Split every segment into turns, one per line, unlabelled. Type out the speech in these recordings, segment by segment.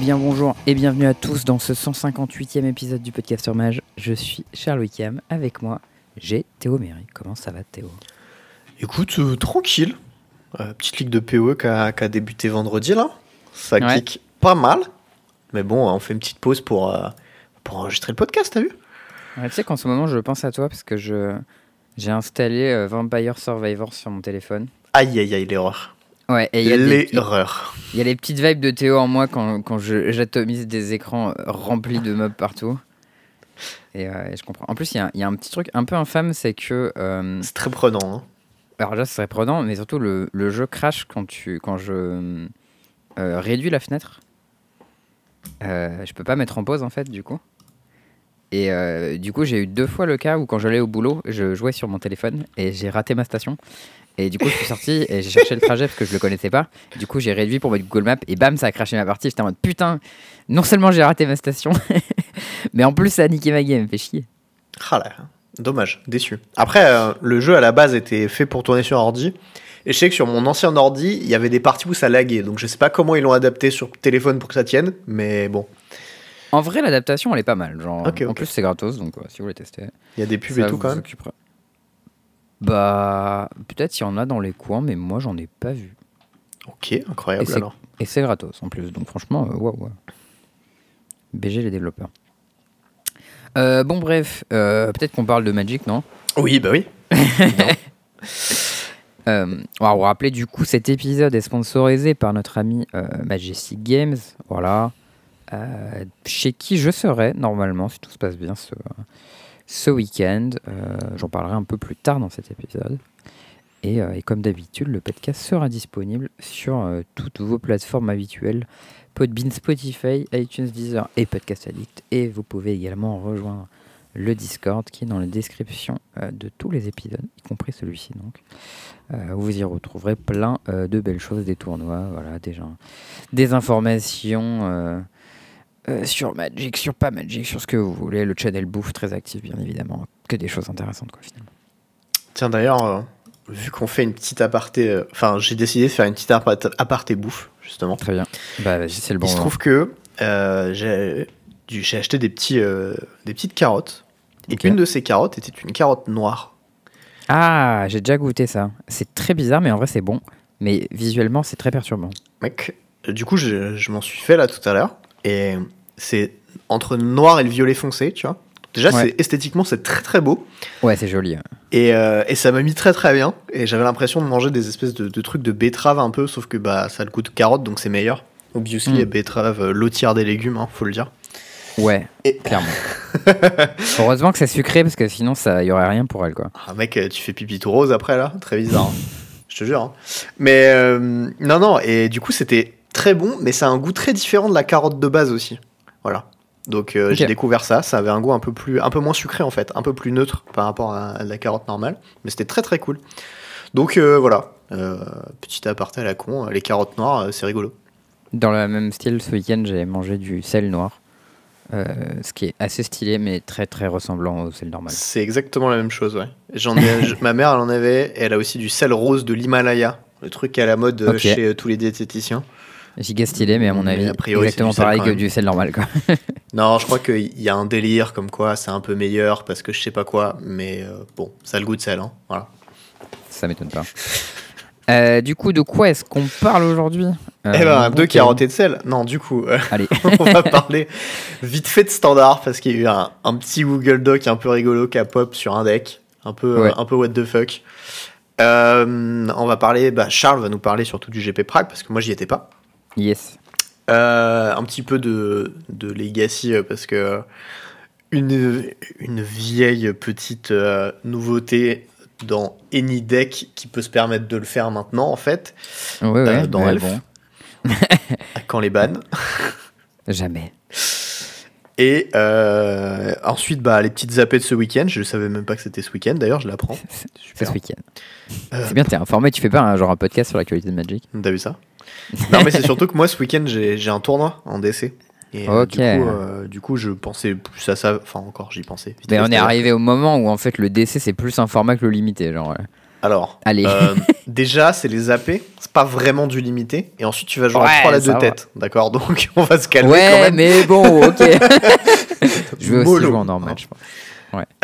Eh bien bonjour et bienvenue à tous dans ce 158e épisode du podcast Mage. Je suis Charles Wickham, avec moi j'ai Théo Méry. Comment ça va Théo?
Écoute, euh, tranquille. Euh, petite ligue de PoE qui a, débuté vendredi là. Ça
Ouais.
kick pas mal. Mais bon, on fait une petite pause pour, euh, pour enregistrer le podcast, t'as vu?
Ouais, Tu sais qu'en ce moment je pense à toi parce que je j'ai installé Vampire Survivor sur mon téléphone.
Aïe aïe aïe, l'erreur.
Ouais, et il y, a
L'erreur.
il y a les petites vibes de Théo en moi quand, quand je- j'atomise des écrans euh, remplis de mobs partout. Et, euh, et je comprends. En plus, il y, a- il y a un petit truc un peu infâme, c'est que euh,
C'est très prenant. hein.
Alors là, ce serait prenant, mais surtout le, le jeu crash quand, tu, quand je euh, réduis la fenêtre. Je peux pas mettre en pause en fait, du coup. Et euh, du coup, j'ai eu deux fois le cas où quand j'allais au boulot, je jouais sur mon téléphone et j'ai raté ma station. Et du coup, je suis sorti et j'ai cherché le trajet parce que je le connaissais pas. Du coup, j'ai réduit pour mettre Google Maps et bam, ça a craché ma partie. J'étais en mode putain, non seulement j'ai raté ma station, mais en plus ça a niqué ma game, fait chier.
Ah là, dommage, déçu. Après, euh, le jeu à la base était fait pour tourner sur ordi. Et je sais que sur mon ancien ordi, il y avait des parties où ça laguait. Donc je sais pas comment ils l'ont adapté sur téléphone pour que ça tienne. Mais bon,
En vrai, l'adaptation elle est pas mal. Genre,
Ok,
En plus, c'est gratos donc ouais, si vous voulez tester.
il y a des pubs et tout quand même.
occupera. Bah, peut-être il y en a dans les coins, mais moi j'en ai pas vu.
Ok,
Et
incroyable
c'est-
alors.
Et c'est gratos en plus, donc franchement, euh, waouh. BG les développeurs. Euh, bon, bref, euh, peut-être qu'on parle de Magic, non?
Oui, bah oui.
Euh, on va vous rappeler du coup, cet épisode est sponsorisé par notre ami Majestic Games, voilà, chez qui je serai normalement, si tout se passe bien, ce, ce week-end. Euh, J'en parlerai un peu plus tard dans cet épisode. Et, euh, comme d'habitude, le podcast sera disponible sur euh, toutes vos plateformes habituelles Podbean, Spotify, iTunes, Deezer et Podcast Addict. Et vous pouvez également rejoindre le Discord qui est dans la description de tous les épisodes, y compris celui-ci donc. Vous y retrouverez plein de belles choses, des tournois, voilà, des, des informations euh, sur Magic, sur pas Magic, sur ce que vous voulez. Le channel bouffe très actif, bien évidemment. Que des choses intéressantes, quoi, finalement.
Tiens, d'ailleurs, euh, vu qu'on fait une petite aparté. euh, Enfin, j'ai décidé de faire une petite apart- aparté bouffe, justement.
Très bien. Bah, vas-y, c'est le bon
Il se trouve que j'ai acheté des, petits, des petites carottes. Et
Ok.
une de ces carottes était une carotte noire.
Ah, j'ai déjà goûté ça. C'est très bizarre, mais en vrai, c'est bon. Mais visuellement, c'est très perturbant.
Mec, du coup, je, je m'en suis fait là tout à l'heure. Et c'est entre le noir et le violet foncé, tu vois. Déjà,
Ouais.
c'est esthétiquement, c'est très très beau.
Ouais, c'est joli.
Et, euh, et ça m'a mis très très bien. Et j'avais l'impression de manger des espèces de, de trucs de betterave un peu, sauf que bah, ça a le goût de carotte, donc c'est meilleur. Obviously,
Mm.
betterave, euh, lotière des légumes, hein, faut le dire.
Ouais,
Et-
clairement. Heureusement que c'est sucré, parce que sinon, ça y aurait rien pour elle, quoi.
Ah, mec, euh, tu fais pipi tout rose après là Très bizarre. hein. Je te jure. hein. Mais euh, non, non, et du coup, c'était très bon, mais ça a un goût très différent de la carotte de base aussi. Voilà. Donc euh, j'ai découvert ça, ça avait un goût un peu plus un peu moins sucré en fait, un peu plus neutre par rapport à, à la carotte normale, mais c'était très très cool. Donc euh, voilà, euh, petit aparté à la con, euh, les carottes noires, c'est rigolo.
Dans le même style, ce week-end, j'ai mangé du sel noir. ce qui est assez stylé, mais très très ressemblant au sel normal.
C'est exactement la même chose, ouais. J'en ai, je- ma mère elle en avait, et elle a aussi du sel rose de l'Himalaya, le truc à la mode chez tous les diététiciens.
Giga stylé, mais à mon avis,
a priori,
exactement pareil que du sel normal, quoi.
Non, je crois qu'il y a un délire comme quoi c'est un peu meilleur parce que je sais pas quoi, mais euh, bon, ça a le goût de sel, hein. Voilà.
Ça m'étonne pas. Euh, du coup, de quoi est-ce qu'on parle aujourd'hui? Euh,
eh ben, deux
bon
carottes et de sel. Non, du coup, euh,
Allez.
on va parler vite fait de standard parce qu'il y a eu un, un petit Google Doc un peu rigolo qui a pop sur un deck, un peu,
Ouais.
un peu what the fuck. Euh, on va parler, bah, Charles va nous parler surtout du GP Prague parce que moi j'y étais pas.
Yes.
Euh, un petit peu de, de Legacy euh, parce que une, une vieille petite euh, nouveauté dans Any Deck qui peut se permettre de le faire maintenant en fait,
Ouais, ouais,
Euh, dans
ouais,
Elf.
bon.
quand les bannes.
Jamais.
Et euh, ensuite, bah, les petites zappées de ce week-end. Je savais même pas que c'était ce week-end d'ailleurs, je l'apprends.
C'est
Super.
ce week-end.
Euh.
C'est bien, t'es informé, tu fais pas un, genre un podcast sur l'actualité de Magic
T'as vu ça? Non, mais c'est surtout que moi ce week-end j'ai un tournoi en DC. Et euh,
Ok.
du, coup, euh, du coup, je pensais plus à ça. Enfin, encore, j'y pensais. vite
Mais on est arrivé au moment où en fait le DC c'est plus un format que le limité, genre. ouais.
Alors,
Allez.
euh, déjà, c'est les AP, c'est pas vraiment du limité. Et ensuite, tu vas jouer
Ouais,
à 3 la
ça
2
va.
têtes. D'accord Donc, on va se calmer quand
Ouais,
même.
mais bon, ok. je vais aussi jouer en normal, je pense.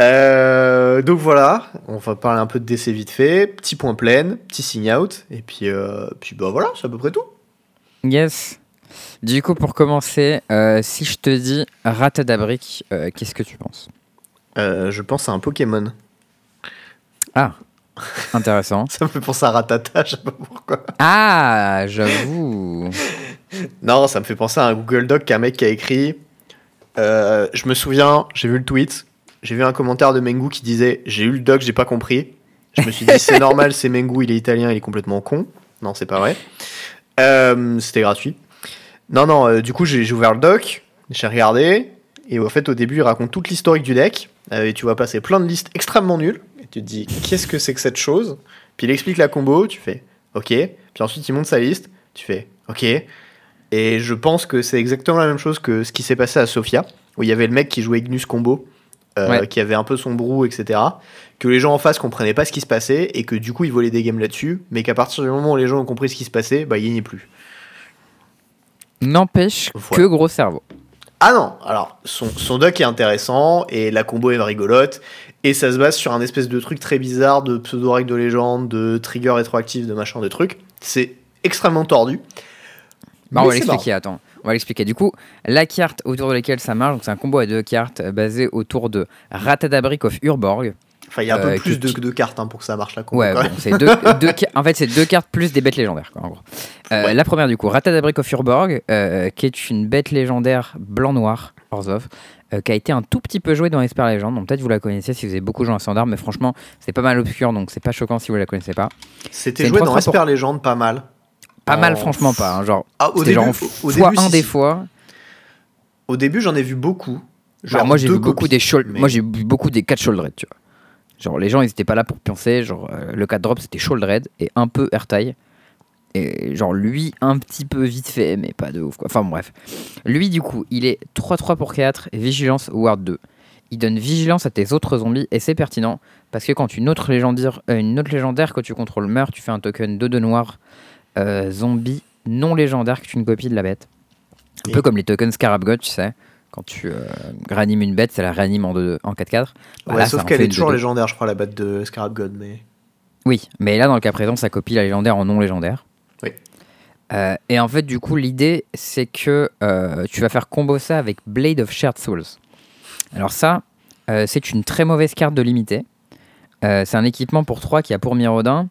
Euh, donc voilà, on va parler un peu de DC vite fait. Petit point plein, petit sign out. Et puis, euh, puis bah voilà, c'est à peu près tout.
Yes. Du coup, pour commencer, euh, si je te dis Ratadabric, qu'est-ce que tu penses?
Je pense à un Pokémon.
Ah, intéressant.
Ça me fait penser à Ratata, je sais pas pourquoi.
Ah, j'avoue.
Non, ça me fait penser à un Google Doc qu'un mec qui a écrit. Je me souviens, j'ai vu le tweet, j'ai vu un commentaire de Mengu qui disait J'ai eu le doc, j'ai pas compris. Je me suis dit C'est normal, c'est Mengu, il est italien, il est complètement con. Non, c'est pas vrai. Euh, C'était gratuit. Non, non, euh, du coup, j'ai ouvert le doc, j'ai regardé, et au fait, au début, il raconte toute l'historique du deck, euh, et tu vois passer plein de listes extrêmement nulles, et tu te dis Qu'est-ce que c'est que cette chose? Puis il explique la combo, tu fais Ok. Puis ensuite, il monte sa liste, tu fais Ok. Et je pense que c'est exactement la même chose que ce qui s'est passé à Sofia, où il y avait le mec qui jouait Ignus Combo, euh,
Ouais.
qui avait un peu son brou, etc. Que les gens en face comprenaient pas ce qui se passait, et que du coup, ils volaient des games là-dessus, mais qu'à partir du moment où les gens ont compris ce qui se passait, bah, il n'y est plus.
N'empêche
Voilà.
que gros cerveau.
Ah non, alors son, son deck est intéressant et la combo est rigolote et ça se base sur un espèce de truc très bizarre de pseudo règle de légende, de trigger rétroactif, de machin, de trucs. C'est extrêmement tordu.
Bah, on va l'expliquer, attends. On va l'expliquer. Du coup, la carte autour de laquelle ça marche, donc c'est un combo à deux cartes euh, basé autour de Ratadabric of Urborg.
Enfin, il y a un peu
Euh,
plus de, de cartes hein, pour que ça marche la combo.
Ouais, bon, c'est deux, deux en fait, c'est deux cartes plus des bêtes légendaires, quoi, en gros. Euh,
Ouais.
La première, du coup, Ratadabric of Urborg, euh, qui est une bête légendaire blanc-noir, Orzhov, qui a été un tout petit peu jouée dans Esper Legend. Donc peut-être vous la connaissez si vous avez beaucoup joué en standard, mais franchement, c'est pas mal obscur, donc c'est pas choquant si vous la connaissez pas.
C'était joué dans
3-3 pour-
Esper Legend pas mal.
Pas
En-
mal, franchement, pas. hein, genre,
Ah, au début,
genre
au,
fois
début,
un
si,
des
si.
fois.
Au début, j'en ai vu beaucoup.
Genre, moi j'ai vu beaucoup des shoulder-
mais-
moi j'ai vu beaucoup des 4 Sholdred, tu vois. Genre les gens ils étaient pas là pour penser, genre euh, le 4 drop c'était Sholdred et un peu Airtile. Et genre lui un petit peu vite fait mais pas de ouf quoi. Enfin bon, bref. Lui du coup, il est 3-3 pour 4, vigilance Ward 2. Il donne vigilance à tes autres zombies et c'est pertinent parce que quand une autre légendaire, euh, une autre légendaire que tu contrôles meurt, tu fais un token 2 de noir euh, zombie non légendaire que tu une copie de la bête. Un
Et-
peu comme les tokens Scarab God, tu sais. Quand tu euh, réanimes une bête, ça la réanime en, deux- en 4-4. Bah
Ouais,
là,
sauf qu'elle est toujours
2-2.
légendaire, je crois, la batte de Scarab God. Mais...
Oui, mais là, dans le cas présent, ça copie la légendaire en non légendaire.
Oui.
Euh, et en fait, du coup, l'idée, c'est que euh, tu vas faire combo ça avec Blade of Shared Souls. Alors ça, euh, c'est une très mauvaise carte de limité. C'est un équipement pour 3 qui a pour Mirodin.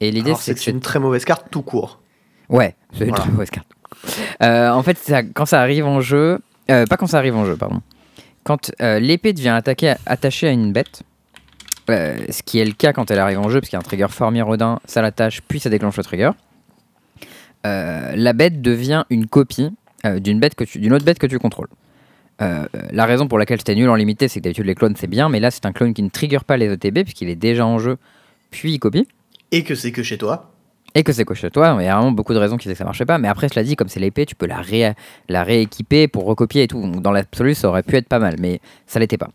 Et l'idée, c'est que
c'est une très mauvaise carte tout court.
Ouais, c'est une
Voilà.
très mauvaise carte. Euh, en fait, ça- quand ça arrive en jeu, euh, pas quand ça arrive en jeu, pardon. Quand euh, l'épée devient attaquée, attachée à une bête, ce qui est le cas quand elle arrive en jeu, parce qu'il y a un trigger fort mirodin, ça l'attache, puis ça déclenche le trigger. la bête devient une copie d'une bête que tu, d'une autre bête que tu contrôles. Euh, la raison pour laquelle c'était nul en limité, c'est que d'habitude les clones c'est bien, mais là c'est un clone qui ne trigger pas les ETB puisqu'il est déjà en jeu, puis il copie.
Et que c'est que chez toi.
Et que c'est coché toi, il y a vraiment beaucoup de raisons qui disaient que ça marchait pas. Mais après, cela dit, comme c'est l'épée, tu peux la, ré- la rééquiper pour recopier et tout. Dans l'absolu, ça aurait pu être pas mal, mais ça l'était pas.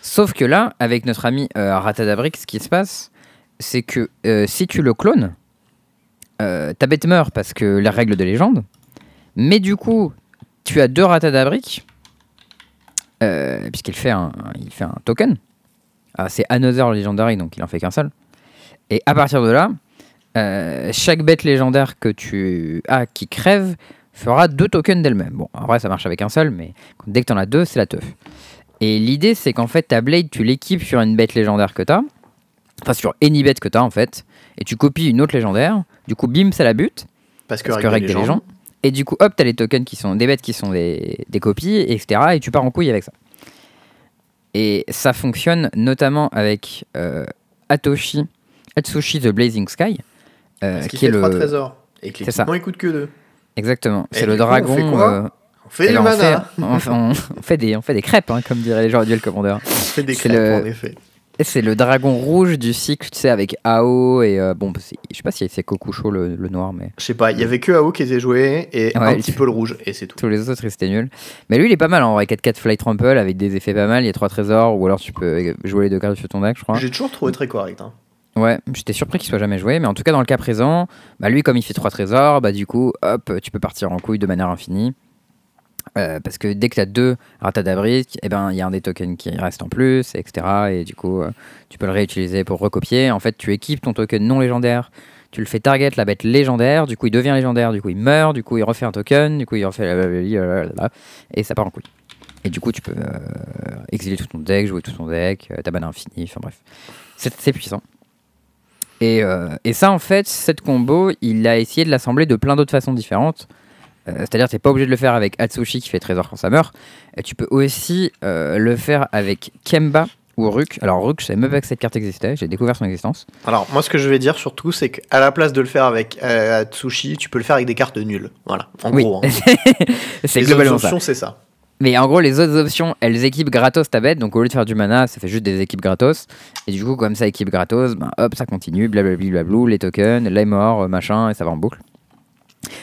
Sauf que là, avec notre ami euh, ce qui se passe, c'est que euh, si tu le clones, euh, ta bête meurt parce que la règle de légende. Mais du coup, tu as deux Ratadabric, euh, puisqu'il fait un, fait un token. Ah, c'est Another Legendary, donc il en fait qu'un seul. Et à partir de là, euh, chaque bête légendaire que tu as qui crève fera deux tokens d'elle-même. Bon, en vrai, ça marche avec un seul, mais dès que tu en as deux, c'est la teuf. Et l'idée, c'est qu'en fait, ta blade, tu l'équipes sur une bête légendaire que tu as, enfin sur any bête que tu as en fait, et tu copies une autre légendaire. Du coup, bim, ça la bute,
Parce que,
parce que
règle
des légendes. Et du coup, hop, t'as les tokens qui sont des bêtes qui sont des, des copies, etc. Et tu pars en couille avec ça. Et ça fonctionne notamment avec euh, Atoshi, Atsushi the Blazing Sky, euh, qui est le.
trésors. Et que
C'est ça.
coûte que deux.
Exactement. C'est le
coup, on
dragon.
fait quoi
euh,
On fait du
ben, on, fait,
mana.
on, fait- on- on fait des, on fait des crêpes, hein, comme dirait les joueurs du Commander.
On fait des crêpes,
le-
en effet.
Et c'est le dragon rouge du cycle, tu sais, avec Ao et. euh, bon, je sais pas si c'est Kokusho le, le noir, mais.
Je sais pas, il y avait que AO qui était joué et
Ouais,
un petit peu le rouge, et c'est tout.
Tous les autres, c'était nul. Mais lui, il est pas mal en vrai. 4-4 Flight Trample avec des effets pas mal. Il y a trois trésors, ou alors tu peux jouer les deux cartes sur ton deck, je crois.
J'ai toujours trouvé très correct. hein.
Ouais, j'étais surpris qu'il soit jamais joué, mais en tout cas dans le cas présent, bah lui comme il fait trois trésors, bah du coup, hop, tu peux partir en couille de manière infinie. Euh, parce que dès que tu as deux ratadabris, eh ben il y a un des tokens qui reste en plus, etc. Et du coup, euh, tu peux le réutiliser pour recopier. En fait, tu équipes ton token non légendaire, tu le fais target la bête légendaire, du coup il devient légendaire, du coup il meurt, du coup il refait un token, du coup il refait et ça part en couille. Et du coup, tu peux euh, exiler tout ton deck, jouer tout ton deck, ta mana infinie, enfin bref. C'est puissant. Et, et, ça, en fait, cette combo, il a essayé de l'assembler de plein d'autres façons différentes. Euh, c'est-à-dire n'es pas obligé de le faire avec Atsushi qui fait trésor quand ça meurt. Et tu peux aussi euh, le faire avec Kemba ou Ruk. Alors Ruk, je savais même pas que cette carte existait, j'ai découvert son existence.
Alors moi ce que je vais dire surtout, c'est qu'à la place de le faire avec euh, Atsushi, tu peux le faire avec des cartes nulles. Voilà, en gros. Hein.
c'est globalement
options, c'est ça.
Mais en gros, les autres options, elles équipent gratos ta bête. Donc au lieu de faire du mana, ça fait juste des équipes gratos. Et du coup, comme ça équipe gratos, ben, hop, ça continue, blablabla, les tokens, les morts, machin, et ça va en boucle.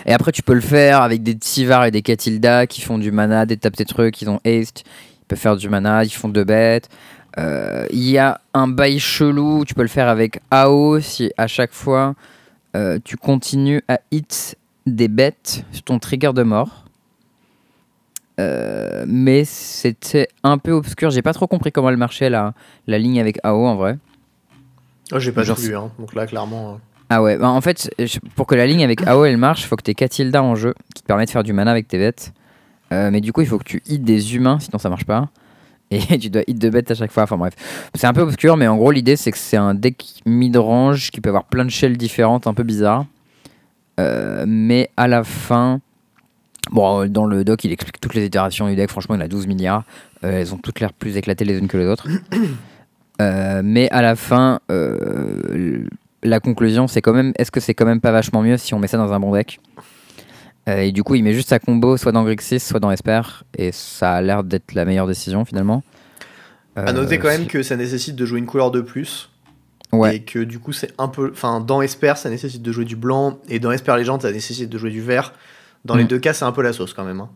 Et après, tu peux le faire avec des Tivar et des Katilda qui font du mana, des tapes des trucs, ils ont haste, ils peuvent faire du mana, ils font deux bêtes. Euh, il y a un bail chelou, tu peux le faire avec AO si à chaque fois euh, tu continues à hit des bêtes sur ton trigger de mort. Euh, mais c'était un peu obscur, j'ai pas trop compris comment elle marchait la, la ligne avec AO en vrai.
Oh, j'ai pas vu, hein. donc là clairement.
Ah ouais, bah en fait, pour que la ligne avec AO elle marche, faut que tu aies Katilda en jeu qui te permet de faire du mana avec tes bêtes. Euh, mais du coup, il faut que tu hit des humains, sinon ça marche pas. Et tu dois hit de bêtes à chaque fois. Enfin bref, c'est un peu obscur, mais en gros, l'idée c'est que c'est un deck mid-range qui peut avoir plein de shells différentes, un peu bizarres. Euh, mais à la fin, bon, dans le doc, il explique toutes les itérations du deck. Franchement, il a 12 milliards. Euh, elles ont toutes l'air plus éclatées les unes que les autres. mais à la fin, la conclusion, c'est quand même, est-ce que c'est quand même pas vachement mieux si on met ça dans un bon deck? Euh, Et du coup, il met juste sa combo soit dans Grixis, soit dans Esper, et ça a l'air d'être la meilleure décision finalement.
Euh, à noter quand même que ça nécessite de jouer une couleur de plus.
Ouais.
Et que du coup, c'est un peu. Enfin, dans Esper, ça nécessite de jouer du blanc, et dans Esper Legend, ça nécessite de jouer du vert. Dans les mm. deux cas, c'est un peu la sauce quand même. Hein.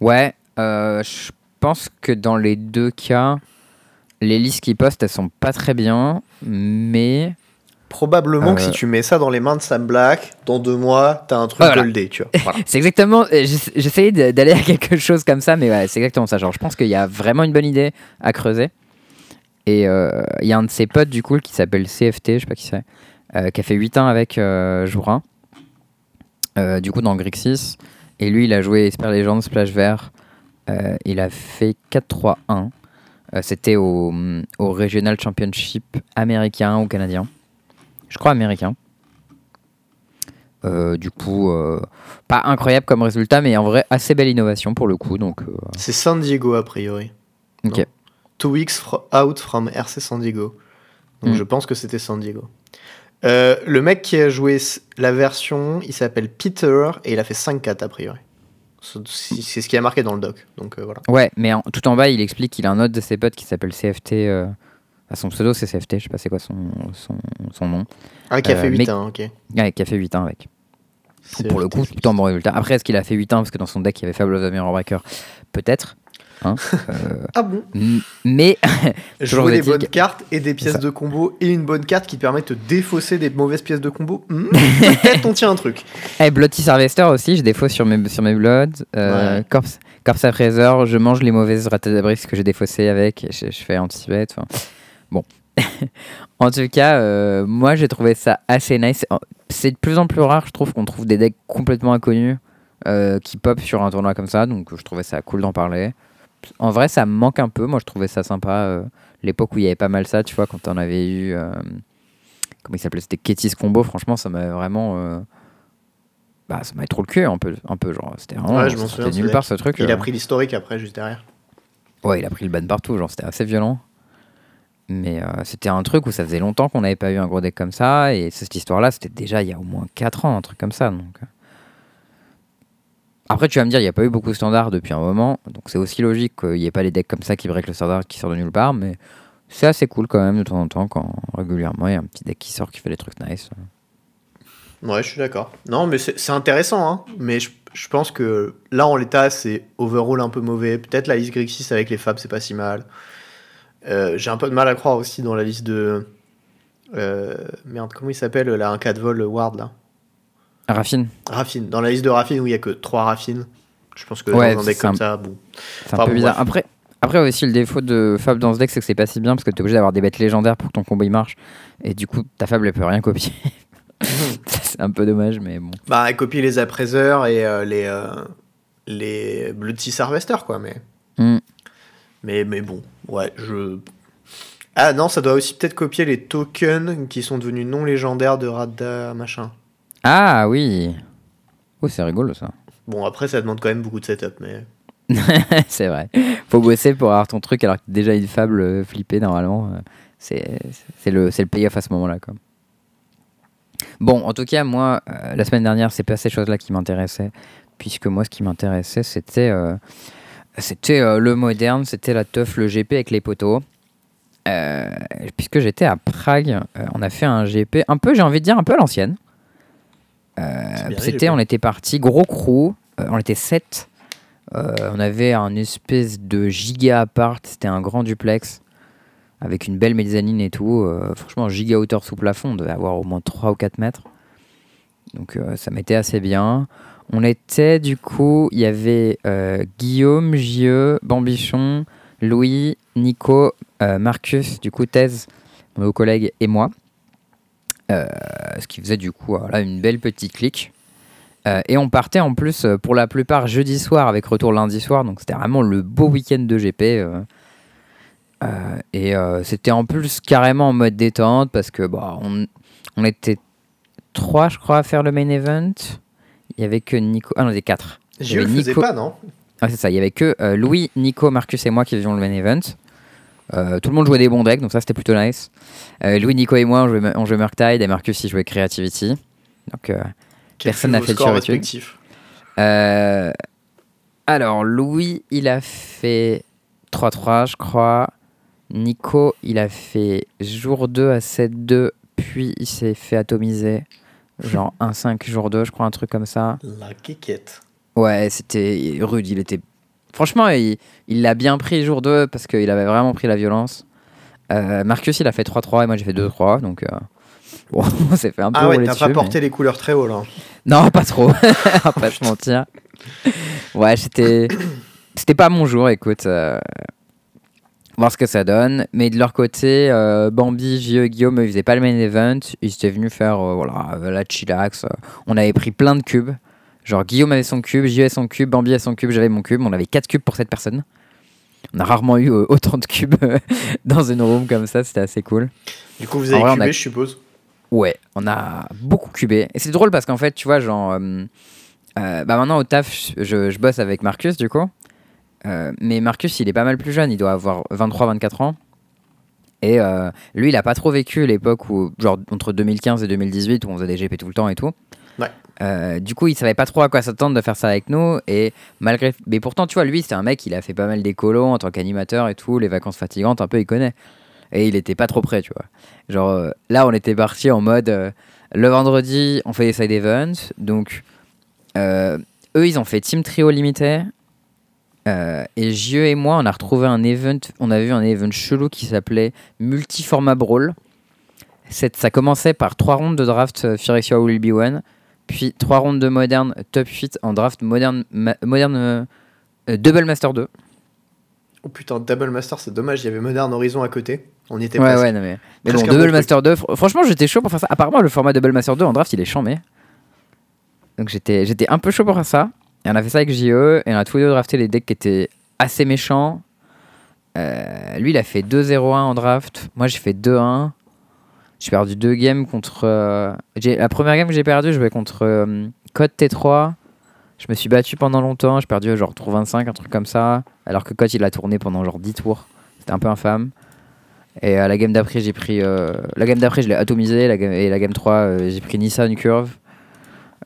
Ouais, euh, je pense que dans les deux cas, les listes qui postent, elles sont pas très bien, mais
Probablement que si euh. tu mets ça dans les mains de Sam Black, dans deux mois, t'as un truc goldé, tu vois.
c'est exactement. Euh, j'essayais d'aller à quelque chose comme ça, mais ouais, c'est exactement ça. Genre, je pense qu'il y a vraiment une bonne idée à creuser. Et euh, il y a un de ses potes, du coup, qui s'appelle CFT, je sais pas qui c'est, qui a fait 8 ans avec Jourin, du coup, dans Grixis. Et lui, il a joué Esper Legends, Splash Vert. il a fait 4-3-1. C'était au, au Regional Championship américain ou canadien je crois américain. Euh, du coup, euh, pas incroyable comme résultat, mais en vrai, assez belle innovation pour le coup. Donc, euh.
C'est San Diego a priori.
Ok.
Two weeks out from RC San Diego. Donc hmm. je pense que c'était San Diego. Le mec qui a joué la version, il s'appelle Peter et il a fait 5-4 a priori. C'est ce qui a marqué dans le doc. Donc voilà.
Ouais, mais tout en bas, il explique qu'il a un autre de ses potes qui s'appelle CFT son pseudo, c'est CFT, je sais pas c'est quoi son, son, son, nom.
Ah, qui a fait 8 ans, ok.
Ouais, qui a fait 8 ans avec. Pour le coup, tout en bon résultat. Après, est-ce qu'il a fait 8 ans parce que dans son deck, il y avait Fabulous Mirror Breaker? Peut-être. Hein
euh, ah bon
Mais.
Jouer des bonnes cartes et des pièces de combo et une bonne carte qui permet de défausser des mauvaises pièces de combo. Hmm, peut-être on tient un truc.
Et hey, Bloody Harvester aussi, je défausse sur mes, sur mes Bloods. Euh, Corpse, Corpse je mange les mauvaises ratadabris que j'ai défaussées avec. je, je fais anticipate. Enfin, Bon. en tout cas, euh, moi j'ai trouvé ça assez nice. C'est de plus en plus rare, je trouve, qu'on trouve des decks complètement inconnus euh, qui pop sur un tournoi comme ça. Donc je trouvais ça cool d'en parler. En vrai, ça me manque un peu. Moi, je trouvais ça sympa. Euh, l'époque où il y avait pas mal ça, tu vois, quand on avait eu. comment il s'appelait C'était Ketis Combo. Franchement, ça m'a vraiment. bah, ça m'a trop le cul un peu, un peu genre. C'était vraiment.
Ouais, je m'en souviens.
nulle part ce truc.
Il a pris l'historique après, juste derrière.
Ouais, il a pris le ban partout. Genre, c'était assez violent. Mais euh, c'était un truc où ça faisait longtemps qu'on n'avait pas eu un gros deck comme ça. Et cette histoire-là, c'était déjà il y a au moins 4 ans, un truc comme ça. Donc. Après, tu vas me dire, il n'y a pas eu beaucoup de standards depuis un moment. Donc c'est aussi logique qu'il n'y ait pas les decks comme ça qui break le standard qui sort de nulle part. Mais c'est assez cool quand même de temps en temps quand régulièrement il y a un petit deck qui sort qui fait des trucs nice.
Ouais, je suis d'accord. Non, mais c'est intéressant. Hein. Mais je, je, pense que là, en l'état, c'est overall un peu mauvais. Peut-être la liste Grixis avec les Fabs, c'est pas si mal. Euh, j'ai un peu de mal à croire aussi dans la liste de Euh, merde, comment il s'appelle là, un 4 vol Ward là?
Raffine.
Raffine. Dans la liste de Raffine où il y a que 3 Raffines, je pense que
Ouais,
dans un deck comme
un-
ça, bon.
C'est un
Enfin,
peu
bon,
bizarre.
bref.
Après, après aussi, le défaut de Fab dans ce deck, c'est que c'est pas si bien parce que t'es obligé d'avoir des bêtes légendaires pour que ton combo il marche. Et du coup, ta Fab, elle peut rien copier. Ça, c'est un peu dommage, mais bon.
Bah, elle copie les appraiseurs et euh, les, euh, les Blood Sea Harvester, quoi, mais...
Hmm.
mais. Mais bon, ouais, je. Ah non, ça doit aussi peut-être copier les tokens qui sont devenus non légendaires de Radda, machin.
Ah oui. Oh, c'est rigolo ça.
Bon, après, ça demande quand même beaucoup de setup, mais.
c'est vrai. Faut bosser pour avoir ton truc alors que déjà une fable euh, flippée normalement. euh, C'est le, le payoff à ce moment-là. Bon, en tout cas, moi, euh, la semaine dernière, c'est pas ces choses-là qui m'intéressaient. Puisque moi, ce qui m'intéressait, c'était euh, c'était euh, le moderne, c'était la teuf, le GP avec les poteaux. Puisque j'étais à Prague, on a fait un GP un peu, j'ai envie de dire, un peu à l'ancienne. Euh,
C'est bien, les
c'était, on était parti gros crew, euh, on était 7. on avait un espèce de giga appart, c'était un grand duplex avec une belle mezzanine et tout. euh, franchement, giga hauteur sous plafond, on devait avoir au moins 3 ou 4 mètres. Donc euh, ça m'était assez bien. On était du coup, il y avait euh, Guillaume, J.E., Bambichon, Louis, Nico, euh, Marcus, du coup Thèse, mon collègue et moi. Euh, ce qui faisait du coup voilà, une belle petite clique. Euh, et on partait en plus euh, pour la plupart jeudi soir avec retour lundi soir, donc c'était vraiment le beau week-end de GP. et c'était en plus carrément en mode détente parce que bah, on, on était trois, je crois, à faire le main event. Il y avait que Nico. Ah non, quatre. Il y
Je le faisais
Nico-
pas, non?
Ah, c'est ça, il y avait que euh, Louis, Nico, Marcus et moi qui faisions le main event. Euh, tout le monde jouait des bons decks, donc ça c'était plutôt nice. Euh, Louis, Nico et moi on jouait, on jouait Murktide et Marcus il jouait Creativity. Donc euh, Personne n'a fait le
respectifs
euh, alors, Louis, il a fait 3-3, je crois. Nico, il a fait jour 2 à 7-2, puis il s'est fait atomiser. Genre 1-5 jour 2, je crois, un truc comme ça.
La quéquette.
Ouais, c'était rude. Il était. Franchement, il l'a bien pris jour 2 parce qu'il avait vraiment pris la violence. Euh, Marcus, il a fait 3-3 et moi j'ai fait 2-3. Donc, euh, bon, on s'est fait un peu
Ah ouais, t'as pas
mais-
porté les couleurs très haut, là.
non, pas trop. On va pas se mentir. Ouais, j'étais. C'était pas mon jour, écoute. euh, Voir ce que ça donne. Mais de leur côté, euh, Bambi, J.E. Guillaume, ils faisaient pas le main event. Ils étaient venus faire voilà, la chillax. On avait pris plein de cubes. Genre, Guillaume avait son cube, J.E. avait son cube, Bambi avait son cube, j'avais mon cube. On avait 4 cubes pour cette personne. On a rarement eu euh, autant de cubes dans une room comme ça. C'était assez cool.
Du coup, vous avez
vrai,
cubé,
a-
je suppose?
Ouais, on a beaucoup cubé. Et c'est drôle parce qu'en fait, tu vois, genre. euh, euh, bah maintenant au taf, je, je bosse avec Marcus du coup. Euh, mais Marcus, il est pas mal plus jeune, il doit avoir 23-24 ans. Et lui, il a pas trop vécu l'époque où, genre entre 2015 et 2018, où on faisait des GP tout le temps et tout. Euh, du coup, il savait pas trop à quoi s'attendre de faire ça avec nous. Et malgré. Mais pourtant, tu vois, lui, c'est un mec, il a fait pas mal d'écolos en tant qu'animateur et tout. Les vacances fatigantes, un peu, il connaît. Et il était pas trop prêt, tu vois. Genre, euh, là, on était parti en mode. euh, le vendredi, on fait des side events. Donc, eux, ils ont fait Team Trio limité. Et Jieux et moi, on a retrouvé un event. On a vu un event chelou qui s'appelait Multiformat Brawl. Ça commençait par trois rondes de draft Phyrexia Will Be One. Puis trois rondes de moderne top 8 en draft moderne, ma- moderne euh, euh, Double Master 2.
Oh putain, Double Master, c'est dommage, il y avait Modern Horizon à côté. On y était
Ouais,
presque.
ouais, non, mais. Mais bon, Double. Master 2, fr- franchement, j'étais chaud pour faire ça. Apparemment, le format Double Master 2 en draft, il est chambé. Donc j'étais j'étais un peu chaud pour faire ça. Et on a fait ça avec JE, et on a tous les deux drafté les decks qui étaient assez méchants. Euh, lui, il a fait 2-0-1 en draft. Moi, j'ai fait 2-1. J'ai perdu deux games contre. euh, la première game que j'ai perdu, je jouais contre euh, Code T3. Je me suis battu pendant longtemps. J'ai perdu genre tour 25, un truc comme ça. Alors que Code, il a tourné pendant genre 10 tours. C'était un peu infâme. Et à la game d'après, j'ai pris. euh, la game d'après, je l'ai atomisé. La game, et la game 3, euh, j'ai pris Nissa une curve.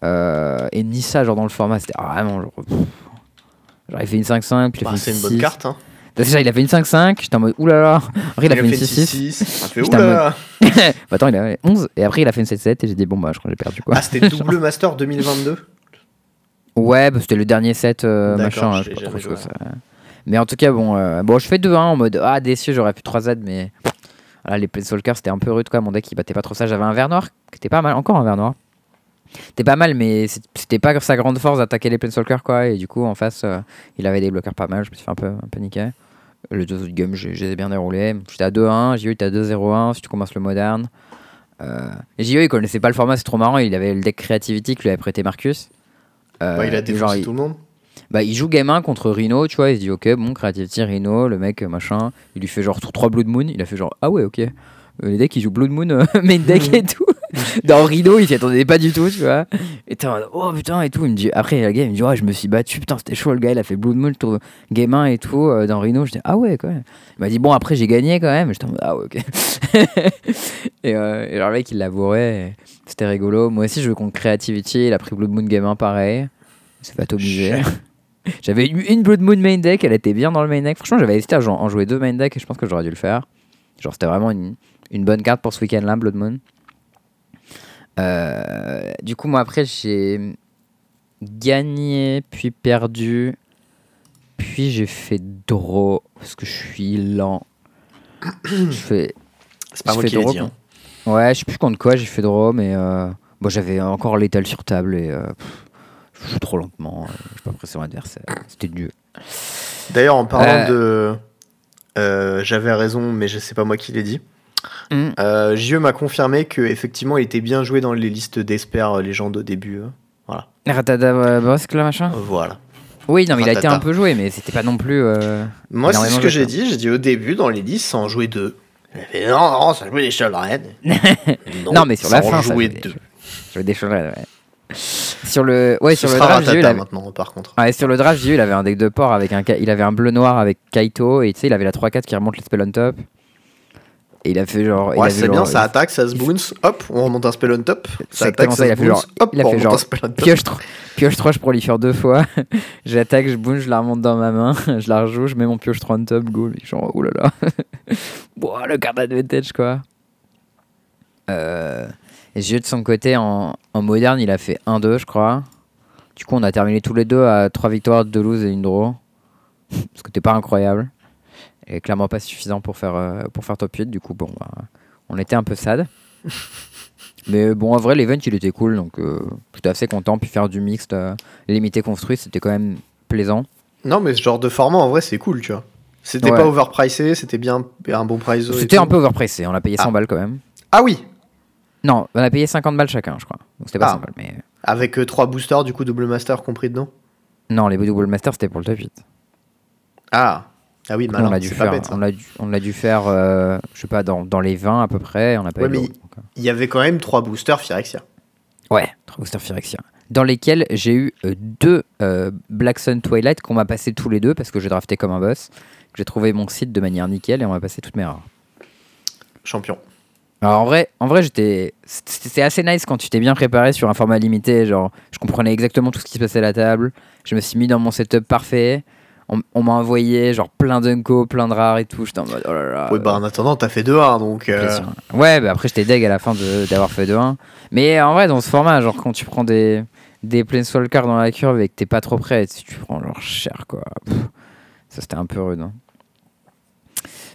Euh, et Nissa, genre dans le format, c'était vraiment genre. pff. Genre, il fait une 5-5, puis il a
Bah, c'est
une
bonne
6.
carte, hein.
Déjà, il a fait une 5-5. J'étais en mode oulala. Après, il a fait une 6-6.
Ça fait
J'étais en
oula
Bah, attends, il a 11. Et après, il a fait une 7-7. Et j'ai dit, bon, bah, je crois que j'ai perdu quoi.
Ah, c'était double Master 2022
Ouais, bah, c'était le dernier set, euh, machin. hein, je pas trop
joué
ça- Mais en tout cas, bon, euh, bon je fais 2-1 en mode Ah, déçu, j'aurais pu 3Z, mais Voilà, les Planeswalkers, c'était un peu rude, quoi. Mon deck, il battait pas trop ça. J'avais un vert noir qui était pas mal, encore un vert noir. C'était pas mal, mais c'était pas sa grande force d'attaquer les Planeswalkers, quoi. Et du coup, en face, euh, il avait des bloqueurs pas mal. Je me suis fait un peu, un peu niquer. Les deux autres games, je je les ai bien déroulés. J'étais à 2-1, JO était à 2-0-1 si tu commences le moderne. Euh, JO, il connaissait pas le format, c'est trop marrant. Il avait le deck Creativity que lui avait prêté Marcus. Euh,
Ouais, il a défoncé
genre, il-
tout le monde.
bah, il joue game 1 contre Rhino, tu vois, il se dit ok, bon, Creativity, Rhino, le mec, machin. Il lui fait genre 3 Blood Moon, il a fait genre ah ouais, ok. Euh, les decks, ils jouent Blood Moon, euh, main deck et tout. Dans Rhino, il s'y attendait pas du tout, tu vois. Et t'es en oh putain, et tout. Il me dit, après, la game, il me dit, ouais, je me suis battu, putain, c'était chaud, le gars, il a fait Blood Moon, tour game 1 et tout. euh, dans Rhino, je dis, ah ouais, quand même. Il m'a dit, bon, après, j'ai gagné quand même. J'étais en mode, ah ouais, ok. et, euh, et genre, le mec, il l'a bourré, et c'était rigolo. Moi aussi, je veux contre Creativity, il a pris Blood Moon game 1 pareil. Il s'est fait atomiser. J'avais eu une Blood Moon main deck, elle était bien dans le main deck. Franchement, j'avais hésité à en jouer deux main deck et je pense que j'aurais dû le faire. Genre, c'était vraiment une, une bonne carte pour ce week-end-là, Blood Moon. Euh, du coup, moi, après, j'ai gagné, puis perdu, puis j'ai fait draw parce que je suis lent. je fais.
C'est pas moi qui
draw
dit. hein.
Ouais, je sais plus contre quoi, j'ai fait draw, mais euh, bon, j'avais encore l'étal sur table et euh, pff, je joue trop lentement. je suis pas pressé mon adversaire. C'était Dieu.
D'ailleurs, en parlant de. J'avais raison, mais je sais pas moi qui l'ai dit.
Mm.
Euh, JE m'a confirmé que effectivement, il était bien joué dans les listes d'Esper euh, légende au début. euh.
Ratadabrosque là machin?
Voilà.
Oui, non, mais il a été
Ratata.
un peu joué, mais c'était pas non plus. euh,
Moi, c'est ce que j'ai dit. J'ai dit au début, dans les listes, en jouait deux. Fait, non, non, ça jouait des Shellred.
Non, mais sur la fin, ça
jouait
jouait des
deux.
Je vais déchanger, ouais. Sur le, ouais,
Ce
sur le draft, j'ai eu
Ratata
la-
maintenant, par contre.
Ouais, sur le draft, j'ai eu, il avait un deck de port avec un, il avait un bleu noir avec Kaito et tu sais, il avait la 3-4 qui remonte les spells on top. Et il a fait genre. il
Ouais,
a
c'est bien,
genre-
ça attaque, ça se bounce, hop, on remonte un spell on top. Ça attaque,
ça, il
ça
a
se
fait genre-
hop,
il a fait genre
un spell on top.
Pioche 3, pioche 3 je prolifère deux fois. J'attaque, je bounce, je la remonte dans ma main, je la rejoue, je mets mon pioche 3 on top, go. Et Genre, oulala. bon, le card advantage quoi. Euh, et Gieux de son côté, en, en moderne, il a fait 1-2, je crois. Du coup, on a terminé tous les deux à 3 victoires, 2 loses et une draw. Ce que t'es pas incroyable. Et clairement pas suffisant pour faire, euh, pour faire top 8. Du coup, bon, bah, on était un peu sad. Mais bon, en vrai, l'event il était cool, donc euh, j'étais assez content. Puis faire du mixte, euh, limité construit, c'était quand même plaisant.
Non, mais ce genre de format, en vrai, c'est cool, tu vois. C'était
Ouais.
pas overpricé, c'était bien un bon price.
C'était un peu overpricé, on a payé 100
Ah.
balles quand même.
Ah oui
Non, on a payé 50 balles chacun, je crois. Donc c'était pas
Ah.
100 balles, mais. euh,
Avec 3 boosters, du coup, double master compris dedans?
Non, les Double Master c'était pour le top 8.
Ah Ah oui,
on l'a dû
pas
faire,
bête.
on l'a dû, on l'a dû faire, euh, je sais pas, dans, dans les 20 à peu près. On a pas
Ouais,
eu de
mais. Il y avait quand même 3 boosters Phyrexia.
Ouais, trois boosters Phyrexia. Dans lesquels j'ai eu euh, deux euh, Black Sun Twilight qu'on m'a passé tous les deux parce que j'ai drafté comme un boss. J'ai trouvé mon site de manière nickel et on m'a passé toutes mes rares.
Champion.
Alors en vrai, en vrai j'étais, c'est assez nice quand tu t'es bien préparé sur un format limité. Genre, je comprenais exactement tout ce qui se passait à la table. Je me suis mis dans mon setup parfait. On, on m'a envoyé genre plein d'unco, plein de rares et tout. J'étais en mode oh là là.
ouais, bah en attendant, t'as fait 2-1, donc. euh.
Ouais, bah après j'étais deg à la fin de- d'avoir fait 2-1. Mais en vrai, dans ce format, genre quand tu prends des, des Planeswalkers dans la curve et que t'es pas trop prêt, tu tu prends genre cher quoi. Pff, ça c'était un peu rude. hein.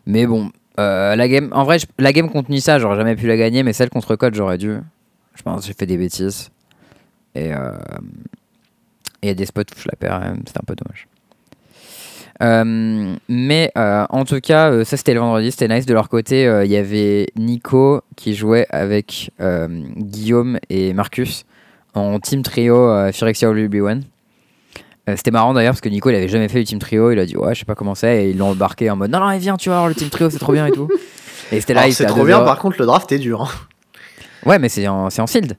Mais bon, euh, la game, en vrai, je- la game contre Nissa, j'aurais jamais pu la gagner, mais celle contre Code, j'aurais dû. Je pense que j'ai fait des bêtises. Et euh, et il y a des spots où je la perds, hein, c'était un peu dommage. Euh, mais euh, en tout cas, euh, ça c'était le vendredi, c'était nice. De leur côté, il y avait Nico qui jouait avec Guillaume et Marcus en team trio Phyrexia ou One. Euh, c'était marrant d'ailleurs parce que Nico il avait jamais fait le team trio, il a dit ouais je sais pas comment c'est et ils l'ont embarqué en mode non non eh, viens tu vas voir le team trio c'est trop bien et tout. Et c'était là
c'est trop
2-0.
bien, par contre, le draft est dur. hein.
Ouais mais c'est en, c'est en sealed,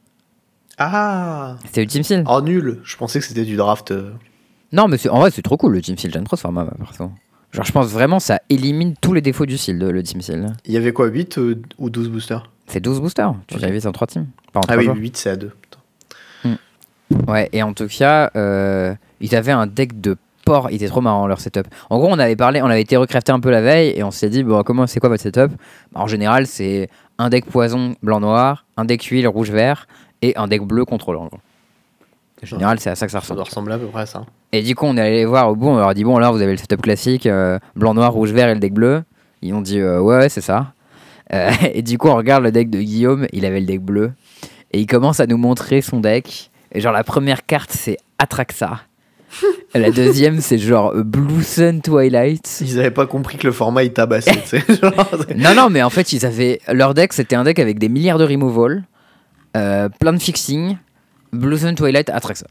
Ah
c'était le team sealed.
Oh, nul Je pensais que c'était du draft. euh,
Non mais en vrai c'est trop cool le team sealed, j'aime trop ce format perso. Genre je pense vraiment ça élimine tous les défauts du sealed le team sealed.
Il y avait quoi, 8 euh, ou 12 boosters?
C'est 12 boosters, tu
Ok.
divises en 3 teams. Pas en
Ah
trois
oui,
joueurs.
8 c'est à 2.
Ouais, et en tout cas, euh, ils avaient un deck de porc, il était trop marrant leur setup. En gros, on avait parlé, on avait été recrafté un peu la veille et on s'est dit, bon, comment c'est quoi votre setup? Bah, En général, c'est un deck poison blanc-noir, un deck huile rouge-vert et un deck bleu contrôlant. en gros. En général, c'est à ça que ça
Ça
ressemble.
doit ressembler à peu près à ça.
Et du coup, on est allé voir au bout, on leur a dit, bon, là, vous avez le setup classique, euh, blanc-noir, rouge-vert et le deck bleu. Ils ont dit, euh, ouais, ouais, c'est ça. Euh, et du coup, on regarde le deck de Guillaume, il avait le deck bleu. Et il commence à nous montrer son deck. Et genre, la première carte, c'est Atraxa. la deuxième, c'est genre Blue Sun Twilight.
Ils avaient pas compris que le format il tabassait. genre,
Non, non, mais en fait, ils avaient. Leur deck, c'était un deck avec des milliards de removal, euh, plein de fixing, Blue Sun Twilight, Atraxa.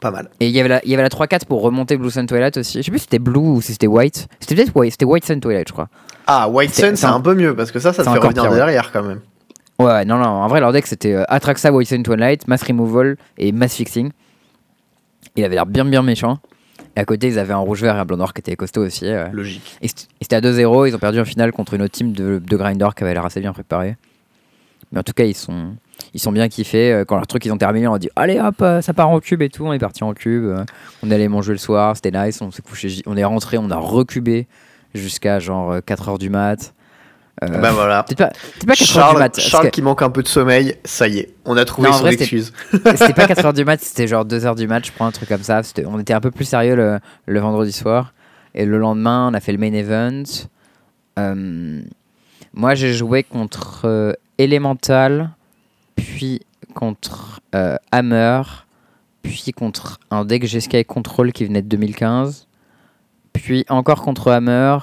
pas mal.
Et il y avait la, il y avait la 3-4 pour remonter Blue Sun Twilight aussi. Je sais plus si c'était Blue ou si c'était White. C'était peut-être White, c'était White Sun Twilight, je crois.
Ah, White Sun,
c'est un-
peu mieux parce que ça, ça te fait revenir
pire, ouais.
derrière quand même.
Ouais, non, non, en vrai, leur deck c'était euh, Atraxa, White Sun Twilight, Mass Removal et Mass Fixing. Il avait l'air bien, bien méchant. Et à côté, ils avaient un rouge vert et un blanc noir qui était costaud aussi. ouais.
Logique.
Et c'était à 2-0, ils ont perdu en finale contre une autre team de, de Grindor qui avait l'air assez bien préparée. Mais en tout cas, ils sont, ils sont bien kiffés. Euh, Quand leur truc ils ont terminé, on a dit Allez hop, euh, ça part en cube et tout. On est parti en cube. euh, On allé manger le soir, c'était nice. On s'est couché, on est rentré, on a recubé jusqu'à genre 4h du mat. Euh,
bah voilà.
Peut-être pas, peut-être pas 4h du
Charles,
mat.
Charles
que-
qui manque un peu de sommeil, ça y est, on a trouvé
Non,
son
vrai,
excuse.
C'était pas 4h du mat, c'était genre 2h du match, je prends un truc comme ça. On était un peu plus sérieux le, le vendredi soir. Et le lendemain, on a fait le main event. Euh, moi, j'ai joué contre euh, Elemental, puis contre euh, Hammer, puis contre un deck G-Sky Control qui venait de 2015, puis encore contre Hammer,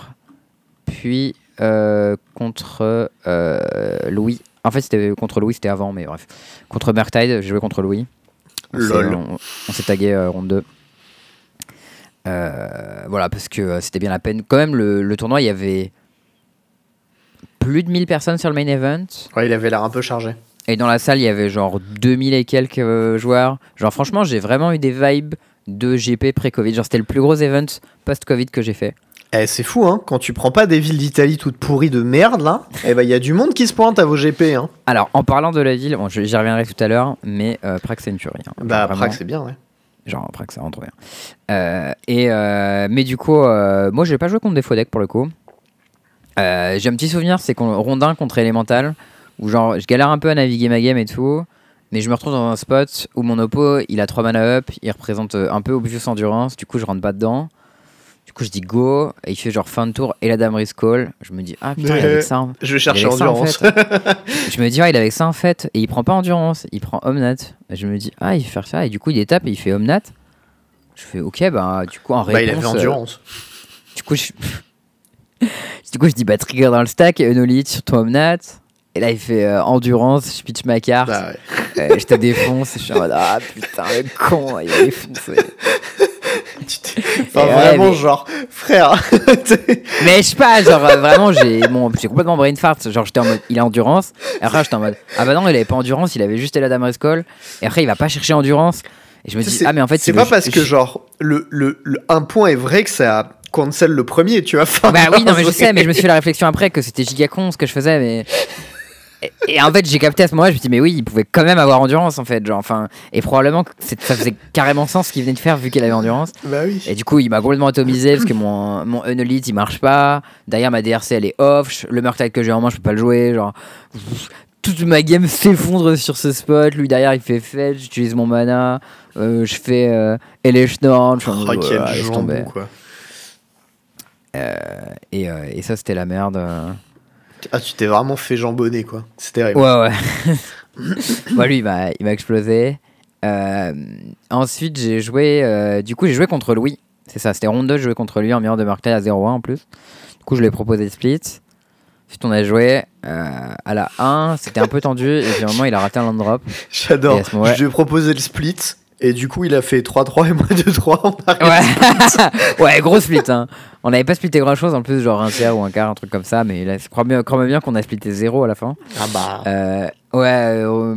puis euh, contre euh, Louis. En fait, c'était contre Louis, c'était avant, mais bref. Contre Murktide, j'ai joué contre Louis. On s'est-
Lol.
On, on s'est tagué ronde 2. Euh, voilà, parce que c'était bien la peine. Quand même, le, le tournoi, il y avait plus de 1000 personnes sur le main event.
Ouais, il avait l'air un peu chargé.
Et dans la salle, il y avait genre 2000 et quelques euh, joueurs. Genre, franchement, j'ai vraiment eu des vibes de GP pré-Covid. Genre, c'était le plus gros event post-Covid que j'ai fait.
Eh, c'est fou, hein, quand tu prends pas des villes d'Italie toutes pourries de merde, là, eh ben, il y a du monde qui se pointe à vos GP, hein.
Alors, en parlant de la ville, bon, je- j'y reviendrai tout à l'heure, mais euh, Prague, c'est une tuerie. hein. Genre,
Bah,
vraiment.
Prague, c'est bien, ouais.
Genre après que ça rentre bien. Euh, et euh, mais du coup, euh, moi j'ai pas joué contre des faux decks pour le coup. Euh, j'ai un petit souvenir, c'est qu'on rondin contre Elemental, où genre je galère un peu à naviguer ma game et tout, mais je me retrouve dans un spot où mon oppo il a 3 mana up, il représente euh, un peu obvious endurance, du coup je rentre pas dedans. Du coup je dis go, et il fait genre fin de tour et la dame risk call. Je me dis ah putain il est avec ça. hein.
Je vais chercher
en
endurance.
fait. je me dis, ah, il est avec ça en fait. Et il prend pas endurance, il prend Omnat. Et je me dis, ah, il fait faire ça. Et du coup, il étape et il fait Omnat. Je fais, ok, bah, du coup, en
bah, il
réponse.
avait
euh,
endurance.
du coup, je... du coup, je dis, bah, trigger dans le stack, Unolith sur ton Omnat. Et là, il fait euh, endurance, je pitch ma carte,
ouais.
euh, je te défonce. Je suis en mode, ah putain, le con, il a défoncé.
Tu t'es- Enfin,
ouais,
vraiment,
mais-
genre, frère.
Mais je sais pas, genre euh, vraiment, j'ai bon, complètement brain fart. Genre, j'étais en mode, il a endurance. Et après, j'étais en mode, ah bah non, il avait pas endurance, il avait juste la dame Call. Et après, il va pas chercher endurance. Et je me dis, ah, mais en fait,
c'est pas parce que, genre, le, le, le- un point est vrai que ça cancel le premier, tu vois.
Bah oui, non, mais je sais, mais je me suis fait la réflexion après que c'était giga con ce que je faisais, mais. Et, en fait, j'ai capté à ce moment-là, je me suis dit, mais oui, il pouvait quand même avoir endurance en fait. Genre, enfin, et probablement que ça faisait carrément sens ce qu'il venait de faire vu qu'il avait endurance.
Bah oui.
Et du coup, il m'a complètement atomisé parce que mon, mon Unelite il marche pas. Derrière, ma DRC elle est off. Le Murktide que j'ai en main, je peux pas le jouer. Genre, toute ma game s'effondre sur ce spot. Lui derrière, il fait fetch. J'utilise mon mana. Euh, je fais euh, Elish Norn. Je suis en
Oh, jambon,
tomber.
quoi.
Et, euh, et ça, c'était la merde.
Ah, tu t'es vraiment fait jambonner, quoi. C'est terrible.
Ouais, ouais. Moi, lui, il m'a, il m'a explosé. Euh, ensuite, j'ai joué. euh, du coup, j'ai joué contre Louis. C'est ça, c'était ronde 2, je jouais contre lui en meilleur de Murktide à 0-1 en plus. Du coup, je lui ai proposé le split. Ensuite, on a joué euh, à la 1, c'était un peu tendu. Et moment, il a raté un land drop.
J'adore. Je lui ai proposé le split. Et du coup, il a fait 3-3 et moi 2-3. On a
Ouais, ouais gros split. Hein. On n'avait pas splitté grand chose en plus, genre un tiers ou un quart, un truc comme ça. Mais là, je crois bien, crois bien qu'on a splitté 0 à la fin.
Ah bah.
Euh, ouais, euh,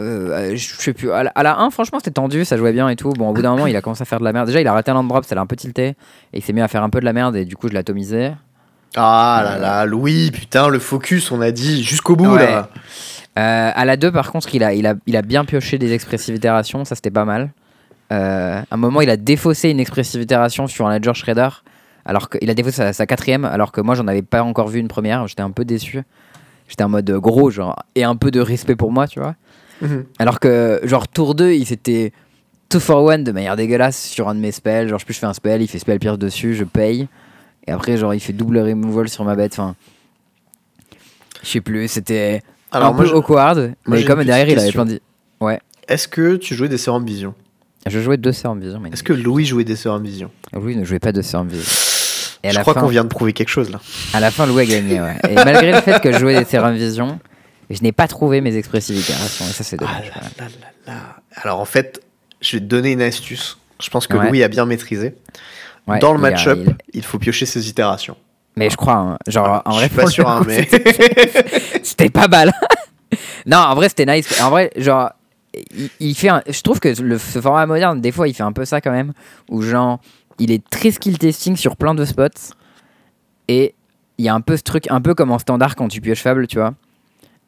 euh, je sais plus. À la, à la 1, franchement, c'était tendu, ça jouait bien et tout. Bon, au bout d'un moment, il a commencé à faire de la merde. Déjà, il a raté un land drop, ça l'a un peu tilté. Et il s'est mis à faire un peu de la merde et du coup, je l'ai atomisé.
Ah là là, Louis, putain, le focus, on a dit jusqu'au bout
Ouais.
là.
Euh, à la 2, par contre, il a, il, a, il a bien pioché des expressives itérations, ça c'était pas mal. Euh, à un moment, il a défaussé une expressive itération sur un Ledger Shredder. Alors qu'il a défaussé sa, sa quatrième, alors que moi, j'en avais pas encore vu une première. J'étais un peu déçu. J'étais en mode gros, genre, et un peu de respect pour moi, tu vois.
Mhm.
Alors que, genre, tour 2, il s'était 2 for 1 de manière dégueulasse sur un de mes spells. Genre, je plus, je fais un spell, il fait spell pierce dessus, je paye. Et après, genre, il fait double removal sur ma bête. Enfin, Je sais plus, c'était
Alors
un
moi,
peu
je-
awkward, mais comme derrière il avait plein de.
est-ce que tu jouais des en Vision?
Je jouais deux en vision,
Est-ce que Louis jouait des en Vision?
Louis ne jouait pas sœurs en vision. Et à
Je
la
crois
fin,
qu'on vient de prouver quelque chose là.
à la fin, Louis a gagné, ouais. Et malgré le fait que je jouais des en vision, je n'ai pas trouvé mes expressives itérations, et ça c'est
Ah
dommage.
là là là. Alors en fait, je vais te donner une astuce. Je pense que
Ouais.
Louis a bien maîtrisé.
Ouais,
Dans le match-up,
il-
il... faut piocher ses itérations.
Mais je crois, hein, genre en
je
vrai,
suis pas sûr, hein, mais
c'était- pas mal. non, en vrai, c'était nice. En vrai, genre, il, il fait un- je trouve que le, ce format moderne, des fois, il fait un peu ça quand même, où genre, il est très skill testing sur plein de spots, et il y a un peu ce truc, un peu comme en standard quand tu pioches fable, tu vois.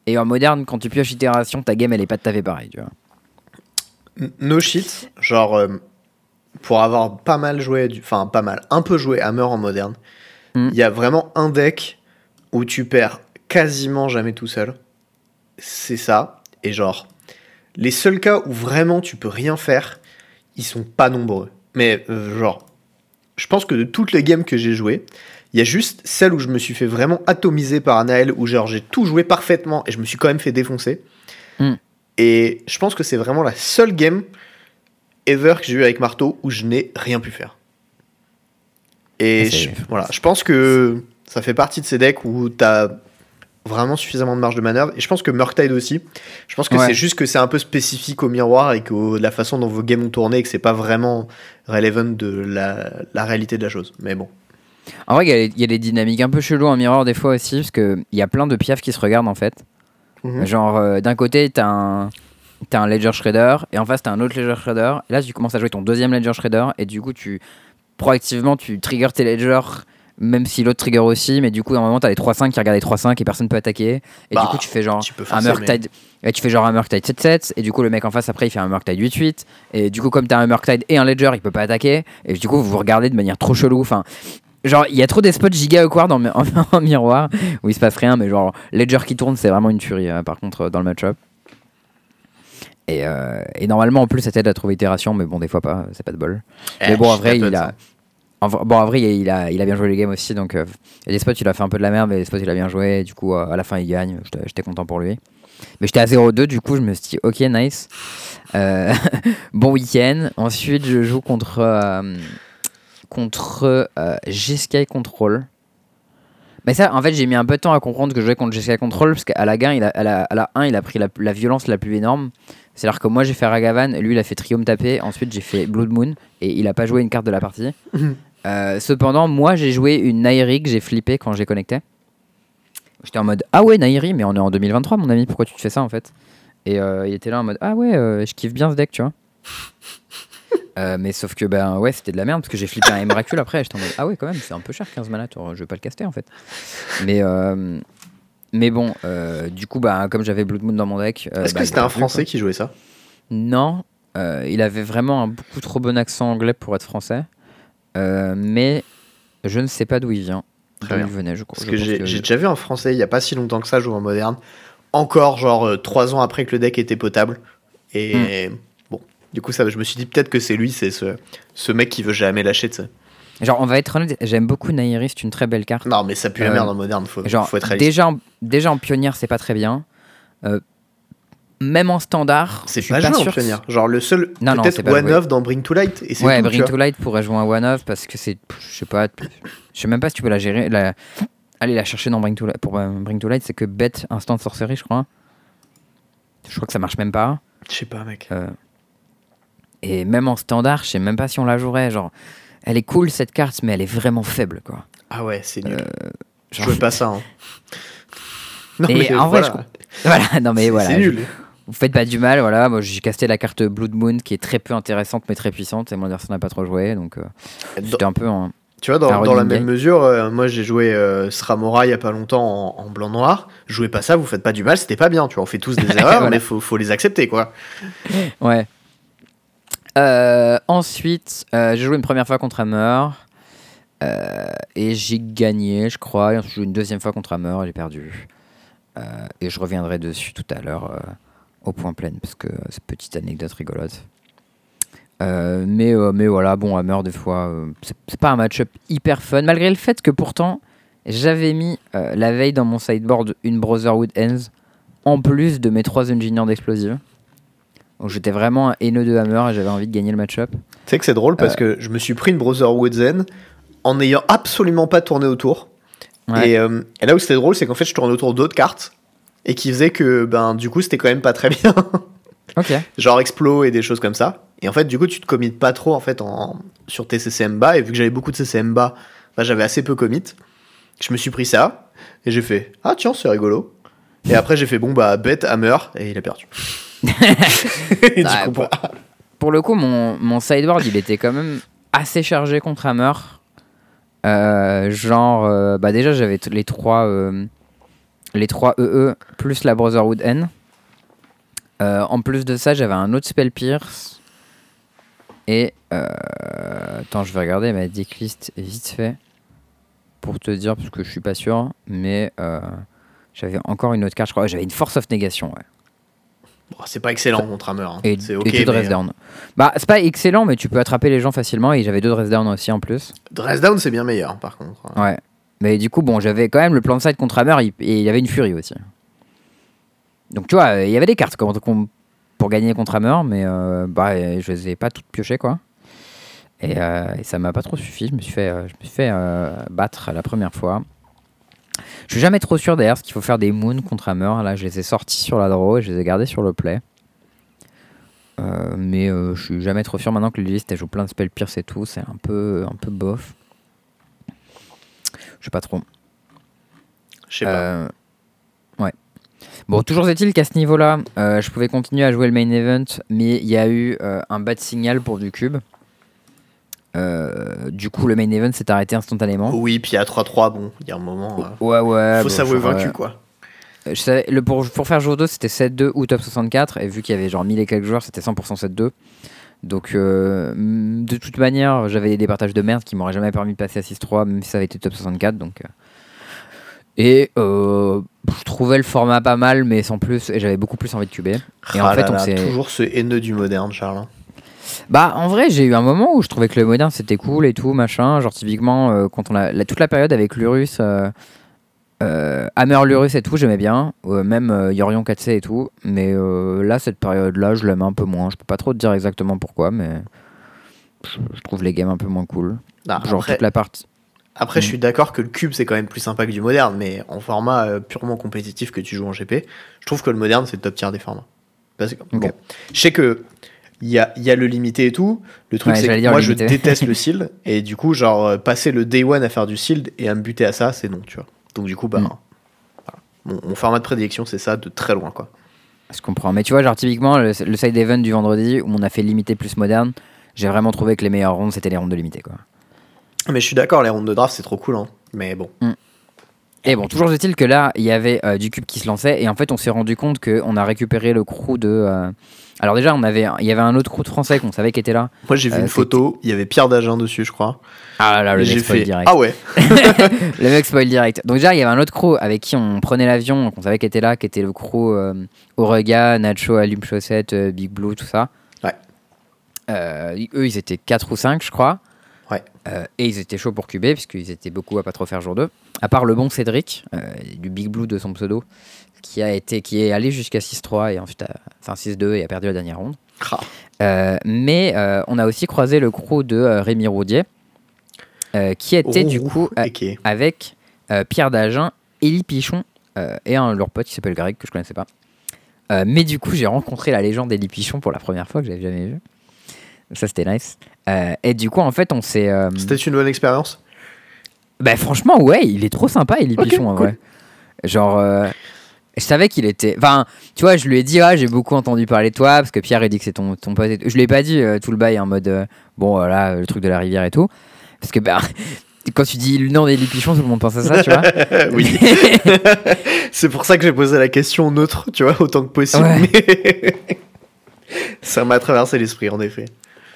Et en moderne, quand tu pioches itération, ta game, elle est pas tout à fait pareille, tu vois.
no shit. Genre, euh, pour avoir pas mal joué, du- enfin pas mal, un peu joué Hammer en moderne, il
Mm.
y a vraiment un deck où tu perds quasiment jamais tout seul. C'est ça. Et genre, les seuls cas où vraiment tu peux rien faire, ils sont pas nombreux. Mais euh, genre, je pense que de toutes les games que j'ai jouées, il y a juste celle où je me suis fait vraiment atomiser par Anaël, où genre j'ai tout joué parfaitement et je me suis quand même fait défoncer.
Mm.
Et je pense que c'est vraiment la seule game ever que j'ai eu avec Marteau où je n'ai rien pu faire. Et je, voilà, je pense que ça fait partie de ces decks où tu as vraiment suffisamment de marge de manœuvre. Et je pense que Murktide aussi. Je pense que
Ouais.
c'est juste que c'est un peu spécifique au miroir et que la façon dont vos games ont tourné et que c'est pas vraiment relevant de la, la réalité de la chose. Mais bon.
En vrai, il y y, a des dynamiques un peu cheloues en mirror des fois aussi, parce qu'il y a plein de piafs qui se regardent en fait.
Mhm.
Genre, euh, d'un côté, t'as un, t'as un Ledger Shredder, et en face, t'as un autre Ledger Shredder. Et là, tu commences à jouer ton deuxième Ledger Shredder, et du coup, tu proactivement, tu triggers tes Ledgers, même si l'autre trigger aussi, mais du coup, à un moment, t'as les 3-5 qui regardent les 3-5 et personne peut attaquer. Et
Bah,
du coup, tu fais genre un Murktide. Et tu fais genre un Murktide 7-7, et du coup, le mec en face, après, il fait un Murktide 8-8. Et du coup, comme t'as un Murktide et un Ledger, il peut pas attaquer. Et du coup, vous vous regardez de manière trop chelou. Enfin. Genre, il y a trop des spots giga awkward en, mi- en, miroir où il se passe rien, mais genre, Ledger qui tourne, c'est vraiment une tuerie, euh, par contre, euh, dans le match-up. Et, euh, et normalement, en plus, ça t'aide à trouver itération, mais bon, des fois pas, c'est pas de bol.
Eh,
mais bon, en vrai, il a. en bon, en vrai, il a, il a bien joué les games aussi, donc euh, il y a des spots, il a fait un peu de la merde, mais des spots, il a bien joué, et du coup, euh, à la fin, il gagne. J'étais content pour lui. Mais j'étais à 0-2, du coup, je me suis dit, ok, nice. Euh, bon week-end. Ensuite, je joue contre, euh, contre G-Sky Control. Mais ça, en fait, j'ai mis un peu de temps à comprendre que je jouais contre G-Sky Control, parce qu'à la, gain, il a, à, la, à la 1, il a pris la, la violence la plus énorme. C'est-à-dire que moi, j'ai fait Ragavan, lui, il a fait Triumph tapé, ensuite, j'ai fait Blood Moon, et il a pas joué une carte de la partie. Euh, cependant, moi, j'ai joué une Nairi que j'ai flippé quand j'ai connecté. J'étais en mode Ah ouais, Nairi, mais on est en 2023, mon ami, pourquoi tu te fais ça en fait? Et euh, il était là en mode Ah ouais, euh, je kiffe bien ce deck, tu vois. Mais sauf que ben ouais c'était de la merde parce que j'ai flippé un Emrakul après j'étais en mode ah ouais quand même c'est un peu cher 15 mana je vais pas le caster en fait mais mais bon euh, du coup bah comme j'avais Blood Moon dans mon deck euh,
Est-ce
bah,
que
il
c'était un Français qui jouait ça
non euh, il avait vraiment un beaucoup trop bon accent anglais pour être français mais je ne sais pas d'où il vient
Très
d'où
bien.
il venait je crois
Parce
je
que j'ai déjà vu un Français il y a pas si longtemps que ça jouer en moderne. Encore genre 3 ans après que le deck était potable. Et
Hmm.
bon, du coup, ça, je me suis dit peut-être que c'est lui, c'est ce, ce mec qui veut jamais lâcher de ça.
Genre on va être honnête j'aime beaucoup Nairi c'est une très belle carte
Non, mais ça pue la
Euh,
merde en moderne, faut,
Genre,
faut être réaliste.
déjà, en, déjà en pionnière, c'est pas très bien. Euh, même en standard,
C'est pas,
pas
joué en pionnière. Genre le seul,
Non, non, c'est
peut-être One of dans Bring to Light. Et
Ouais,
tout,
Bring to Light pourrait jouer un one off parce que c'est, je sais pas, je sais même pas si tu peux la gérer. La, aller la chercher dans Bring to Light pour euh, Bring to Light, c'est que bête instant sorcery, je crois. Je crois que ça marche même pas.
Je sais pas, mec.
Euh, et même en standard, je sais même pas si on la jouerait. Genre, elle est cool cette carte, mais elle est vraiment faible, quoi.
Ah ouais, c'est nul. je
genre-
jouais pas ça. hein. Non,
Et
mais
en vrai,
voilà.
Voilà, non mais
C'est-
voilà.
C'est
je-
nul.
Vous faites pas du mal, voilà. Moi, j'ai casté la carte Blood Moon qui est très peu intéressante mais très puissante. Et mon adversaire n'a pas trop joué, donc euh, j'étais un peu en.
Tu vois, dans, la même mesure, euh, moi j'ai joué euh, Sramora il y a pas longtemps en, en blanc-noir. Jouez pas ça, vous faites pas du mal, c'était pas bien. Tu vois, on fait tous des erreurs,
Voilà.
mais faut, faut les accepter, quoi.
Ouais. Euh, ensuite, euh, j'ai joué une première fois contre Hammer. euh, et j'ai gagné, je crois. Et j'ai joué une deuxième fois contre Hammer et j'ai perdu. Et je reviendrai dessus tout à l'heure au point plein parce que c'est petite anecdote rigolote. Mais, mais voilà, bon, Hammer, des fois, c'est c'est pas un match-up hyper fun, malgré le fait que pourtant, j'avais mis la veille dans mon sideboard une Brotherhood Ends en plus de mes trois ingénieurs d'explosive. Donc j'étais vraiment un haineux de Hammer et j'avais envie de gagner le match-up.
Tu sais que c'est drôle parce que je me suis pris une Brotherhood Zen en n'ayant absolument pas tourné autour.
Ouais.
Et, euh, et là où c'était drôle, c'est qu'en fait, je tournais autour d'autres cartes et qui faisait que, ben, du coup, c'était quand même pas très bien.
Ok.
genre explo et des choses comme ça. Et en fait, du coup, tu te commites pas trop en fait en, sur tes CCM bas. Et vu que j'avais beaucoup de CCM bas, bah, j'avais assez peu commit. Je me suis pris ça et j'ai fait ah tiens c'est rigolo. Et après j'ai fait bon bah bet hammer et il a perdu. Et
Ah,
du coup,
pour-
bah,
Pour le coup, mon, mon sideboard, il était quand même assez chargé contre Hammer. Euh, genre, euh, bah déjà, j'avais t- les trois, euh, les trois EE plus la Brotherhood N. Euh, en plus de ça, j'avais un autre Spell Pierce. Et. euh, attends, je vais regarder ma decklist vite fait. Pour te dire, parce que je suis pas sûr. Mais euh, j'avais encore une autre carte, je crois. J'avais une Force of Negation, ouais.
Bon, c'est pas excellent contre hammer. hein.
Et,
c'est
et
ok.
deux
mais,
dress down. Bah, c'est pas excellent, mais tu peux attraper les gens facilement. Et j'avais deux dress down aussi en plus.
euh, dress down c'est bien meilleur par contre.
Ouais. Mais du coup, bon, j'avais quand même le plan de side contre Hammer et il y avait une Fury aussi. Donc tu vois, euh, il y avait des cartes pour gagner contre Hammer, mais euh, bah, euh, je les ai pas toutes piochées quoi. Et, euh, et ça m'a pas trop suffi. Je me suis fait, euh, je me suis fait euh, battre la première fois. Je suis jamais trop sûr d'ailleurs ce qu'il faut faire des moons contre Hammer. Là, je les ai sortis sur la draw et je les ai gardés sur le play. Euh, mais euh, je suis jamais trop sûr maintenant que le list elle joue plein de spell pierce et tout. C'est un peu, un peu bof. Je sais pas trop.
Je sais pas.
Euh, ouais. Bon, toujours est-il qu'à ce niveau-là, je pouvais continuer à jouer le main event, mais il y a eu un bad signal pour du cube. Euh, du coup, le main event s'est arrêté instantanément.
Oui, puis à 3-3, bon, il y a un moment. euh,
Ouais, ouais.
faut
bon,
s'avouer vaincu
euh,
quoi.
je savais- le, pour, pour faire jour 2, c'était 7-2 ou top 64, et vu qu'il y avait genre 1000 et quelques joueurs, c'était 100% 7-2. Donc, euh, de toute manière, j'avais des départages de merde qui m'auraient jamais permis de passer à 6-3, même si ça avait été top 64. Donc, euh. Et euh, je trouvais le format pas mal, mais sans plus, et j'avais beaucoup plus envie de cuber. Et en
Ah
fait,
là
on
là, toujours ce haineux du moderne, Charles.
Bah, en vrai, j'ai eu un moment où je trouvais que le moderne c'était cool et tout, machin. Genre, typiquement, euh, quand on a la- toute la période avec l'Urus, euh, euh, Hammer l'Urus et tout, j'aimais bien. Euh, même Yorion 4C et tout. Mais là, cette période-là, je l'aime un peu moins. Je peux pas trop te dire exactement pourquoi, mais je, je trouve les games un peu moins cool.
Ah,
Genre,
après,
toute la partie.
après, je
Mm.
suis d'accord que le cube c'est quand même plus sympa que du moderne, mais en format euh, purement compétitif que tu joues en GP, je trouve que le moderne c'est le top tier des formats. Parce que,
Ok.
bon, je sais que il y a, il y a le limité et tout. Le truc
Ouais,
c'est que moi je déteste le shield et du coup genre euh, passer le day one à faire du shield et à me buter à ça c'est non tu vois. Donc du coup bah
Mm.
voilà. Mon, mon format de prédilection c'est ça de très loin quoi.
Je comprends. Mais tu vois, genre, typiquement, le, le side event du vendredi où on a fait limité plus moderne, j'ai vraiment trouvé que les meilleures rondes c'était les rondes de limité, quoi.
Mais je suis d'accord les rondes de draft c'est trop cool hein. Mais bon.
Et bon, toujours est-il que là, il y avait euh, du cube qui se lançait, et en fait, on s'est rendu compte qu'on a récupéré le crew de. euh, Alors, déjà, on avait, il y avait un autre crew de français qu'on savait qui était là.
Moi j'ai vu
Euh,
une photo, il y avait Pierre Dagen dessus je crois.
Ah là le mec spoil
fait
direct.
ah ouais.
Le mec spoil direct. Donc, déjà, il y avait un autre crew avec qui on prenait l'avion, qu'on savait qui était là, qui était le crew euh, Orega, Nacho, Allume Chaussette, euh, Big Blue, tout ça.
Ouais.
Euh, eux, ils étaient 4 ou 5, je crois.
Ouais.
Et ils étaient chauds pour cuber, puisqu'ils étaient beaucoup à pas trop faire jour 2. À part le bon Cédric, du Big Blue de son pseudo, qui, a été, qui est allé jusqu'à 6-3 et ensuite, a- enfin 6-2 et a perdu la dernière ronde.
Ah.
Euh, mais euh, on a aussi croisé le crew de euh, Rémi Roudier, euh, qui était du
Ouh,
coup avec Pierre Dagen, Élie Pichon et un leur pote qui s'appelle Greg, que je connaissais pas. Mais du coup, j'ai rencontré la légende d'Élie Pichon pour la première fois que j'avais jamais vu. Ça, c'était nice. Et du coup, en fait, on s'est.
C'était une bonne expérience?
bah, franchement, ouais, il est trop sympa, Élie Pichon, en
cool.
vrai. Genre. Euh, Je savais qu'il était. Enfin, tu vois, je lui ai dit, ah, j'ai beaucoup entendu parler de toi, parce que Pierre, il dit que c'est ton, ton pote. et. Je lui ai pas dit euh, tout le bail en mode, euh, bon, voilà, le truc de la rivière et tout. Parce que, bah, quand tu dis le nom d'Élie Pichon, tout le monde pense à ça, tu vois.
oui. c'est pour ça que j'ai posé la question neutre, tu vois, autant que possible.
Ouais.
ça m'a traversé l'esprit, en effet.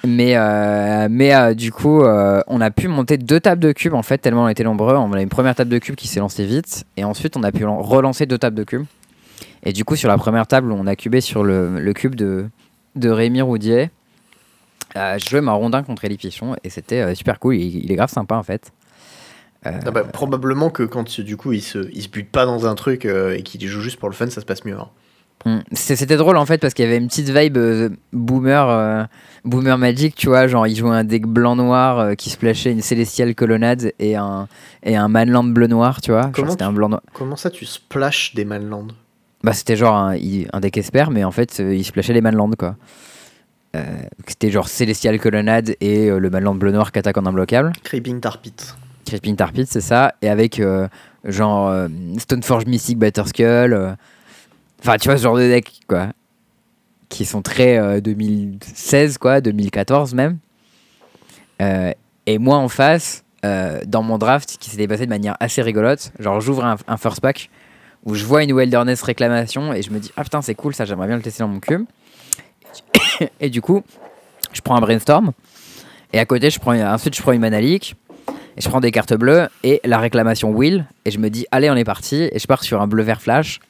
Mais, euh, euh, du coup, euh, on a pu monter deux tables de cubes en fait, tellement on était nombreux. On a une première table de cubes qui s'est lancée vite, et ensuite on a pu lan- relancer deux tables de cubes. Et du coup, sur la première table, on a cubé sur le, cube de, Rémi Roudier. Je jouais ma rondin contre Elie et c'était super cool. Il, il est grave sympa en fait.
Ah bah, probablement que quand du coup il se, il se bute pas dans un truc et qu'il joue juste pour le fun, ça se passe mieux. hein.
Mm. C'était drôle en fait parce qu'il y avait une petite vibe euh, boomer, euh, boomer magic, tu vois. Genre, il jouait un deck blanc-noir euh, qui splashait une célestiale colonnade et un, et un manland bleu-noir, tu vois.
Comment,
un blanc
comment ça tu splashes des manlands?
Bah, c'était genre un, un, deck esper, mais en fait, il splashait les manlands, quoi. c'était genre célestiale colonnade et le manland bleu-noir qui attaque en imbloquable.
Creeping Tarpit.
Creeping Tarpit, c'est ça. Et avec genre Stoneforge Mystic Batterskull. Enfin, tu vois, ce genre de deck, quoi. Qui sont très 2016, euh, quoi, 2014 même. Euh, et moi, en face, euh, dans mon draft, qui s'était passé de manière assez rigolote, genre, j'ouvre un, first pack où je vois une Wilderness réclamation et je me dis, ah putain, c'est cool, ça, j'aimerais bien le tester dans mon cube. et du coup, je prends un brainstorm. Et à côté, je prends, ensuite, je prends une mana leak. Et je prends des cartes bleues et la réclamation Will. Et je me dis, allez, on est parti. Et je pars sur un bleu vert flash.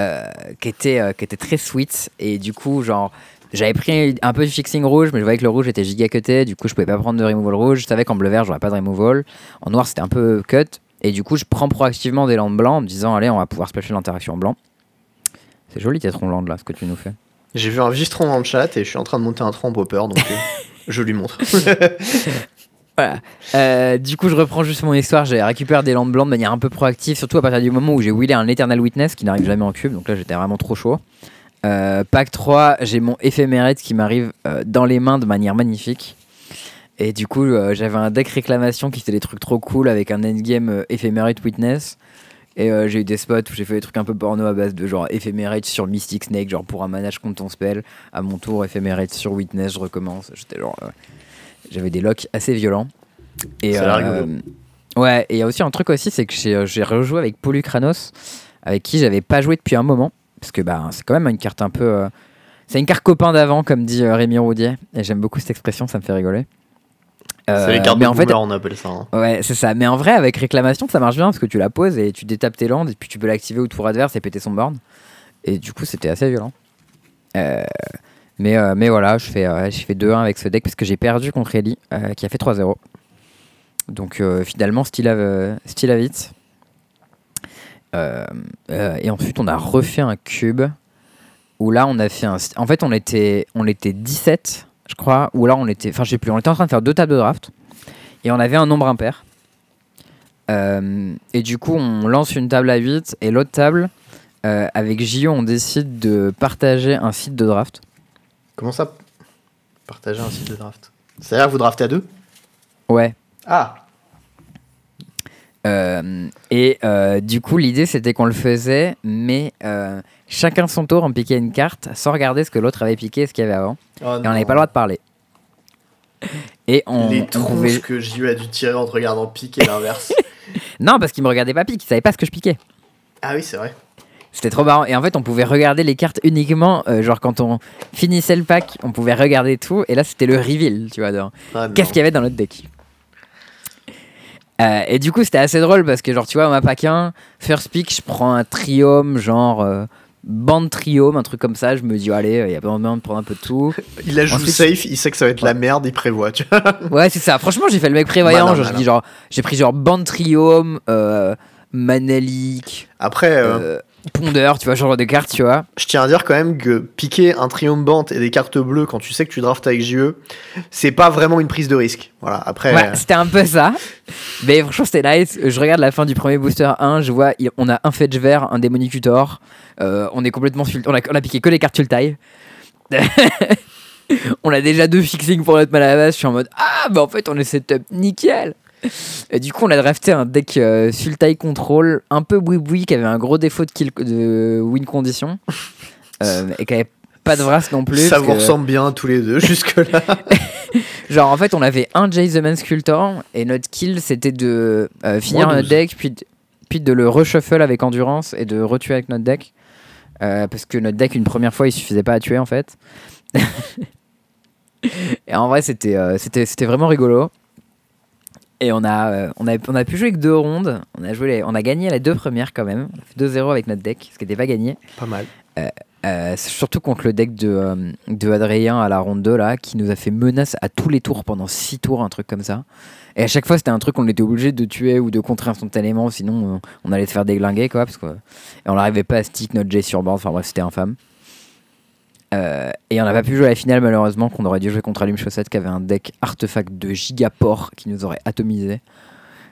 Euh, qui, était, euh, qui était très sweet. Et du coup, genre, j'avais pris un peu de fixing rouge, mais je voyais que le rouge était giga cuté. Du coup, je pouvais pas prendre de removal rouge. Je savais qu'en bleu vert, j'aurais pas de removal. En noir, c'était un peu cut. Et du coup, je prends proactivement des landes blancs en me disant, allez, on va pouvoir splasher l'interaction en blanc. C'est joli tes troncs land là, ce que tu nous fais.
J'ai vu un tronc dans le chat et je suis en train de monter un tronc popper, donc euh, je lui montre.
Euh, du coup, je reprends juste mon histoire. J'ai récupéré des lampes blancs de manière un peu proactive, surtout à partir du moment où j'ai wheelé un Eternal Witness qui n'arrive jamais en cube. Donc là, j'étais vraiment trop chaud. Euh, pack 3, j'ai mon éphémérite qui m'arrive euh, dans les mains de manière magnifique. Et du coup, j'avais un deck réclamation qui faisait des trucs trop cool avec un endgame éphémérite Witness. Et j'ai eu des spots où j'ai fait des trucs un peu porno à base de genre éphémérite sur Mystic Snake, genre pour un manage contre ton spell. À mon tour, éphémérite sur Witness, je recommence. J'étais genre. J'avais des locks assez violents.
Et, euh,
ouais, et il y a aussi un truc aussi, c'est que j'ai euh, rejoué avec Polukranos, avec qui j'avais pas joué depuis un moment. Parce que bah, c'est quand même une carte un peu. Euh, c'est une carte copain d'avant, comme dit Rémi Roudier. Et j'aime beaucoup cette expression, ça me fait rigoler.
c'est les cartes mais en fait, on appelle ça. Hein.
Ouais, c'est ça. Mais en vrai, avec réclamation, ça marche bien parce que tu la poses et tu détapes tes landes et puis tu peux l'activer au tour adverse et péter son board. Et du coup, c'était assez violent. Euh, mais, euh, mais voilà, je fais, euh, fais 2-1 avec ce deck parce que j'ai perdu contre Ellie euh, qui a fait 3-0. Donc finalement, style à vite. et ensuite, on a refait un cube où là, on a fait un. En fait, on était, on était 17, je crois, ou là, on était. Enfin, je sais plus, on était en train de faire deux tables de draft et on avait un nombre impair. et du coup, on lance une table à 8 et l'autre table, avec Gio, on décide de partager un site de draft.
Comment ça Partager un site de draft C'est-à-dire que vous draftez à deux?
Ouais.
Ah
euh, et euh, du coup, l'idée c'était qu'on le faisait, mais euh, chacun son tour, on piquait une carte sans regarder ce que l'autre avait piqué, ce qu'il y avait avant. Oh et on n'avait pas le droit de parler.
Et on, Les trouvait que j'ai a dû tirer en te regardant piquer l'inverse.
non, parce qu'il me regardait pas piquer, il savait pas ce que je piquais.
Ah oui, c'est vrai.
C'était trop marrant. Et en fait, on pouvait regarder les cartes uniquement, euh, genre quand on finissait le pack, on pouvait regarder tout. Et là, c'était le reveal, tu vois. Ah, qu'est-ce qu'il y avait dans notre deck euh, Et du coup, c'était assez drôle parce que, genre, tu vois, ma pack 1, first pick, je prends un triome, genre. Euh, bande triome, un truc comme ça, je me dis, allez, il y a pas besoin de prendre un peu de tout.
Il a joué safe, il sait que ça va être la merde, il prévoit, tu
vois. Ouais, c'est ça. Franchement, j'ai fait le mec prévoyant. genre, genre, j'ai pris genre bande triome, euh, Manalik.
Après.
Pondeur, tu vois, genre de cartes, tu vois.
Je tiens à dire quand même que piquer un triomphant et des cartes bleues quand tu sais que tu draftes avec JE, c'est pas vraiment une prise de risque. Voilà, après.
Ouais, c'était un peu ça. Mais franchement, c'était nice. Je regarde la fin du premier booster 1, je vois, on a un Fetch vert, un Démonicutor. Euh, on est complètement. On a, on a piqué que les cartes Sultai. on a déjà deux fixings pour notre base Je suis en mode, ah, bah en fait, on est setup nickel. Et du coup, on a drafté un deck euh, Sultai Control un peu boui-boui qui avait un gros défaut de, kill, de win condition euh, et qui avait pas de Vras non plus.
Ça vous ressemble bien tous les deux jusque-là.
Genre, en fait, on avait un Jay the Man Sculptor et notre kill c'était de euh, finir notre deck puis, puis de le reshuffle avec endurance et de retuer avec notre deck. parce que notre deck, une première fois, il suffisait pas à tuer en fait. et en vrai, c'était c'était vraiment rigolo. Et on a, euh, on, a, on a pu jouer que deux rondes. On a, joué les- on a gagné les deux premières quand même. On a fait 2-0 avec notre deck, ce qui n'était pas gagné.
Pas mal.
Euh, c'est surtout contre le deck de, euh, de Adrien à la ronde 2, là, qui nous a fait menace à tous les tours pendant 6 tours, un truc comme ça. Et à chaque fois, c'était un truc qu'on était obligé de tuer ou de contrer instantanément, sinon euh, on allait se faire déglinguer, quoi. Parce que, et on n'arrivait pas à stick notre J sur board, enfin bref, c'était infâme. Euh, et on n'a pas pu jouer à la finale, malheureusement, qu'on aurait dû jouer contre Allume Chaussette, qui avait un deck artefact de gigaport qui nous aurait atomisé.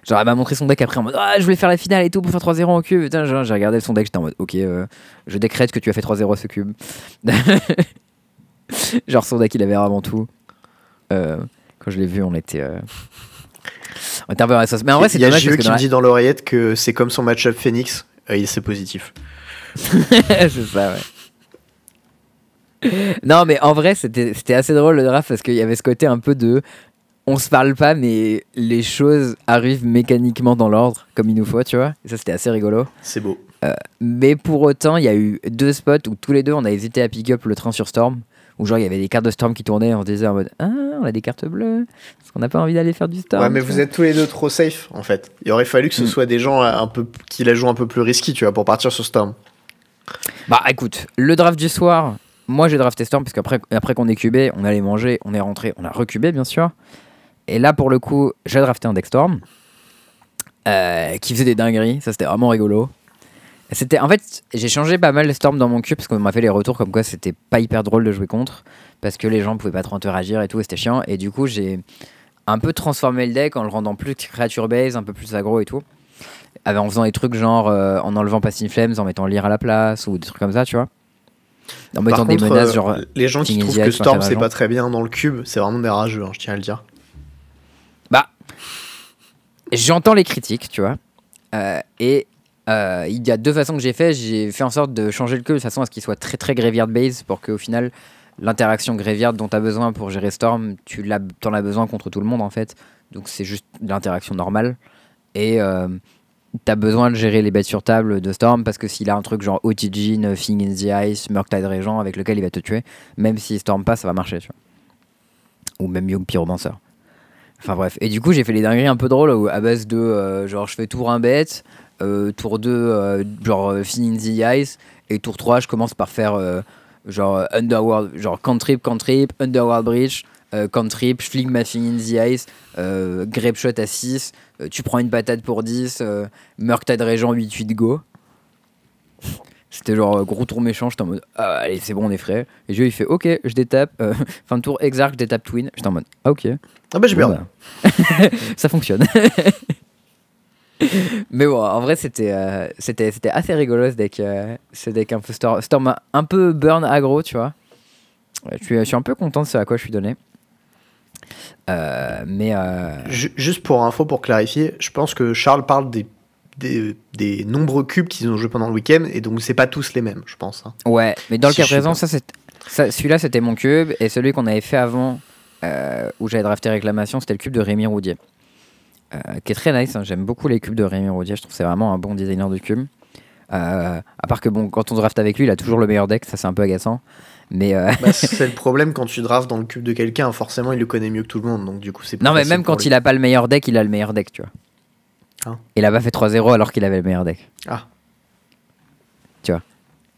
Genre, elle m'a montré son deck après en mode Ah, je voulais faire la finale et tout pour faire 3-0 en cube. Putain, genre, j'ai regardé son deck, j'étais en mode Ok, euh, je décrète que tu as fait 3-0 à ce cube. genre, son deck, il avait vraiment tout. Euh, quand je l'ai vu, on était. On était un peu dans la sauce. Mais en vrai, c'est
Il y a
que
qui me
la-
dit dans l'oreillette que c'est comme son match-up Phoenix. Il- c'est positif.
c'est ça, ouais. Non, mais en vrai, c'était c'était assez drôle le draft parce qu'il y avait ce côté un peu de. On se parle pas, mais les choses arrivent mécaniquement dans l'ordre, comme il nous faut, tu vois. Et ça, c'était assez rigolo.
C'est beau.
Mais pour autant, il y a eu deux spots où tous les deux, on a hésité à pick up le train sur Storm. Où genre, il y avait des cartes de Storm qui tournaient. On se disait en mode Ah, on a des cartes bleues. Est-ce qu'on n'a pas envie d'aller faire du Storm
ouais, mais vous êtes tous les deux trop safe en fait. Il aurait fallu que ce
Mm.
soit des gens euh, un peu qui la jouent un peu plus risky, tu vois, pour partir sur Storm.
Bah écoute, le draft du soir, moi j'ai drafté Storm parce qu'après après qu'on est cubé, on allait manger, on est rentré, on a recubé bien sûr. Et là pour le coup, j'ai drafté un deck Storm euh, qui faisait des dingueries, ça c'était vraiment rigolo. C'était en fait, j'ai changé pas mal Storm dans mon cube parce qu'on m'a fait les retours comme quoi c'était pas hyper drôle de jouer contre parce que les gens pouvaient pas trop interagir et tout, et c'était chiant. Et du coup, j'ai un peu transformé le deck en le rendant plus creature base, un peu plus aggro et tout. Avec- En faisant des trucs genre euh, en enlevant Passing Flames, en mettant Lire à la place ou des trucs comme ça, tu vois. En mettant
Par
des
contre,
menaces
euh,
genre.
les gens qui trouvent que Storm c'est pas très bien dans le cube, c'est vraiment des rageux, hein, je tiens à le dire.
Bah, j'entends les critiques, tu vois. Euh, et euh, il y a deux façons que j'ai fait. J'ai fait en sorte de changer le queue de façon à ce qu'il soit très très graveyard base pour qu'au final, l'interaction graveyard dont tu as besoin pour gérer Storm, tu l'as, en as besoin contre tout le monde en fait. Donc c'est juste l'interaction normale. Et euh, tu as besoin de gérer les bêtes sur table de Storm parce que s'il a un truc genre OTG, Nothing in the Ice, Murktide Régent avec lequel il va te tuer, même si Storm pas, ça va marcher, tu vois. Ou même Young Pyromancer. Enfin bref, et du coup j'ai fait les dingueries un peu drôles où, à base de euh, genre je fais tour 1 bête, euh, tour 2 euh, genre Fin in the Ice, et tour 3 je commence par faire genre Underworld, genre cantrip, cantrip, Underworld Breach, euh, cantrip, fling ma Fin in the Ice, euh, Grape Shot à 6, euh, tu prends une patate pour 10, euh, Murktide Régent 8-8 go. C'était genre euh, gros tour méchant, j'étais en mode ah, allez c'est bon on est frais. Et Dieu il fait ok je détape, fin de tour Exarch, je détape Twin, j'étais en mode ah ok.
Ah bah j'ai
Bon, bah, ça fonctionne. Mais bon, en vrai, c'était c'était c'était assez rigolo ce deck, ce deck un peu storm, storm un peu burn aggro, tu vois. Je suis, je suis un peu content de ce à quoi je suis donné. Euh, mais euh,
Ju- Juste pour info, pour clarifier, je pense que Charles parle des, des, des nombreux cubes qu'ils ont joué pendant le week-end, et donc c'est pas tous les mêmes, je pense. hein.
ouais, mais dans le cas présent, ça, celui-là c'était mon cube et celui qu'on avait fait avant euh, où j'avais drafté réclamation, c'était le cube de Rémi Roudier. Euh, qui est très nice, hein. j'aime beaucoup les cubes de Rémi Roudier, je trouve c'est vraiment un bon designer de cube. Euh, à part que bon, quand on draft avec lui, il a toujours le meilleur deck, ça c'est un peu agaçant. Mais euh,
Bah, c'est le problème quand tu drafts dans le cube de quelqu'un, forcément il le connaît mieux que tout le monde, donc du coup c'est
non, mais même quand
lui.
il a pas le meilleur deck, il a le meilleur deck, tu vois.
Ah.
Il a pas fait 3-0 alors qu'il avait le meilleur deck.
Ah.
Tu vois.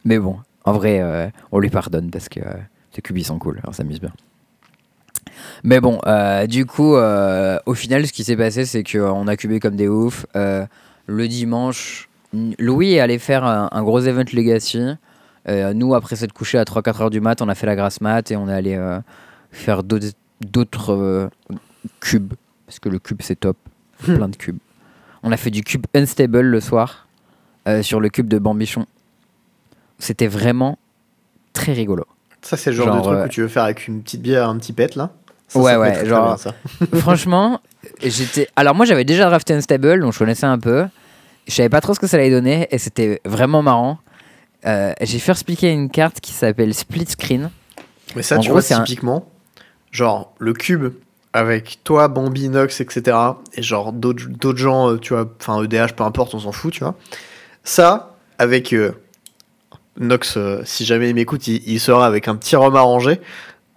Mais bon, en vrai, euh, on lui pardonne parce que euh, ces cubes ils sont cool, on s'amuse bien. Mais bon, euh, du coup, au final, ce qui s'est passé, c'est qu'on a cubé comme des oufs. Le dimanche, Louis est allé faire un, un gros event Legacy. Euh, nous, après s'être couché à 3-4 heures du mat, on a fait la grasse mat et on est allé euh, faire d'autres euh, cubes. Parce que le cube, c'est top. Plein de cubes. On a fait du cube unstable le soir sur le cube de Bambichon. C'était vraiment très rigolo.
Ça c'est le genre,
Genre,
de truc
euh,
où tu veux faire avec une petite bière, un petit pet là? Ça,
Ouais,
ça
ouais,
très
genre-
bien, ça.
Franchement, j'étais. Alors moi j'avais déjà drafté Unstable, donc je connaissais un peu. Je savais pas trop ce que ça allait donner et c'était vraiment marrant. Euh, J'ai fait expliquer une carte qui s'appelle Split Screen.
Mais ça,
En
tu
gros,
vois,
un-
typiquement, genre le cube avec toi, Bambi, Nox, etc. Et genre d'autres gens, euh, tu vois, enfin EDH, peu importe, on s'en fout, tu vois. Ça, avec euh, Nox, euh, si jamais il m'écoute, il, il sera avec un petit rhum arrangé.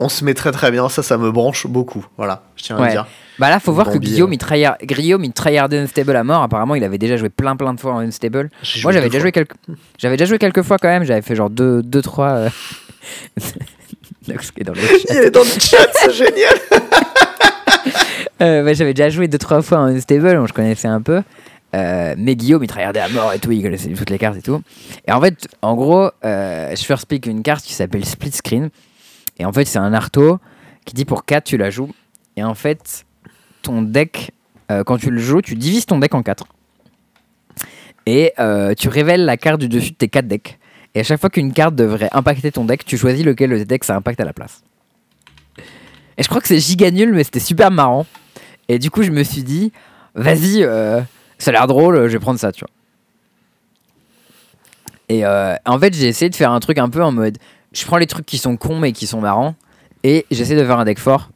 Euh, on se met très très bien, ça, ça me branche beaucoup. Voilà, je tiens à
Ouais.
dire.
Bah là, faut voir que Guillaume,
euh.
il tryhard, Guillaume, il tryhardait Unstable à mort. Apparemment, il avait déjà joué plein plein de fois en Unstable. Moi, j'avais
deux
déjà joué quelques, j'avais déjà joué quelques fois quand même. J'avais fait genre 2 deux, 3 euh... Nox qui est dans le chat.
Il est dans le chat, c'est génial.
Euh, j'avais déjà joué 2-3 fois en Unstable, donc je connaissais un peu. Euh, mais Guillaume, il tryhardait à mort et tout, il connaissait toutes les cartes et tout. Et en fait, en gros, euh, je first pick une carte qui s'appelle Split Screen. Et en fait, c'est un arto qui dit pour 4, tu la joues. Et en fait, ton deck, euh, quand tu le joues, tu divises ton deck en 4. Et euh, tu révèles la carte du dessus de tes 4 decks. Et à chaque fois qu'une carte devrait impacter ton deck, tu choisis lequel de tes decks ça impacte à la place. Et je crois que c'est giga nul, mais c'était super marrant. Et du coup, je me suis dit, vas-y, euh, ça a l'air drôle, je vais prendre ça, tu vois. Et en fait, j'ai essayé de faire un truc un peu en mode, je prends les trucs qui sont cons mais qui sont marrants, et j'essaie de faire un deck fort.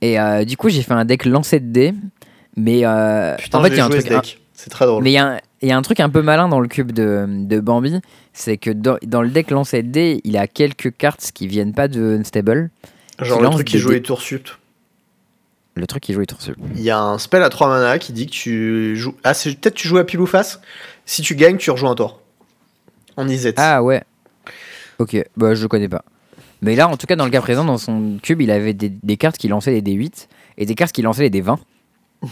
Et euh, du coup, j'ai fait un deck lancé de dés, mais euh,
Putain,
en fait, il y a un truc,
deck. C'est très drôle.
mais il y, a un- il y a un truc un peu malin dans le cube de, de Bambi, c'est que dans, dans le deck lancé de dés, il a quelques cartes qui viennent pas de Unstable.
Genre le truc qui joue les tours sup.
Le truc qui joue est tour sur.
Il y a un spell à 3 mana qui dit que tu joues. Ah, c'est peut-être tu joues à pile ou face. Si tu gagnes, tu rejoins un tour. En Izet.
Ah ouais. Ok, bah je connais pas. Mais là, en tout cas, dans le cas présent, dans son cube, il avait des, des cartes qui lançaient les D8 et des cartes qui lançaient les D20.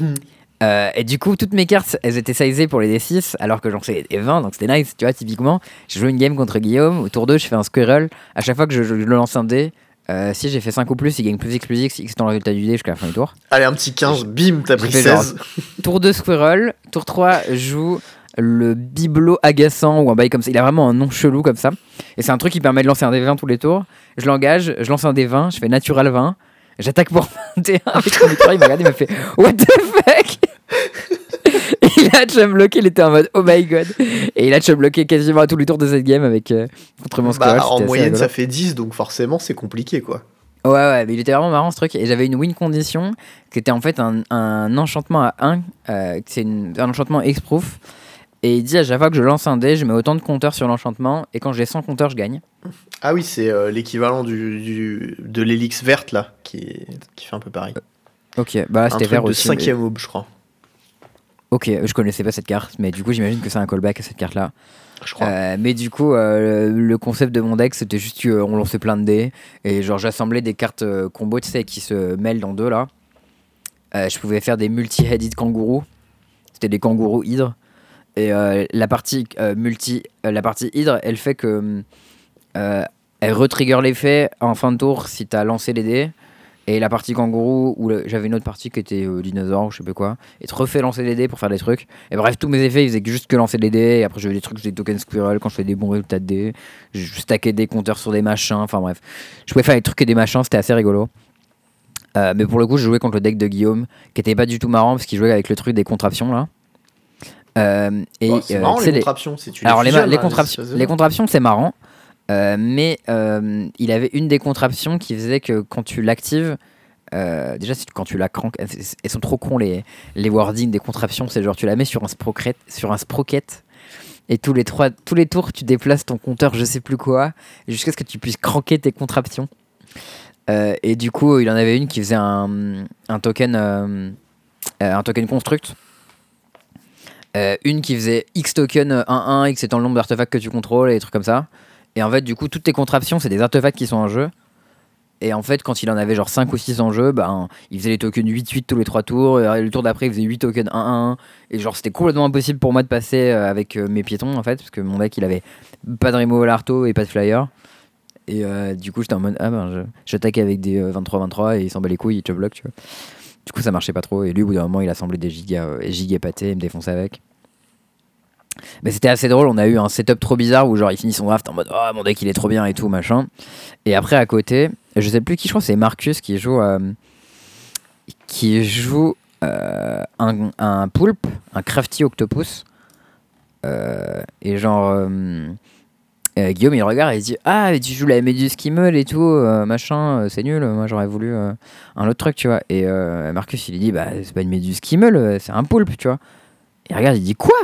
Euh, et du coup, toutes mes cartes, elles étaient sizées pour les D6, alors que j'en sais les D20, donc c'était nice. Tu vois, typiquement, j'ai joué une game contre Guillaume, au tour 2, je fais un squirrel. À chaque fois que je, je le lance un dé, euh, si j'ai fait 5 ou plus, il gagne plus X plus X, X dans le résultat du dé jusqu'à la fin du tour.
Allez, un petit 15, bim, t'as pris
fait genre-
16.
Tour 2 Squirrel, tour 3 joue le bibelot agaçant ou un bail comme ça. Il a vraiment un nom chelou comme ça. Et c'est un truc qui permet de lancer un D20 tous les tours. Je l'engage, je lance un D20, je fais natural 20. J'attaque pour 21 avec son victoire. Il m'a regardé, il m'a fait What the fuck? Il a chum bloqué, il était en mode Oh my god. Et il a bloqué quasiment à tous les tours de cette game avec euh, contre mon.
Bah, en moyenne, ça fait 10, donc forcément, c'est compliqué, quoi.
Ouais, ouais, mais il était vraiment marrant ce truc. Et j'avais une win condition qui était en fait un, un enchantement à 1. euh, c'est un enchantement X-Proof. Et il dit à chaque fois que je lance un dé, je mets autant de compteurs sur l'enchantement. Et quand j'ai 100 compteurs, je gagne.
Ah oui, c'est euh, l'équivalent du, du- de l'hélix verte, là, qui, qui fait un peu pareil.
Ok, bah c'était vert
de
aussi. mais-
cinquième aube, je crois.
Ok, je connaissais pas cette carte, mais du coup j'imagine que c'est un callback à cette carte-là.
Je crois.
Euh, mais du coup, euh, le, concept de mon deck, c'était juste qu'on lançait plein de dés. Et genre j'assemblais des cartes euh, combo, tu sais, qui se mêlent dans deux là. Euh, je pouvais faire des multi-headed kangourous. C'était des kangourous hydres. Et euh, la partie euh, multi, euh, la partie hydre, elle fait que elle retrigger l'effet en fin de tour si t'as lancé les dés. Et la partie kangourou, où j'avais une autre partie qui était euh, dinosaure ou je sais pas quoi, et te refait lancer les dés pour faire des trucs. Et bref, tous mes effets, ils faisaient juste que lancer les dés. Et après, j'avais des trucs, j'ai des tokens squirrel quand je fais des bons résultats de dés. Je stackais des compteurs sur des machins. Enfin bref, je pouvais faire des trucs et des machins, c'était assez rigolo. Mais pour le coup, je jouais contre le deck de Guillaume, qui était pas du tout marrant parce qu'il jouait avec le truc des contraptions là. Euh, et
Bah, c'est
euh,
marrant, les contraptions. Si tu
alors les, contraptions, les c'est marrant, euh, mais il avait une des contraptions qui faisait que quand tu l'actives, déjà quand tu la cranques, elles, sont trop cons les, les wordings des contraptions, c'est genre tu la mets sur un sprocket, sur un sprocket et tous les trois, tous les tours tu déplaces ton compteur je sais plus quoi jusqu'à ce que tu puisses cranker tes contraptions. Euh, et du coup il en avait une qui faisait un, un token, euh, un token construct. Euh, une qui faisait X token euh, 1-1, X étant le nombre d'artefacts que tu contrôles et des trucs comme ça. Et en fait, du coup, toutes tes contraptions, c'est des artefacts qui sont en jeu. Et en fait, quand il en avait genre 5 ou 6 en jeu, ben, il faisait les tokens 8-8 tous les 3 tours. Et le tour d'après, il faisait 8 tokens 1-1. Et genre, c'était complètement impossible pour moi de passer euh, avec euh, mes piétons, en fait, parce que mon deck, il avait pas de removal arto et pas de flyer. Et euh, du coup, j'étais en mode, ah ben, j'attaquais avec des euh, 23-23 et il s'en bat les couilles, il te bloque, tu vois. Du coup, ça marchait pas trop. Et lui, au bout d'un moment, il assemblait des gigas, euh, gigas pâtés et me défonçait avec. Mais c'était assez drôle, on a eu un setup trop bizarre où genre il finit son draft en mode oh mon deck il est trop bien et tout machin. Et après à côté, je sais plus qui je crois c'est Marcus qui joue euh, qui joue euh, un, un poulpe, un crafty octopus. Euh, et genre Guillaume il regarde et il dit ah tu joues la méduse qui meule et tout machin c'est nul moi j'aurais voulu un autre truc tu vois et Marcus il dit bah c'est pas une méduse qui meule c'est un poulpe tu vois et regarde il dit quoi?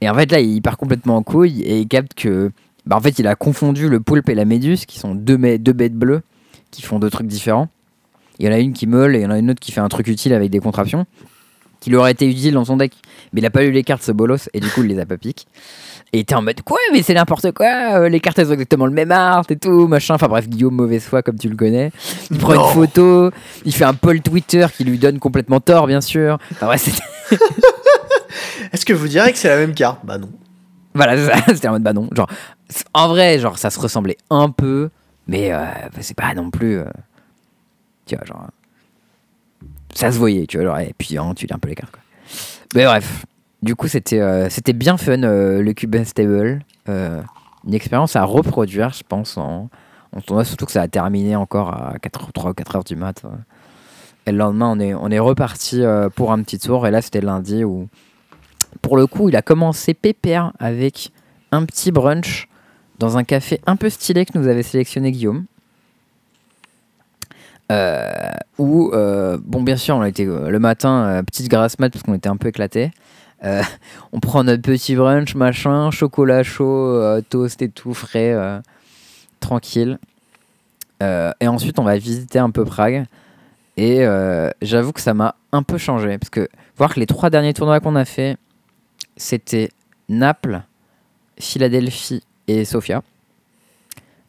Et en fait, là, il part complètement en couille et il capte que. Bah, en fait, il a confondu le poulpe et la méduse, qui sont deux, deux bêtes bleues qui font deux trucs différents. Il y en a une qui meule et il y en a une autre qui fait un truc utile avec des contraptions, qui lui aurait été utile dans son deck. Mais il a pas eu les cartes, ce bolos, et du coup, il les a pas piques. Et il était en mode quoi, mais c'est n'importe quoi, euh, les cartes elles ont exactement le même art et tout, machin. Enfin bref, Guillaume, mauvaise foi, comme tu le connais. Il prend
Non.
une photo, il fait un poll Twitter qui lui donne complètement tort, bien sûr. Enfin, ouais,
Est-ce que vous direz que c'est la même carte? Bah non.
voilà, c'était en mode bah non. Genre, en vrai, genre, ça se ressemblait un peu, mais euh, bah, c'est pas non plus. euh, tu vois, genre. Ça se voyait, tu vois, genre, et puis hein, tu lis un peu les cartes. Mais bref, du coup, c'était euh, bien fun, le Cube Stable. Une expérience à reproduire, je pense, en, en tournoi, surtout que ça a terminé encore à 4, 3 ou 4 heures du mat. euh. Et le lendemain, on est, on est reparti pour un petit tour, et là, c'était lundi où, pour le coup, il a commencé pépère avec un petit brunch dans un café un peu stylé que nous avait sélectionné Guillaume. Euh, où, euh, bon, bien sûr, on a été euh, le matin, euh, petite grasse mat parce qu'on était un peu éclaté. on prend notre petit brunch, machin, chocolat chaud, toast et tout, frais, tranquille. Et ensuite, on va visiter un peu Prague. Et j'avoue que ça m'a un peu changé. Parce que voir que les trois derniers tournois qu'on a fait, c'était Naples, Philadelphie et Sofia.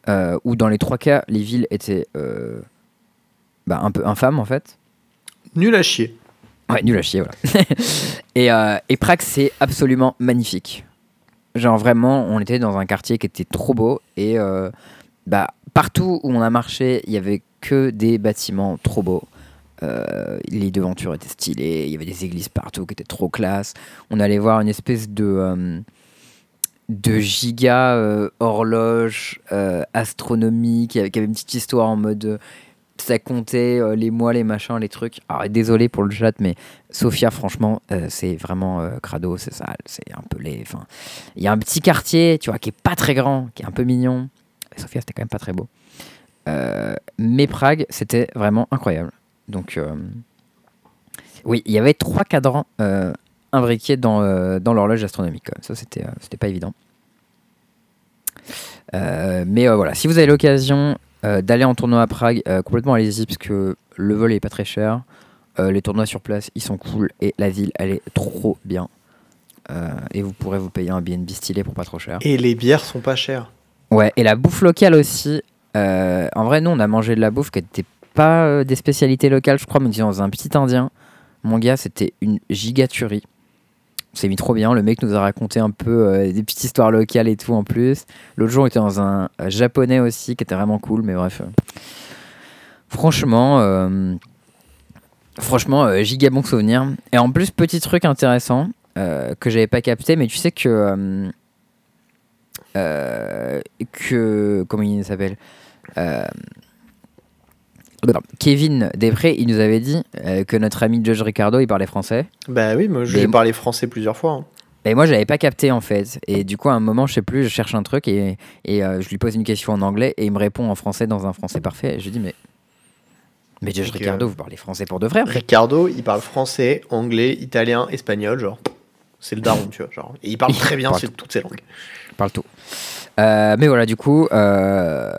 Euh, où dans les trois cas, les villes étaient euh, bah, un peu infâmes en fait.
Nul à chier.
Ouais, nul à chier, voilà. et, euh, et Prague, c'est absolument magnifique. Genre vraiment, on était dans un quartier qui était trop beau et bah, partout où on a marché, il y avait que des bâtiments trop beaux. Euh, les devantures étaient stylées, il y avait des églises partout qui étaient trop classe. On allait voir une espèce de, euh, de giga euh, horloge astronomique qui avait, une petite histoire en mode ça comptait les mois, les machins, les trucs. Alors désolé pour le chat, mais Sofia, franchement, c'est vraiment crado, c'est sale, c'est un peu. Enfin, il y a un petit quartier, tu vois, qui est pas très grand, qui est un peu mignon. Sofia, c'était quand même pas très beau. Mais Prague, c'était vraiment incroyable. Donc, euh, oui, il y avait trois cadrans euh, imbriqués dans, euh, dans l'horloge astronomique. Ça, c'était c'était pas évident. Mais voilà, si vous avez l'occasion d'aller en tournoi à Prague, complètement allez-y parce que le vol est pas très cher. Euh, les tournois sur place, ils sont cool et la ville, elle est trop bien. Euh, et vous pourrez vous payer un BNB stylé pour pas trop cher.
Et les bières sont pas chères.
Ouais, et la bouffe locale aussi. Euh, en vrai, nous, on a mangé de la bouffe qui n'était pas euh, des spécialités locales, je crois, mais dans un petit indien. Mon gars, c'était une gigaturie. On s'est mis trop bien. Le mec nous a raconté un peu euh, des petites histoires locales et tout en plus. L'autre jour, on était dans un japonais aussi qui était vraiment cool, mais bref. franchement, euh, franchement, giga bon souvenir. Et en plus, petit truc intéressant que j'avais pas capté, mais tu sais que. que comment il s'appelle Kevin Després, il nous avait dit euh, que notre ami Judge Ricardo, il parlait français.
Bah oui, moi vais parler français plusieurs fois. hein.
Et moi, j'avais pas capté en fait. Et du coup, à un moment, je sais plus, je cherche un truc et, et euh, je lui pose une question en anglais et il me répond en français dans un français parfait. Et je dis, mais. Mais Judge
Donc,
Ricardo,
euh,
vous parlez français pour de vrai
Ricardo, il parle français, anglais, italien, espagnol, genre. C'est le daron, tu vois. Genre. Et il parle très bien
parle
toutes ces langues.
Il parle tout. Euh, mais voilà, du coup, euh,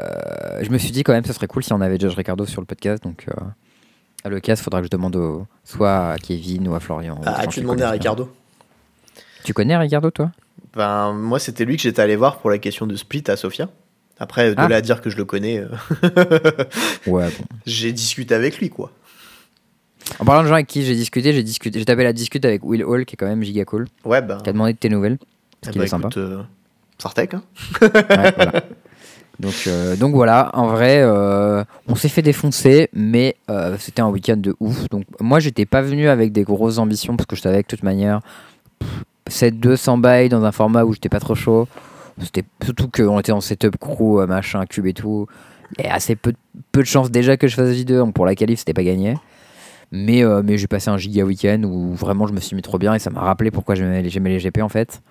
je me suis dit quand même, ce serait cool si on avait Judge Ricardo sur le podcast. Donc, euh, à l'occasion, il faudra que je demande au- soit à Kevin ou à Florian.
Ah, tu demandais à. Ricardo
Tu connais Ricardo, toi?
Ben, moi, c'était lui que j'étais allé voir pour la question de Split à Sofia. Après, de
Ah.
là à dire que je le connais, euh,
Ouais, bon.
j'ai discuté avec lui, quoi.
En parlant de gens avec qui j'ai discuté, j'ai discuté, j'ai tapé la discute avec Will Hall, qui est quand même giga cool,
Ouais, ben.
qui a demandé de tes nouvelles.
eh
Parce qu'il
ben,
est sympa.
écoute, Sartek, hein.
Euh, donc voilà, en vrai, euh, on s'est fait défoncer, mais euh, c'était un week-end de ouf. Donc moi, j'étais pas venu avec des grosses ambitions parce que je savais que de toute manière, 7-200 bails dans un format où j'étais pas trop chaud. C'était surtout qu'on était en setup crew, machin, cube et tout. A assez peu, de- chances déjà que je fasse J2, donc pour la qualif, c'était pas gagné. Mais, mais j'ai passé un giga week-end où vraiment je me suis mis trop bien et ça m'a rappelé pourquoi j'aimais les GP en fait.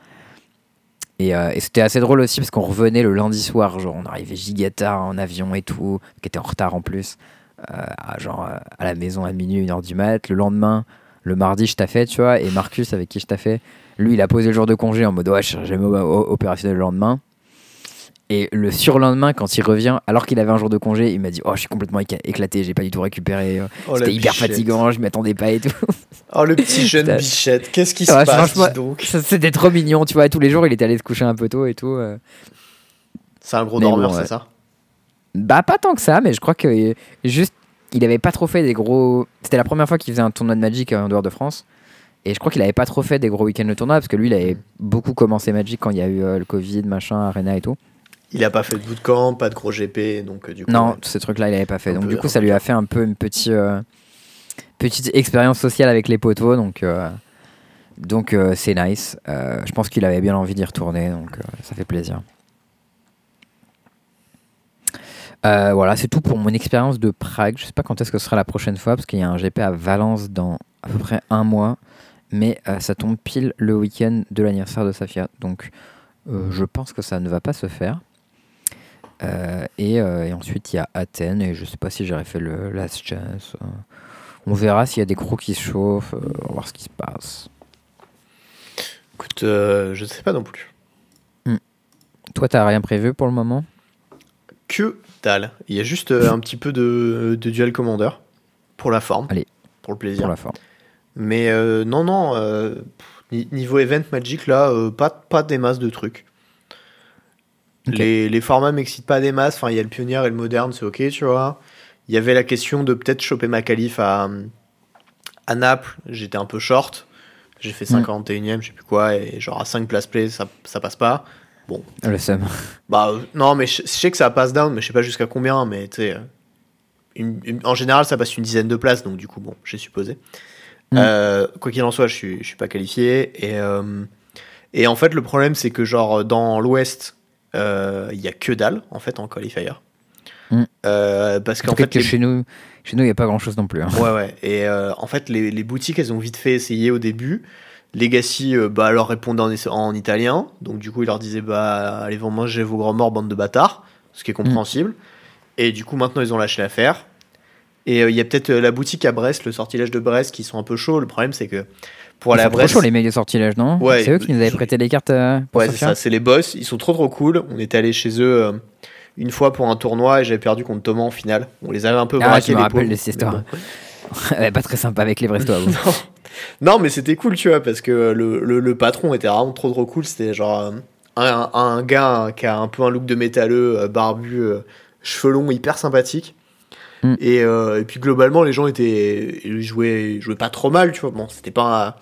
Et, euh, et c'était assez drôle aussi parce qu'on revenait le lundi soir, genre on arrivait giga en avion et tout, qui était en retard en plus, euh, genre euh, à la maison à minuit, une heure du mat. Le lendemain, le mardi, je taffais, tu vois, et Marcus avec qui je taffais, lui il a posé le jour de congé en mode ouais, je serai jamais opérationnel le lendemain. Et le surlendemain, quand il revient, alors qu'il avait un jour de congé, il m'a dit Oh, je suis complètement éclaté, j'ai pas du tout récupéré. euh,
Oh,
C'était hyper
bichette.
fatigant, je m'attendais pas et tout.
Oh, le petit jeune bichette. Qu'est-ce qui se
Ouais,
passe,
franchement-
dis donc
C'était trop mignon, tu vois. Tous les jours, il était allé se coucher un peu tôt et tout. euh.
C'est un gros
Mais
dormeur,
bon, ouais.
c'est ça
Bah, pas tant que ça, mais je crois que euh, juste, il avait pas trop fait des gros. C'était la première fois qu'il faisait un tournoi de Magic en dehors de France. Et je crois qu'il avait pas trop fait des gros week-ends de tournoi parce que lui, il avait beaucoup commencé Magic quand il y a eu euh, le Covid, machin, Arena et tout.
Il a pas fait de bootcamp, pas de gros GP, donc euh, du coup.
Non,
ouais.
ce truc-là, il avait pas fait. Donc, du coup, ça lui a fait un peu une petite, euh, petite expérience sociale avec les poteaux. Donc, euh, donc euh, c'est nice. Je pense qu'il avait bien envie d'y retourner. Donc, ça fait plaisir. Voilà, c'est tout pour mon expérience de Prague. Je sais pas quand est-ce que ce sera la prochaine fois parce qu'il y a un GP à Valence dans à peu près un mois. Mais ça tombe pile le week-end de l'anniversaire de Safia. Donc, je pense que ça ne va pas se faire. Euh, et, euh, et ensuite, il y a Athènes, et je sais pas si j'aurais fait le Last Chance. euh. on verra s'il y a des crews qui se chauffent, on va voir ce qui se passe.
Écoute, je sais pas non plus.
Toi, t'as rien prévu pour le moment?
Que dalle. Il y a juste un petit peu de, de duel commander pour la forme.
Allez.
Pour le plaisir.
pour la forme
Mais euh, non, non. euh, niveau event Magic, là, euh, pas, pas des masses de trucs. Les, les formats m'excitent pas des masses. Enfin, il y a le pionnier et le moderne, c'est ok, tu vois. Il y avait la question de peut-être choper ma qualif à, à Naples. J'étais un peu short. J'ai fait
Mm.
51ème, je sais plus quoi. Et genre à 5 places play, ça, ça passe pas.
Le seum.
Bah non, mais je, je sais que ça passe down, mais je sais pas jusqu'à combien. Mais tu sais, en général, ça passe une dizaine de places, donc du coup, bon, j'ai supposé.
Mm.
Euh, quoi qu'il en soit, je suis, je suis pas qualifié. Et, euh, et en fait, le problème, c'est que genre dans l'Ouest, il y a que dalle en fait en qualifier.
Mm.
Euh, parce
En
qu'en fait,
que
les-
chez nous, chez nous, il n'y a pas grand-chose non plus. hein.
Ouais, ouais. Et euh, en fait, les, les boutiques, elles ont vite fait essayer au début. Legacy, euh, bah, leur répondait en, en italien. Donc, du coup, ils leur disaient, bah, allez, vous manger vos grands morts, bande de bâtards. Ce qui est compréhensible. Et du coup, maintenant, ils ont lâché l'affaire. Et euh, il y a peut-être euh, la boutique à Brest, le sortilège de Brest, qui sont un peu chauds. Le problème, c'est que pour aller à Brest.
chauds, les mecs de sortilège, non
Ouais,
C'est eux qui nous avaient prêté les cartes euh, pour
Ouais, c'est ça, c'est les boss. Ils sont trop trop cool. On était allé chez eux euh, une fois pour un tournoi et j'avais perdu contre Thomas en finale. On les avait un peu
Ah,
braqués.
je me
les
rappelle de cette histoire.
Bon.
Pas très sympa avec les Brestois.
non. Non, mais c'était cool, tu vois, parce que le, le, le patron était vraiment trop trop cool. C'était genre euh, un, un gars qui a un peu un look de métalleux, barbu, cheveux longs, hyper sympathique.
Mm.
Et, euh, et puis globalement, les gens étaient ils jouaient, ils jouaient pas trop mal, tu vois. Bon, c'était pas.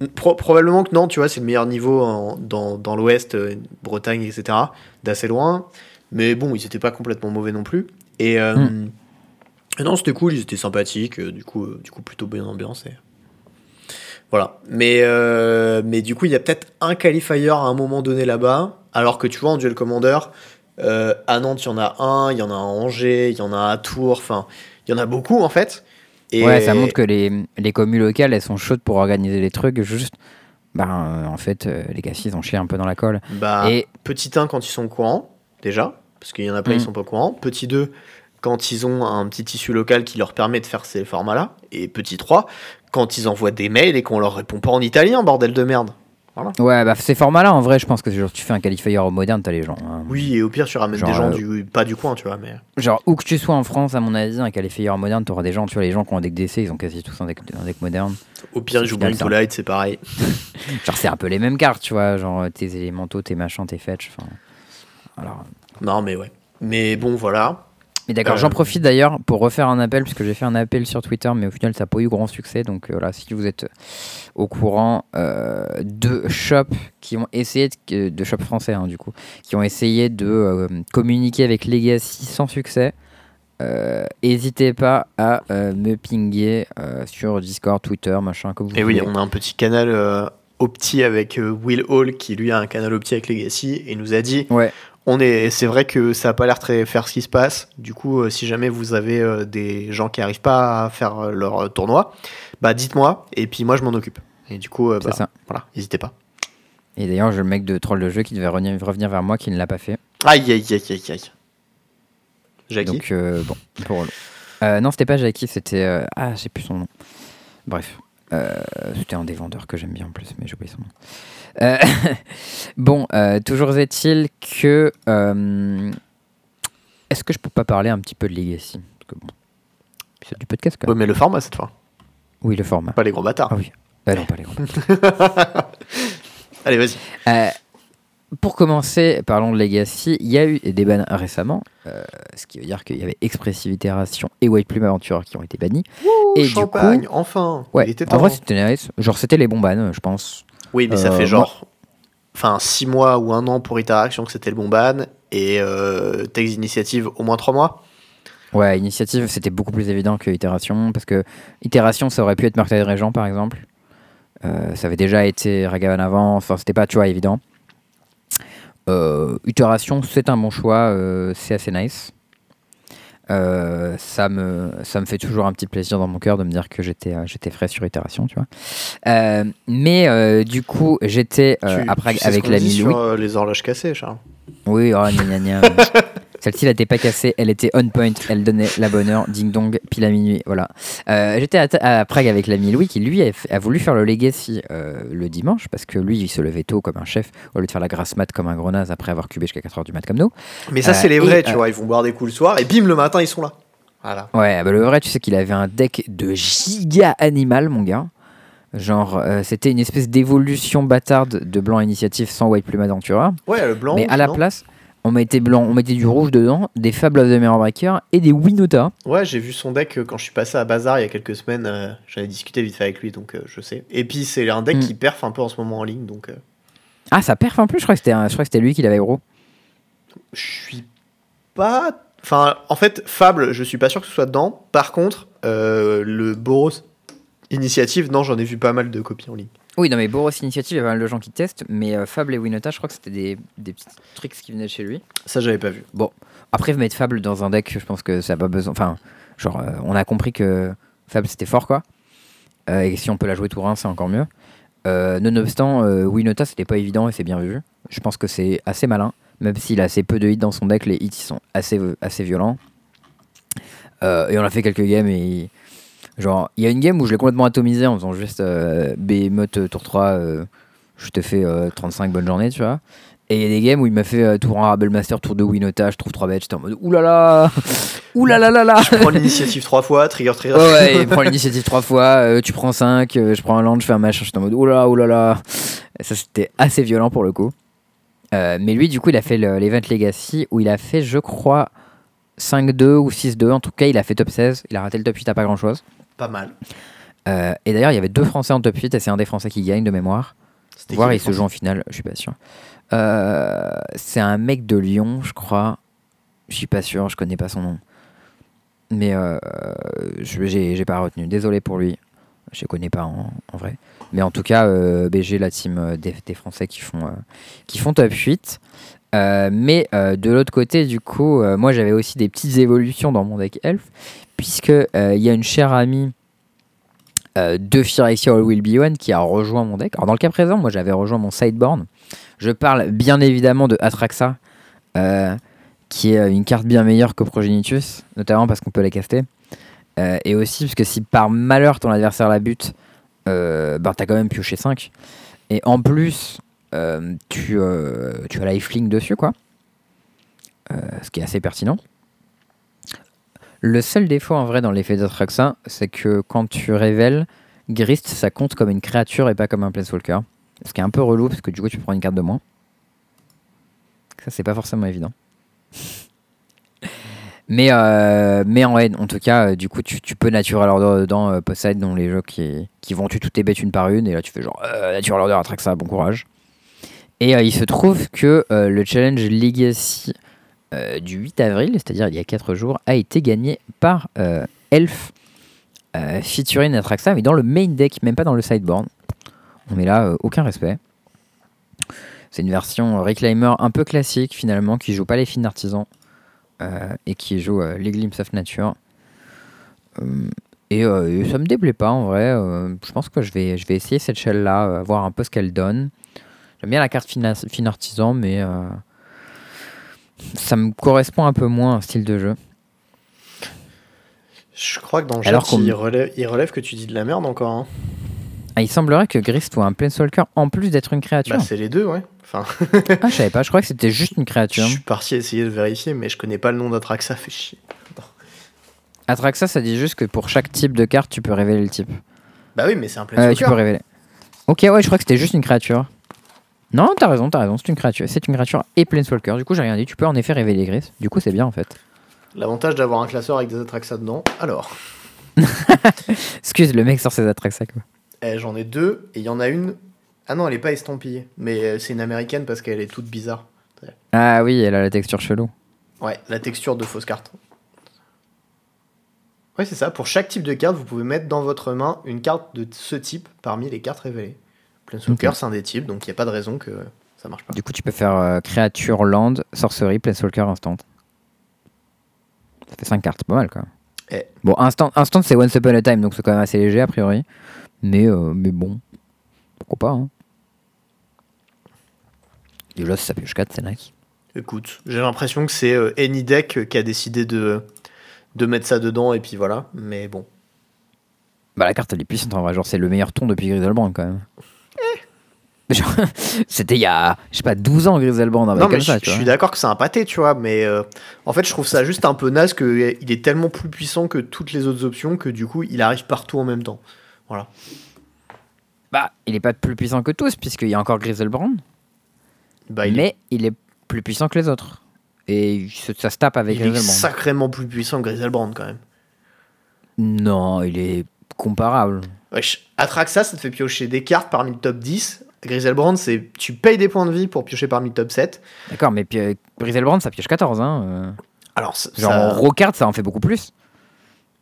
un- pro- probablement que non, tu vois, c'est le meilleur niveau en- dans, dans l'Ouest, euh, Bretagne, etc., d'assez loin. Mais bon, ils étaient pas complètement mauvais non plus. Et, euh,
Mm.
non, c'était cool, ils étaient sympathiques, du coup, du coup plutôt bien ambiance. Et... Voilà. Mais, mais du coup, il y a peut-être un qualifier à un moment donné là-bas, alors que tu vois, en duel commander, euh, à Nantes, il y en a un, il y en a à Angers, il y en a à Tours, enfin, il y en a beaucoup en fait. Et
Ouais, ça montre que les, les communes locales, elles sont chaudes pour organiser les trucs. Juste, ben, euh, en fait, euh, les cassis, ils ont chié un peu dans la colle.
Bah,
Et
Petit 1 quand ils sont au courant, déjà, parce qu'il y en a plein,
Mm.
ils sont pas au courant. Petit 2 quand ils ont un petit tissu local qui leur permet de faire ces formats-là. Et petit 3 quand ils envoient des mails et qu'on leur répond pas en italien, bordel de merde.
Ouais, bah, ces formats-là, en vrai, je pense que genre, tu fais un qualifier au moderne, t'as les gens. hein.
Oui, et au pire, tu ramènes
Genre,
des gens
euh,
du, pas du coin, tu vois, mais.
Genre, où que tu sois en France, à mon avis, un qualifier au moderne, t'auras des gens, tu vois, les gens qui ont un deck DC, ils ont quasi tous un deck, un deck moderne.
Au pire, ils jouent to
ça.
Light, c'est pareil.
Genre, c'est un peu les mêmes cartes, tu vois, genre tes élémentaux, tes machins, tes fetch. enfin, Alors,
Non, mais ouais. Mais bon, voilà.
Mais d'accord,
Euh,
j'en profite d'ailleurs pour refaire un appel, puisque j'ai fait un appel sur Twitter, mais au final, ça n'a pas eu grand succès. Donc euh, voilà, si vous êtes au courant euh, de shops qui ont essayé, de, de shops français hein, du coup, qui ont essayé de euh, communiquer avec Legacy sans succès, euh, n'hésitez pas à euh, me pinguer euh, sur Discord, Twitter, machin, comme vous
Et oui, on a un petit canal euh, Opti avec euh, Will Hall qui lui a un canal Opti avec Legacy et nous a dit
Ouais,
on est c'est vrai que ça a pas l'air très faire ce qui se passe. Du coup, euh, si jamais vous avez euh, des gens qui arrivent pas à faire euh, leur tournoi, bah dites-moi et puis moi je m'en occupe. Et du coup, bah,
ça.
voilà, n'hésitez pas.
Et d'ailleurs, j'ai le mec de troll de jeu qui devait revenir, revenir vers moi qui ne l'a pas fait.
Aïe aïe aïe aïe aïe. Jackie
Donc, euh, bon, pour... Euh, non, c'était pas Jackie, c'était. euh, Ah, j'ai plus son nom. Bref. Euh, C'était un des vendeurs que j'aime bien en plus, mais j'ai oublié son nom. Euh, bon, euh, toujours est-il que. Est-ce que je peux pas parler un petit peu de Legacy? Parce que bon, c'est du podcast quand même.
mais le format cette fois,
Oui, le format.
pas les gros bâtards.
Ah oui. Ah non, pas les gros.
Allez, vas-y.
Euh, pour commencer, parlons de Legacy. Il y a eu des bans récemment, euh, ce qui veut dire qu'il y avait Expressive Itération et White Plume Aventure qui ont été bannis. Et du
Champagne, enfin.
Ouais,
Il
en vrai, c'était nice. Genre, c'était les bons bans, je pense.
Oui, mais ça
Euh,
fait genre. Enfin, 6 mois ou un an pour Interaction que c'était le bon ban. Et euh, Text Initiative au moins 3 mois.
Ouais, Initiative, c'était beaucoup plus évident que Itération, parce que Itération, ça aurait pu être Meurtrier de Régent, par exemple. Euh, ça avait déjà été Ragavan avant, enfin, c'était pas, tu vois, évident. Euh, Itération, c'est un bon choix, euh, c'est assez nice. Euh, ça, me, ça me fait toujours un petit plaisir dans mon cœur de me dire que j'étais euh, j'étais frais sur Itération, tu vois. Euh, mais du coup, j'étais euh,
Tu- sais
avec l'ami Louis.
sur les horloges cassées, Charles?
Oui, oh, gna, gna, gna. Celle-ci, elle n'était pas cassée, elle était on point, elle donnait la bonne heure, ding dong, pile à minuit, voilà. Euh, J'étais à, à Prague avec l'ami Louis qui, lui, a, voulu faire le Legacy euh, le dimanche parce que lui, il se levait tôt comme un chef au lieu de faire la grasse mat comme un grenasse après avoir cubé jusqu'à 4h du mat comme nous.
Mais ça,
Euh,
c'est les
et,
vrais, tu vois. Ils vont boire des coups le soir et bim, le matin, ils sont là. Voilà.
Ouais, bah, le vrai, tu sais qu'il avait un deck de giga animal, mon gars. Genre, euh, c'était une espèce d'évolution bâtarde de blanc initiative sans White Plume Aventura.
Ouais, le blanc.
Mais à la place, on mettait blanc, on mettait du rouge dedans, des Fable of the Mirror Breaker et des Winota.
Ouais, j'ai vu son deck euh, quand je suis passé à Bazar il y a quelques semaines. euh, J'en ai discuté vite fait avec lui, donc euh, je sais. Et puis, c'est un deck
Mm.
qui perf un peu en ce moment en ligne, donc euh,
Ah, ça perf en plus, je crois que c'était un- je crois que c'était lui qui l'avait gros.
je suis pas. Enfin, en fait, Fable, je suis pas sûr que ce soit dedans. Par contre, le Boros Initiative, non, j'en ai vu pas mal de copies en ligne.
Oui, non, mais Boros Initiative, il y a pas mal de gens qui testent, mais euh, Fable et Winota, je crois que c'était des, des petits tricks qui venaient de chez lui.
Ça, j'avais pas vu.
Après, mettre Fable dans un deck, je pense que ça n'a pas besoin. Enfin, genre, euh, on a compris que Fable c'était fort, quoi. Euh, et si on peut la jouer tour 1, c'est encore mieux. Nonobstant, Winota, c'était pas évident et c'est bien vu. Je pense que c'est assez malin, même s'il a assez peu de hits dans son deck, les hits ils sont assez, assez violents. Et on a fait quelques games et. Genre, il y a une game où je l'ai complètement atomisé en faisant juste euh, Behemoth euh, tour 3, euh, je te fais euh, 35 bonnes journées, tu vois. Et il y a des games où il m'a fait euh, tour 1 Rabble Master, tour 2 Winota, je trouve 3 bêtes, j'étais en mode oulala Oulala là là
Je prends l'initiative trois fois, trigger, trigger.
Ouais, ouais, il prend l'initiative 3 fois, euh, tu prends 5, je prends un land, je fais un match, j'étais en mode oulala, oulala. Et Ça c'était assez violent pour le coup. Mais lui, du coup, il a fait le- l'event Legacy où il a fait, je crois, 5-2 ou 6-2. En tout cas, il a fait top 16. Il a raté le top 8 à pas grand chose.
Pas mal.
Euh, et d'ailleurs, il y avait deux Français en top 8 et c'est un des Français qui gagne de mémoire. Voir, il se joue en finale, je suis pas sûr. Euh, c'est un mec de Lyon, je crois. Je suis pas sûr, je connais pas son nom. Mais euh, je- j'ai pas retenu. Désolé pour lui. Je les connais pas en, en vrai. Mais en tout cas, euh, BG, la team des, des Français qui font, qui font top 8. Euh, mais euh, de l'autre côté, du coup, euh, moi j'avais aussi des petites évolutions dans mon deck Elf, puisque euh, il y a une chère amie euh, de Phyrexia All Will Be One qui a rejoint mon deck. Alors dans le cas présent, moi j'avais rejoint mon sideboard. Je parle bien évidemment de Atraxa, euh, qui est euh, une carte bien meilleure que Progenitus, notamment parce qu'on peut la caster. Euh, et aussi parce que si par malheur ton adversaire la bute, euh, ben, t'as quand même pioché 5. Et en plus, euh, tu, euh, tu as lifelink dessus, quoi. Euh, ce qui est assez pertinent. Le seul défaut en vrai dans l'effet d'Atraxa, c'est que quand tu révèles, Grist, ça compte comme une créature et pas comme un Planeswalker. Ce qui est un peu relou parce que du coup tu prends une carte de moins. Ça c'est pas forcément évident. Mais, euh, mais en, en tout cas, euh, du coup, tu, peux Natural Order dedans, euh, Poseid, dans les jeux qui, qui vont tuer toutes tes bêtes une par une, et là tu fais genre euh, Natural Order, attraque bon courage. Et euh, il se trouve que euh, le challenge Legacy euh, du 8 avril, c'est-à-dire il y a 4 jours, a été gagné par euh, Elf, euh, featuring Atraxa, mais dans le main deck, même pas dans le sideboard. On met là euh, aucun respect. C'est une version Reclaimer un peu classique finalement, qui joue pas les fines artisans euh, et qui joue les Glimpses of Nature. Et, ça me déplaît pas en vrai. je pense que je vais, je vais essayer cette shell là, voir un peu ce qu'elle donne. J'aime bien la carte fine, fine artisan, mais ça me correspond un peu moins au style de jeu.
Je crois que dans le chat,
Alors
il relève, il relève que tu dis de la merde encore. hein.
Ah, il semblerait que Gris soit un Planeswalker en plus d'être une créature.
Bah, c'est les deux, ouais. Enfin,
ah, je savais pas, je crois que c'était juste une
je
créature.
suis parti essayer de vérifier, mais je connais pas le nom d'Atraxa, fait chier.
Atraxa, ça dit juste que pour chaque type de carte, tu peux révéler le type.
Bah oui, mais c'est un
Euh, tu
Planeswalker.
peux révéler. Ok, ouais, je crois que c'était juste une créature. Non, t'as raison, t'as raison, c'est une créature. C'est une créature et Planeswalker. Du coup, j'ai rien dit. Tu peux en effet révéler Gris. Du coup, c'est bien en fait.
L'avantage d'avoir un classeur avec des Atraxa dedans. Alors,
Excuse, le mec sort ses Atraxa quoi.
eh, j'en ai deux, et il y en a une. Ah non, elle est pas estampillée, mais euh, c'est une américaine parce qu'elle est toute bizarre.
Ah oui, elle a la texture chelou.
Ouais, la texture de fausse carte. Ouais, c'est ça. Pour chaque type de carte, vous pouvez mettre dans votre main une carte de ce type parmi les cartes révélées. Planeswalker,
Ok.
c'est un des types, donc il n'y a pas de raison que ça marche pas.
Du coup, tu peux faire euh, créature, land, sorcerie, Planeswalker, instant. Ça fait 5 cartes, pas mal même.
Eh.
Bon, instant, instant c'est Once Upon a Time, donc c'est quand même assez léger a priori. Mais, euh, mais bon, pourquoi pas. Hein. Et là, ça pioche 4, c'est nice.
Écoute, j'ai l'impression que c'est euh, Anydeck qui a décidé de, de mettre ça dedans, et puis voilà. Mais bon.
Bah, la carte elle est puissante en vrai, genre c'est le meilleur ton depuis Griselbrand quand même. C'était il y a, je sais pas, 12 ans Griselbrand
non, mais je,
ça,
je suis d'accord que c'est un pâté, tu vois, mais euh, en fait, je trouve ça juste un peu naze qu'il est tellement plus puissant que toutes les autres options que du coup, il arrive partout en même temps. Voilà.
Bah, il est pas plus puissant que tous, puisqu'il y a encore Griselbrand,
Bah, il est,
mais il est plus puissant que les autres. Et il ça se tape avec
il est
Griselbrand.
sacrément plus puissant que Griselbrand quand même.
Non, il est comparable.
Wesh, Atraxa, ça te fait piocher des cartes parmi le top 10. Griselbrand, c'est tu payes des points de vie pour piocher parmi le top 7.
D'accord, mais Griselbrand ça pioche 14, hein. euh.
Alors,
Genre
ça,
ça en fait beaucoup plus.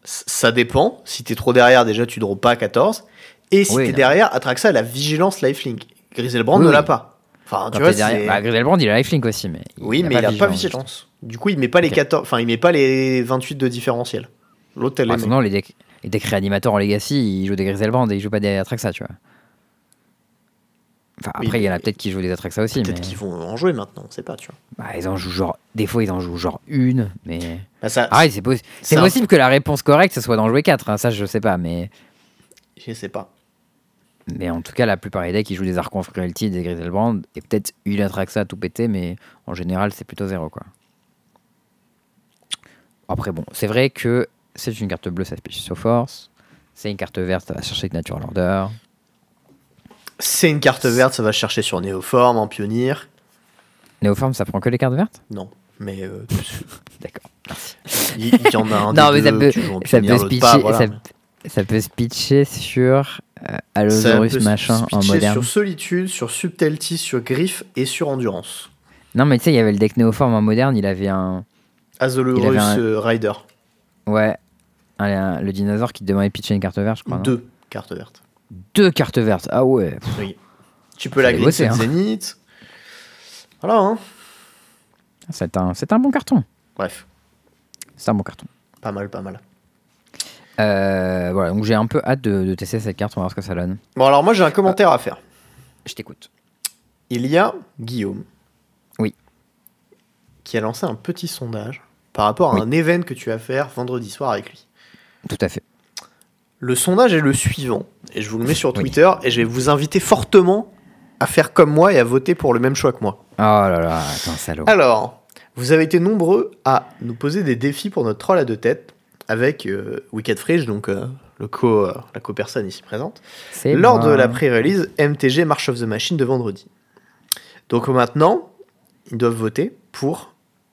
ça dépend. Si t'es trop derrière, déjà, tu drops pas à 14. Et si
Oui,
t'es derrière, Atraxa, a vigilance lifelink. Griselbrand
Oui,
ne
oui.
l'a pas. Enfin, tu vois,
derrière- Bah, Griselbrand, il a lifelink aussi, mais.
Oui, mais il a pas vigilance. Du coup, il met pas les
Ok.
14, enfin, il met pas les 28 de différentiel. L'autre, elle
Ah,
les
decks, les decks réanimateurs en Legacy, ils jouent des Griselbrand et ils jouent pas des Atraxa, tu vois. Enfin, après, il y en a peut-être qui jouent des Atraxa aussi, mais.
Peut-être qu'ils vont en jouer maintenant, on sait pas, tu vois.
Bah, ils en jouent genre. Des fois, ils en jouent genre une, mais.
Bah, ça,
Ah, c'est possi- c'est
un-
possible que la réponse correcte, ce soit d'en jouer 4. Ça, je sais pas, mais.
je sais pas.
Mais en tout cas, la plupart des decks, ils jouent des Archon Frailty, des Griselbrand, et peut-être une Atraxa à tout péter, mais en général, c'est plutôt zéro, quoi. Après, bon, c'est vrai que c'est une carte bleue, ça se pêche sur force. C'est une carte verte, ça va chercher avec Natural Order.
C'est une carte verte, ça va chercher sur Néoforme, en pionnier.
Néoforme, ça prend que les cartes vertes?
Non, mais euh,
D'accord.
il il y, en a un
Non,
des
mais ça peut, ça peut pitcher,
pas, voilà.
ça, ça peut se pitcher sur euh, Allosaurus machin en moderne.
Sur Solitude, sur Subtlety, sur Griffe et sur Endurance.
Non, mais tu sais, il y avait le deck Néoforme en moderne, il avait un. Avait un-
euh, Rider.
Ouais. un- un- le dinosaure qui te demandait de pitcher une carte verte, je crois. non?
Deux cartes vertes.
Deux cartes vertes. Ah ouais.
Oui. Tu peux la
bosser, hein.
Zénith. Voilà, hein.
C'est un, c'est un bon carton.
Bref,
C'est un bon carton.
pas mal, pas mal.
Euh, voilà, donc j'ai un peu hâte de, de tester cette carte, on va voir ce que ça donne.
Bon, alors moi j'ai un commentaire à faire.
Je t'écoute.
Il y a Guillaume.
Oui.
Qui a lancé un petit sondage par rapport à
Oui.
un événement que tu vas faire vendredi soir avec lui.
Tout à fait.
Le sondage est le suivant, et je vous le mets sur
Oui.
Twitter, et je vais vous inviter fortement à faire comme moi et à voter pour le même choix que moi.
Oh là là, attends, salaud.
Alors, vous avez été nombreux à nous poser des défis pour notre troll à deux têtes avec euh, Wicked Fridge, donc euh, le co, euh, la co-personne ici présente,
C'est
lors de la pré-release MTG March of the Machine de vendredi. Donc maintenant, ils doivent voter pour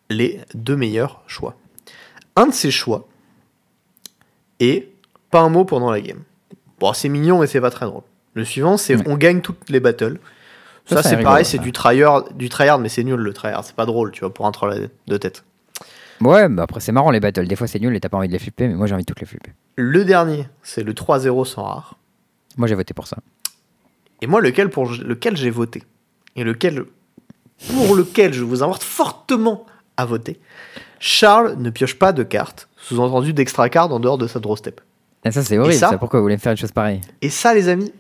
les deux meilleurs choix. Un de ces choix est pas un mot pendant la game. Bon, c'est mignon, mais c'est pas très drôle. Le suivant, c'est
Ouais.
on gagne toutes les battles.
Ça,
Ça,
c'est
pareil, c'est du tryhard, du tryhard, mais c'est nul le tryhard. C'est pas drôle, tu vois, pour un troll à deux têtes.
Ouais, bah après c'est marrant les battles. Des fois c'est nul et t'as pas envie de les flipper, mais moi j'ai envie de toutes les flipper.
Le dernier, c'est le 3-0 sans rare.
Moi j'ai voté pour ça.
Et moi, lequel pour lequel j'ai voté? Et lequel pour lequel je vous invite fortement à voter? Charles ne pioche pas de cartes, sous-entendu d'extra card en dehors de sa draw step.
Et ça c'est horrible,
ça
ça, pourquoi vous voulez faire une chose pareille?
Et ça, les amis,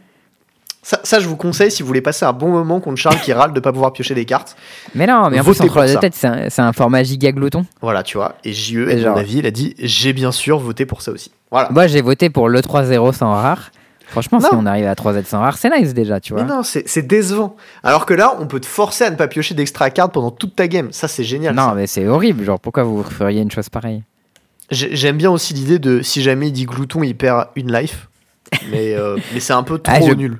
ça, ça, je vous conseille si vous voulez passer un bon moment contre Charles qui râle de pas pouvoir piocher des cartes.
Mais non, mais en plus entre
ça.
têtes, c'est un, format giga glouton.
Voilà, tu vois. Et JE, à mon avis, il a dit j'ai bien sûr voté pour ça aussi. Voilà.
Moi j'ai voté pour le 3-0 sans rare. Franchement, si on arrive à 3Z sans rare, c'est nice déjà, tu vois.
Mais non, c'est décevant. Alors que là, on peut te forcer à ne pas piocher d'extra card pendant toute ta game. Ça, c'est génial.
Non, mais c'est horrible. Genre, pourquoi vous feriez une chose pareille?
J'aime bien aussi l'idée de si jamais il dit glouton, il perd une life. Mais, euh, mais c'est un peu ah, trop nul.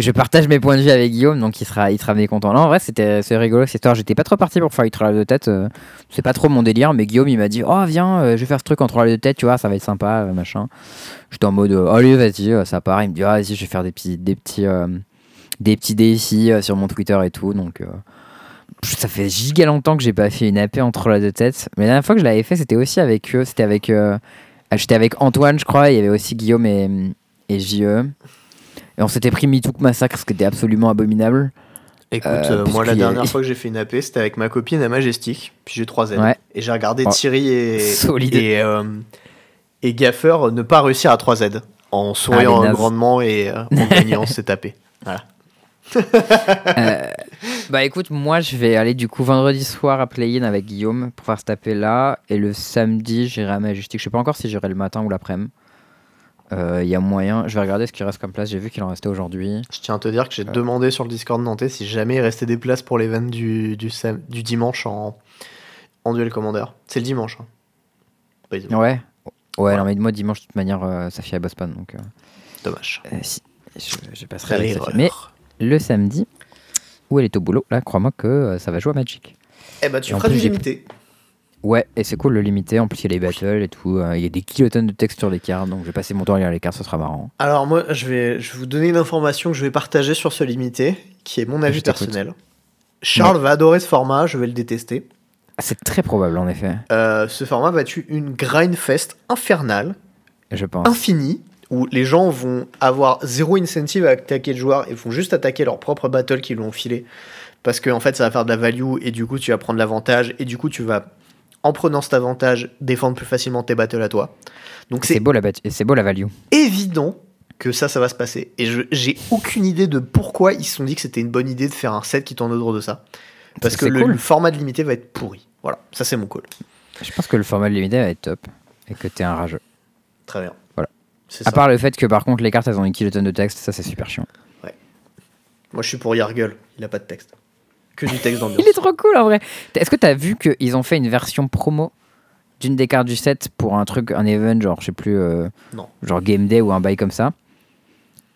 Je partage mes points de vue avec Guillaume, donc il sera, il sera mécontent. Non, en vrai, c'était rigolo cette histoire. J'étais pas trop parti pour faire une troll de tête. Euh, c'est pas trop mon délire, mais Guillaume il m'a dit Oh, viens, euh, je vais faire ce truc en troll de tête, tu vois, ça va être sympa, machin. J'étais en mode Allez, vas-y, ça part. Il me dit Ah, vas-y, je vais faire des petits, des petits, des petits défis sur mon Twitter et tout. Donc, ça fait giga longtemps que j'ai pas fait une AP en troll de tête. Mais la dernière fois que je l'avais fait, c'était aussi avec eux. C'était avec, j'étais avec Antoine, je crois. Il y avait aussi Guillaume et, et JE. Et on s'était pris MeToo Massacre, ce qui était absolument abominable.
Écoute, euh, moi la dernière fois que j'ai fait une AP, c'était avec ma copine à Majestic, puis j'ai 3 Z. Et j'ai regardé oh. Thierry et, et, euh, et, Gaffer ne pas réussir à 3 Z en souriant ah, grandement et euh, en gagnant cette AP. Voilà.
bah écoute, moi je vais aller du coup vendredi soir à Play-In avec Guillaume pour faire cette AP là. Et le samedi, j'irai à Majestic. Je sais pas encore si j'irai le matin ou l'après-midi. Il euh, y a moyen. Je vais regarder ce qui reste comme place. J'ai vu qu'il en restait aujourd'hui.
Je tiens à te dire que j'ai euh. demandé sur le Discord nantais si jamais il restait des places pour l'event du, du, du, dimanche en, en duel commandeur. C'est le dimanche. Hein.
Ouais. Ouais, non, mais moi, dimanche, de toute manière, euh, Safia bosse pas. Donc,
Dommage.
Si, je, je, passerai Mais le samedi, où elle est au boulot, là, crois-moi que ça va jouer à Magic.
Eh bah, tu feras du limité.
Ouais, et c'est cool le limiter. En plus, il y a les battles et tout. Euh, il y a des kilotonnes de texte sur les cartes, donc je vais passer mon temps à lire les cartes, ce sera marrant.
Alors, moi, je vais, je vais vous donner une information que je vais partager sur ce limité, qui est mon avis personnel. Charles va adorer ce format, je vais le détester.
Ah, c'est très probable, en effet.
Euh, ce format va être une grindfest infernale,
je pense.
infinie, où les gens vont avoir zéro incentive à attaquer le joueur et vont juste attaquer leur propre battle qu'ils lui ont filé. Parce que en fait, ça va faire de la value et du coup, tu vas prendre l'avantage et du coup, tu vas en prenant cet avantage, défendre plus facilement tes battles à toi.
Donc c'est beau la c'est beau la value.
Évident que ça, ça va se passer. Et j'ai aucune idée de pourquoi ils se sont dit que c'était une bonne idée de faire un set qui tourne autour de ça. Parce que le, format de limité va être pourri. Voilà, ça c'est mon call.
Je pense que le format de limité va être top et que t'es un rageux.
Très bien.
À part le fait que par contre les cartes elles ont une kilotonne de texte, ça c'est super chiant.
Ouais. Moi je suis pour Yargle, il a pas de texte du texte d'ambiance.
Il est trop cool en vrai. Est-ce que tu as vu qu'ils ont fait une version promo d'une des cartes du set pour un truc, un event, genre, je sais plus, euh,
non.
genre Game Day ou un bail comme ça?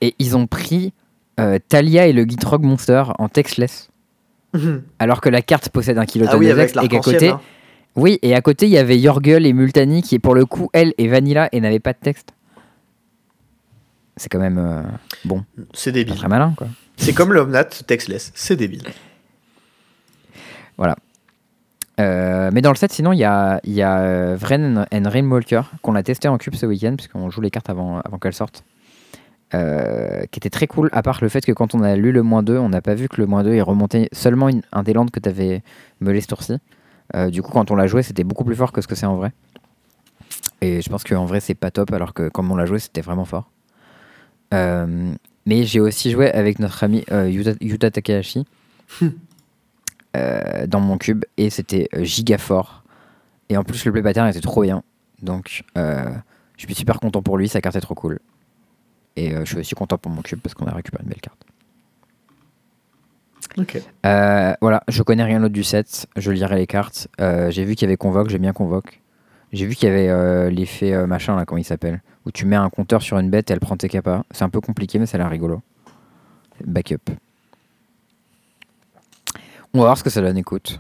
Et ils ont pris euh, Talia et le Gitrog Monster en textless. Alors que la carte possède un kilotonne ah de texte et qu'à côté. Oui, et à côté, il y avait Yorgel et Multani qui, pour le coup, elle et Vanilla et n'avaient pas de texte. C'est quand même. Euh, bon.
C'est débile.
Très malin, quoi.
C'est comme l'Omnat textless. C'est débile.
Voilà. Euh, mais dans le set, sinon, il y a, y a euh, Vren and Rainwalker qu'on a testé en cube ce week-end, puisqu'on joue les cartes avant, avant qu'elles sortent. Euh, qui était très cool, à part le fait que quand on a lu le moins 2, on n'a pas vu que le moins 2 est remonté seulement un des landes que tu avais meulé ce tour-ci. du coup, quand on l'a joué, c'était beaucoup plus fort que ce que c'est en vrai. Et je pense qu'en vrai, c'est pas top, alors que quand on l'a joué, c'était vraiment fort. Mais j'ai aussi joué avec notre ami Yuta, Yuta Takahashi. Euh, dans mon cube et c'était euh, giga fort. Et en plus, le play pattern était trop bien. Donc, euh, je suis super content pour lui, sa carte est trop cool. Et je suis aussi content pour mon cube parce qu'on a récupéré une belle carte.
Ok.
voilà, je connais rien d'autre du set, je lirai les cartes. j'ai vu qu'il y avait Convoque, j'ai bien Convoque. J'ai vu qu'il y avait l'effet machin, là, comment il s'appelle? Où tu mets un compteur sur une bête et elle prend tes capas. C'est un peu compliqué, mais ça a l'air rigolo. Backup. On va voir ce que ça donne, écoute.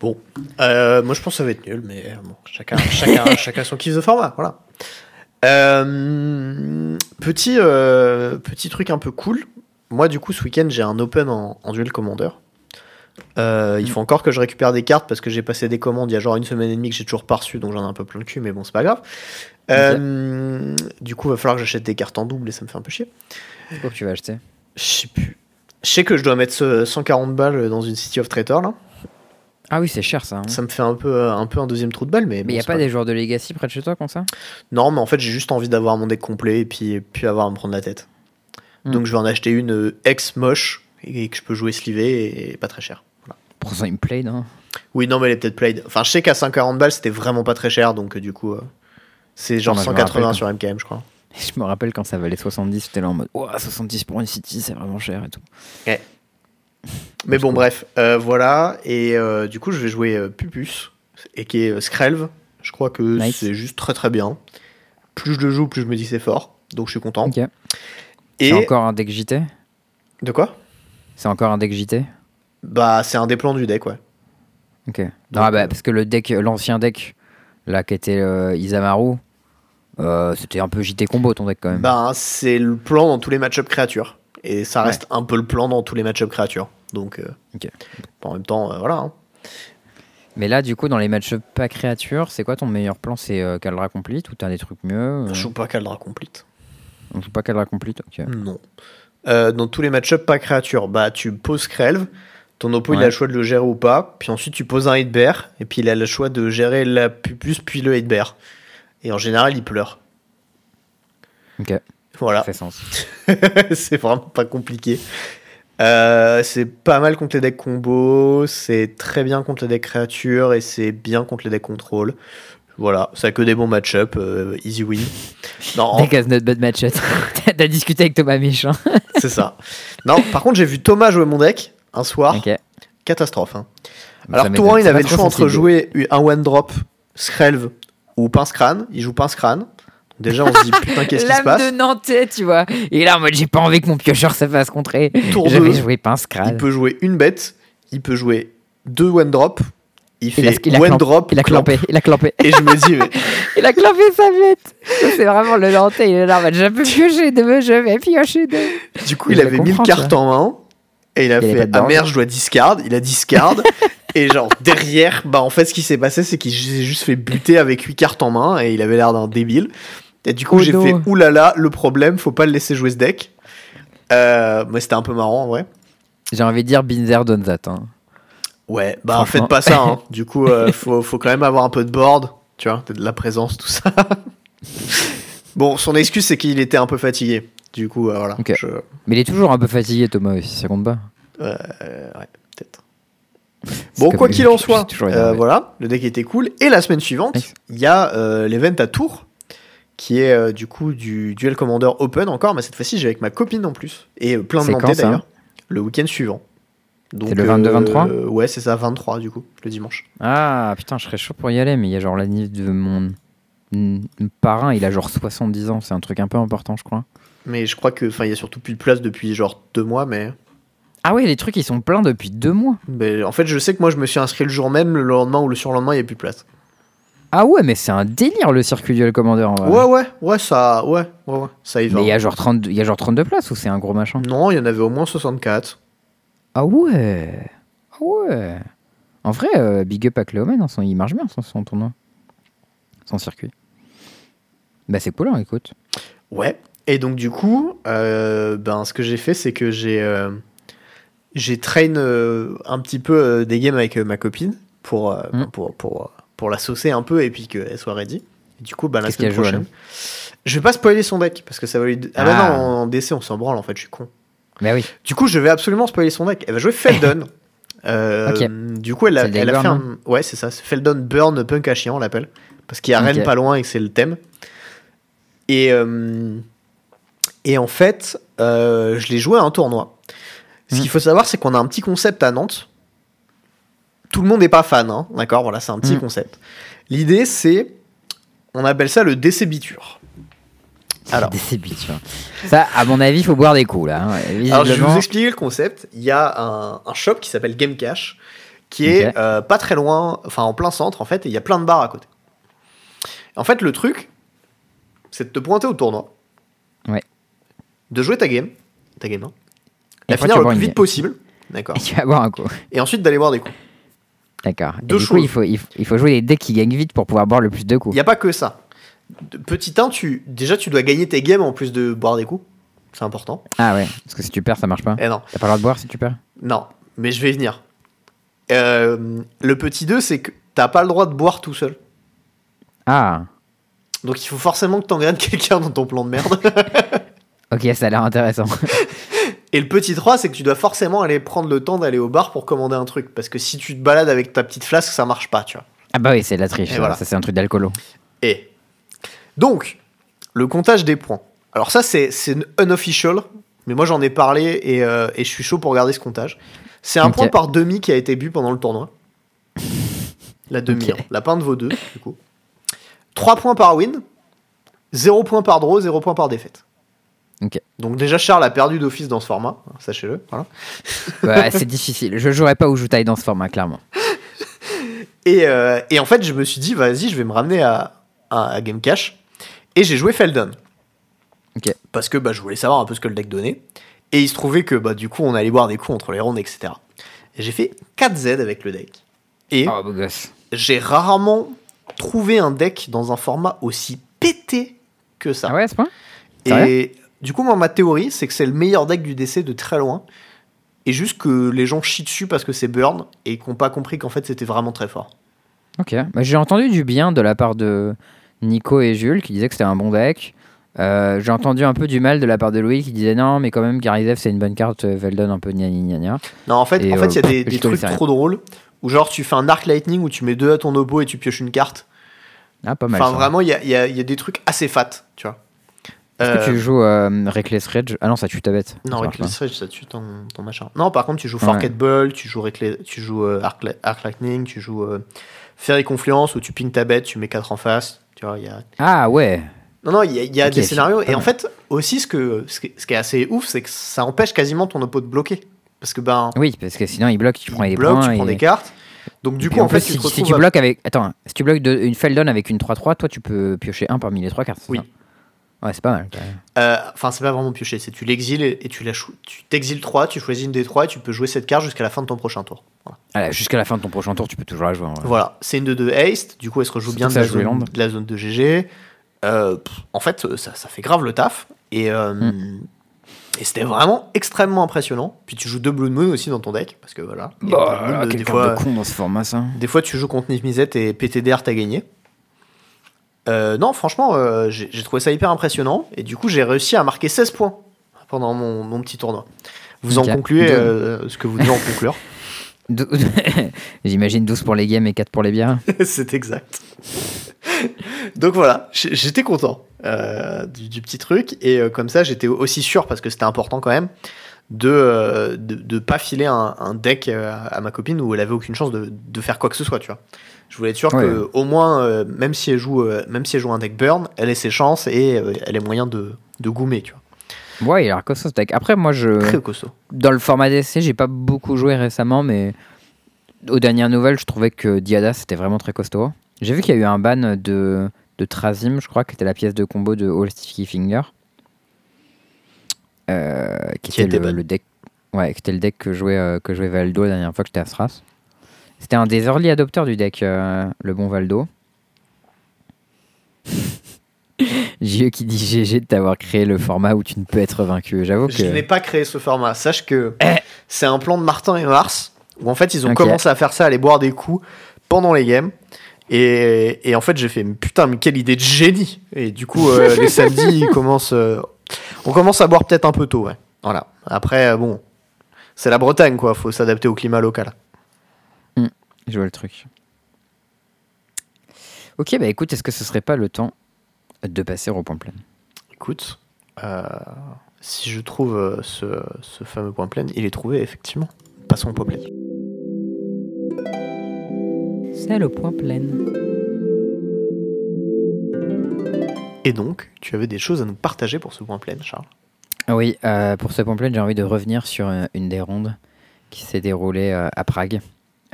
Bon, euh, moi je pense que ça va être nul, mais bon, chacun, chacun, chacun son kiff de format, voilà. Euh, petit, euh, petit truc un peu cool. Moi, du coup, ce week-end, j'ai un open en, duel commander. Il faut encore que je récupère des cartes parce que j'ai passé des commandes il y a genre une semaine et demie que j'ai toujours pas reçu, donc j'en ai un peu plein le cul, mais bon, c'est pas grave. Du coup, il va falloir que j'achète des cartes en double et ça me fait un peu chier.
Pourquoi tu vas acheter?
Je sais plus. Je sais que je dois mettre 140 balles dans une City of Traitor là.
Ah oui, c'est cher ça. Hein.
Ça me fait un peu, un peu un deuxième trou de balle. Mais
il n'y a pas, des joueurs de Legacy près de chez toi comme ça?
Non, mais en fait, j'ai juste envie d'avoir mon deck complet et puis, puis avoir à me prendre la tête. Hmm. Donc je vais en acheter une euh, ex moche et que je peux jouer slivé et pas très cher.
Pour ça, il me played. Hein.
Oui, non, mais elle est peut-être played. Enfin, je sais qu'à 140 balles, c'était vraiment pas très cher donc euh, du coup, euh, C'est genre
Ah, moi, je me
180
rappelle
sur MKM, je crois.
Je me rappelle quand ça valait 70, j'étais là en mode Ouah, 70 pour une City, c'est vraiment cher et tout.
Mais bon, bref, euh, voilà. Et euh, du coup, je vais jouer euh, Pupus, et qui est Skrelv. Je crois que
Nice.
c'est juste très très bien. Plus je le joue, plus je me dis c'est fort. Donc je suis content. Et
C'est encore un deck JT
de quoi?
C'est encore un deck JT
Bah, c'est un des plans du deck, ouais.
Ok.
Donc,
ah bah parce que le deck, l'ancien deck, là qui était euh, Isamaru, euh, c'était un peu JT combo ton deck quand même.
Bah, c'est le plan dans tous les match-up créatures. Et ça reste un peu le plan dans tous les match-up créatures. Donc, euh,
Ok.
en même temps, euh, voilà. hein.
Mais là du coup dans les match-up pas créatures, c'est quoi ton meilleur plan? C'est Caldra Complete ou t'as des trucs mieux
Je joue pas Caldra Complete.
On joue pas Caldra Complete Ok.
Non. Dans tous les match-up pas créatures, bah, tu poses Krelv. Ton oppo, il a le choix de le gérer ou pas. Puis ensuite, tu poses un hit bear. Et puis, il a le choix de gérer la pupus puis le hit bear. Et en général, il pleure.
Ok,
Voilà.
ça fait sens.
c'est vraiment pas compliqué. Euh, c'est pas mal contre les decks combo, c'est très bien contre les decks créatures et c'est bien contre les decks contrôle. Voilà, ça a que des bons match-up, euh, easy win. Non, en-
not bad match T'as discuté avec Thomas Méchant.
c'est ça. Non, par contre, j'ai vu Thomas jouer mon deck un soir, catastrophe. hein. Alors,
m'étonne.
tour 1, il avait le choix entre jouer un one drop, Skrelv ou Pince Crâne. Il joue Pince Crâne. Déjà, on se dit putain, qu'est-ce qui se
L'âme
passe
de Nantais, tu vois. Et là, en mode, j'ai pas envie que mon piocheur se fasse contrer.
Tour
J'avais
2,
joué pince
il peut jouer une bête, il peut jouer deux one drop. Il
Il a-
fait
il a
one
clamp-
drop,
Il a
clamp.
clampé, il a clampé.
Et je me dis, mais
Il a clampé sa bête. C'est vraiment le Nantais. Il est là, en mode, je peux piocher deux, je vais piocher deux.
du coup, il avait mis le
comprends,
carte en main. Et il a
Il
fait, ah merde, je dois discard. Il a discard. et genre, derrière, bah en fait, ce qui s'est passé, c'est qu'il s'est juste fait buter avec 8 cartes en main. Et il avait l'air d'un débile. Et du coup,
Oh
j'ai fait, oulala, le problème, faut pas le laisser jouer ce deck. Euh, mais c'était un peu marrant, en vrai.
J'ai envie de dire Binzer Donzat. Hein.
Ouais, bah faites pas ça. Hein. Du coup, euh, faut, faut quand même avoir un peu de board, tu vois, de la présence, tout ça. bon, son excuse, c'est qu'il était un peu fatigué. Du coup, euh, voilà. Je-
Mais il est toujours un peu fatigué, Thomas aussi. Ça compte pas.
euh, ouais, peut-être. Bon, quoi qu'il en soit, euh, voilà, le deck était cool. Et la semaine suivante,
Nice.
il y a l'event à Tours, qui est du coup du Duel Commander Open encore, mais cette fois-ci, j'ai avec ma copine en plus. Et plein de Nantais d'ailleurs. Le week-end suivant.
C'est le 22-23?
euh, Ouais, c'est ça, 23 du coup, le dimanche.
Ah putain, je serais chaud pour y aller, mais il y a genre l'année de mon parrain, il a genre 70 ans. C'est un truc un peu important, je crois.
Mais je crois que, enfin, il y a surtout plus de place depuis genre deux mois, mais.
Ah ouais, les trucs ils sont pleins depuis deux mois.
mais en fait, je sais que moi, je me suis inscrit le jour même, le lendemain ou le surlendemain, il n'y a plus de place.
Ah ouais, mais c'est un délire le circuit en vrai.
Ouais, ouais, ouais, ça, ouais, ouais, ouais, ça y va.
Mais il y a genre 32, il y a genre 32 places ou c'est un gros machin?
Non, il y en avait au moins 64.
Ah ouais. Ah ouais. En vrai, euh, big up à Cléomen, hein, il marche bien son, son tournoi. Son circuit. Bah c'est cool, hein, écoute.
Ouais. Et donc du coup, euh, ben ce que j'ai fait, c'est que j'ai euh, j'ai train euh, un petit peu euh, des games avec ma copine pour euh,
Mm.
pour pour pour la saucer un peu et puis qu'elle soit ready. Et du coup, ben la semaine prochaine, je vais pas spoiler son deck parce que ça va lui. Ah, bah
Ah.
non, en DC on s'en branle en fait, je suis con.
Bah oui.
Du coup, je vais absolument spoiler son deck. Elle va jouer Feldon. Euh. Du coup, elle a, elle a fait un. Ouais, c'est ça. Feldon Burn Punk à chien, on l'appelle. Parce qu'il y a
Ok.
Rennes pas loin et que c'est le thème. Et, euh, et en fait, euh, je l'ai joué à un tournoi. Ce qu'il faut savoir, c'est qu'on a un petit concept à Nantes. Tout le monde n'est pas fan, hein, d'accord Voilà, c'est un petit
Mm.
concept. L'idée, c'est. On appelle ça le décébiture. Alors.
Vois. Ça, à mon avis, il faut boire des coups là. hein.
Alors, je vais vous expliquer le concept. Il y a un, un shop qui s'appelle Game Cash, qui est euh, pas très loin, enfin en plein centre en fait, et il y a plein de bars à côté. En fait, le truc, c'est de te pointer au tournoi. De jouer ta game, ta game, hein, la finir le plus vite
game.
possible, d'accord,
Et tu vas boire un coup.
et ensuite d'aller boire des coups.
D'accord.
Deux
coup,
choses.
il faut, il, faut, il faut jouer les decks qui gagnent vite pour pouvoir boire le plus de
Il
coups.
n'y a pas que ça. Petit 1, tu, déjà tu dois gagner tes games en plus de boire des coups, c'est important.
Ah ouais, parce que si tu perds, ça marche pas.
Et non,
T'as pas le droit de boire si tu perds
Non, mais je vais y venir. Euh, le petit 2, c'est que t'as pas le droit de boire tout seul.
Ah,
Donc il faut forcément que t'engraines quelqu'un dans ton plan de merde.
ok, ça a l'air intéressant.
Et le petit 3, c'est que tu dois forcément aller prendre le temps d'aller au bar pour commander un truc. Parce que si tu te balades avec ta petite flasque, ça marche pas, tu vois.
ah bah oui, c'est de la triche.
Et
ça,
voilà.
Ça, c'est un truc d'alcoolo.
Et Donc, le comptage des points. Alors ça, c'est unofficial, mais moi j'en ai parlé et, euh, et je suis chaud pour regarder ce comptage. C'est un point par demi qui a été bu pendant le tournoi. La demi,
Ok.
hein. la pinte vaut 2, du coup. 3 points par win, 0 points par draw, 0 points par défaite. Donc déjà Charles a perdu d'office dans ce format, hein, sachez-le. Voilà.
Ouais, c'est difficile. Je jouerais pas où joue taille dans ce format, clairement.
Et, euh, et en fait, je me suis dit, vas-y, je vais me ramener à, à, à Game Cash. Et j'ai joué Feldon.
Ok.
Parce que bah, je voulais savoir un peu ce que le deck donnait. Et il se trouvait que bah, du coup, on allait boire des coups entre les rondes, etc. Et j'ai fait 4Z avec le deck. Et
Oh,
j'ai rarement trouvé un deck dans un format aussi pété que ça.
Ah ouais, à ce point?
Et du coup, moi, ma théorie, c'est que c'est le meilleur deck du DC de très loin. Et juste que les gens chient dessus parce que c'est burn et qu'on n'ont pas compris qu'en fait c'était vraiment très fort.
Ok. Bah, J'ai entendu du bien de la part de Nico et Jules qui disaient que c'était un bon deck. Euh, J'ai entendu un peu du mal de la part de Louis qui disait non, mais quand même, Garizev c'est une bonne carte, euh, Veldon un peu gna gna gna.
Non, en fait,
Et,
en fait, il y a
euh,
des, trucs trop drôles où genre tu fais un arc lightning où tu mets deux à ton obo et tu pioches une carte.
Ah, pas mal.
Enfin,
ça.
vraiment, il y a, y a des trucs assez fat, tu vois.
Est-ce
Euh,
que tu joues euh, Reckless Rage? Ah non, ça tue ta bête.
Non, Reckless Rage, ça tue ton, ton machin. Non, par contre, tu joues
Ouais.
Forget Ball, tu joues, Reckless- tu joues euh, arc, Li- Arc Lightning, tu joues euh, Fairy Confluence où tu pings ta bête, tu mets 4 en face. Tu vois, y a...
Ah ouais.
Non, non, il y a, y des scénarios. Et en fait, aussi, ce, que, ce, qui, est assez ouf, c'est que ça empêche quasiment ton oppo de bloquer. Parce que, ben,
Oui, parce que sinon il bloque, tu prends
il
les
bloque,
points.
tu prends
et-
des cartes. Donc, du coup, en fait,
plus,
tu
si, tu bloques avec. Attends, si tu bloques de- une Feldon avec une 3-3, toi tu peux piocher un parmi les trois cartes.
Oui.
ça? Ouais, c'est pas mal.
Euh, Enfin, c'est pas vraiment piocher, c'est tu l'exiles et, et tu la tu t'exiles 3, tu choisis une des 3 et tu peux jouer cette carte jusqu'à la fin de ton prochain tour. Voilà,
Allez, jusqu'à la fin de ton prochain tour, tu peux toujours la jouer.
Voilà. c'est une de 2 haste, du coup elle se rejoue bien
que
de la, zone, de la zone de GG. Euh, pff, en fait, euh, ça, ça fait grave le taf. Et, euh,
Mm.
et c'était vraiment extrêmement impressionnant. Puis tu joues deux Blood Moon aussi dans ton deck, parce que voilà.
Bah, là, quel
des, fois,
de con dans ce format, ça.
des fois tu joues contre Nifmizet et PTDR t'as gagné. Euh, non, franchement, euh, j'ai trouvé ça hyper impressionnant. Et du coup, j'ai réussi à marquer 16 points pendant mon, mon petit tournoi. Vous en concluez euh, ce que vous devez en conclure.
J'imagine 12 pour les games et 4 pour les bières.
C'est exact. Donc voilà, j'étais content du, du petit truc. Et comme ça, j'étais aussi sûr, parce que c'était important quand même, de de, de pas filer un, un deck à ma copine où elle avait aucune chance de, de faire quoi que ce soit, tu vois. Je voulais être sûr
Ouais.
que au moins, euh, même si elle joue, euh, même si elle joue un deck burn, elle ait ses chances et euh, elle ait moyen de, de goumer, tu vois.
Ouais, il a l'air costaud ce deck. Après, moi, je.
Très costaud.
Dans le format DC, j'ai pas beaucoup joué récemment, mais aux dernières nouvelles, je trouvais que Diada c'était vraiment très costaud. J'ai vu qu'il y a eu un ban de, de Trazim, je crois, qui était la pièce de combo de All Sticky Finger. Qui, était le, deck. Ouais, qui était le deck que jouait, que jouait Valdo la dernière fois que j'étais à Stras. C'était un des early adopteurs du deck, euh, le bon Valdo. JE qui dit GG de t'avoir créé le format où tu ne peux être vaincu. J'avoue
Je n'ai
que.
pas créé ce format. Sache que c'est un plan de Martin et Mars où en fait ils ont commencé à faire ça, à aller boire des coups pendant les games. Et, et en fait j'ai fait putain mais quelle idée de génie. Et du coup euh, les samedis ils commencent, euh, on commence à boire peut-être un peu tôt. Ouais. Voilà. Après bon, c'est la Bretagne quoi. Faut s'adapter au climat local.
Je vois le truc. Ok, bah écoute, est-ce que ce serait pas le temps de passer au point plein?
Écoute, euh, si je trouve euh, ce, ce fameux point plein, il est trouvé effectivement. Passons au point plein.
C'est le point plein.
Et donc, tu avais des choses à nous partager pour ce point plein, Charles?
Oui, euh, pour ce point plein, j'ai envie de revenir sur une des rondes qui s'est déroulée à Prague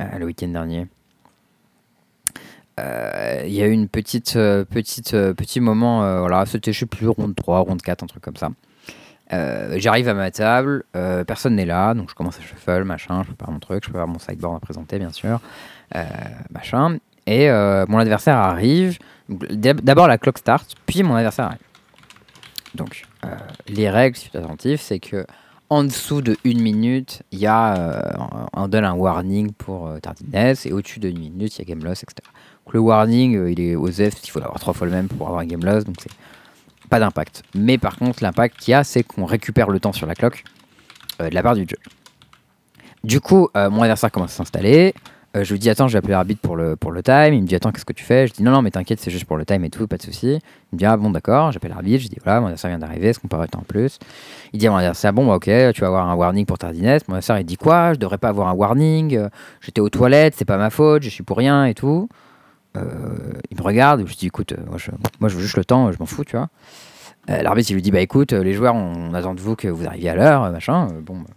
euh, le week-end dernier. Euh, Il y a eu une petite, euh, petite, euh, petit moment, voilà, c'était je sais plus, ronde 3, ronde 4, un truc comme ça. J'arrive à ma table, personne n'est là, donc je commence à shuffle, machin, je prépare mon truc, je prépare mon sideboard à présenter, bien sûr, machin. Et mon adversaire arrive, d'ab- d'abord la clock start, puis mon adversaire arrive. Donc, les règles, si tu es attentif, c'est que en dessous de une minute, il y a, euh, on donne un warning pour euh, tardiness, et au-dessus de une minute, il y a game loss, etc. Donc le warning, euh, il est aux F, il faut avoir trois fois le même pour avoir un game loss, donc c'est pas d'impact. Mais par contre, l'impact qu'il y a, c'est qu'on récupère le temps sur la clock euh, de la part du jeu. Du coup, mon adversaire commence à s'installer, Euh, je lui dis attends, je vais appeler l'arbitre pour le, pour le time. Il me dit attends, qu'est-ce que tu fais? Je dis non, non, mais t'inquiète, c'est juste pour le time et tout, pas de souci. Il me dit ah bon, d'accord, j'appelle l'arbitre. Je dis voilà, mon adversaire vient d'arriver, est-ce qu'on peut arrêter en plus? Il dit à mon adversaire bon, bah, ok, tu vas avoir un warning pour tardiness. Mon adversaire il dit quoi? Je devrais pas avoir un warning. euh, J'étais aux toilettes, c'est pas ma faute, je suis pour rien et tout. Euh, il me regarde, je dis écoute, euh, moi je, veux juste le temps, je m'en fous, tu vois. Euh, L'arbitre il lui dit bah écoute, euh, les joueurs, on, attend de vous que vous arriviez à l'heure, euh, machin. euh, bon, bah,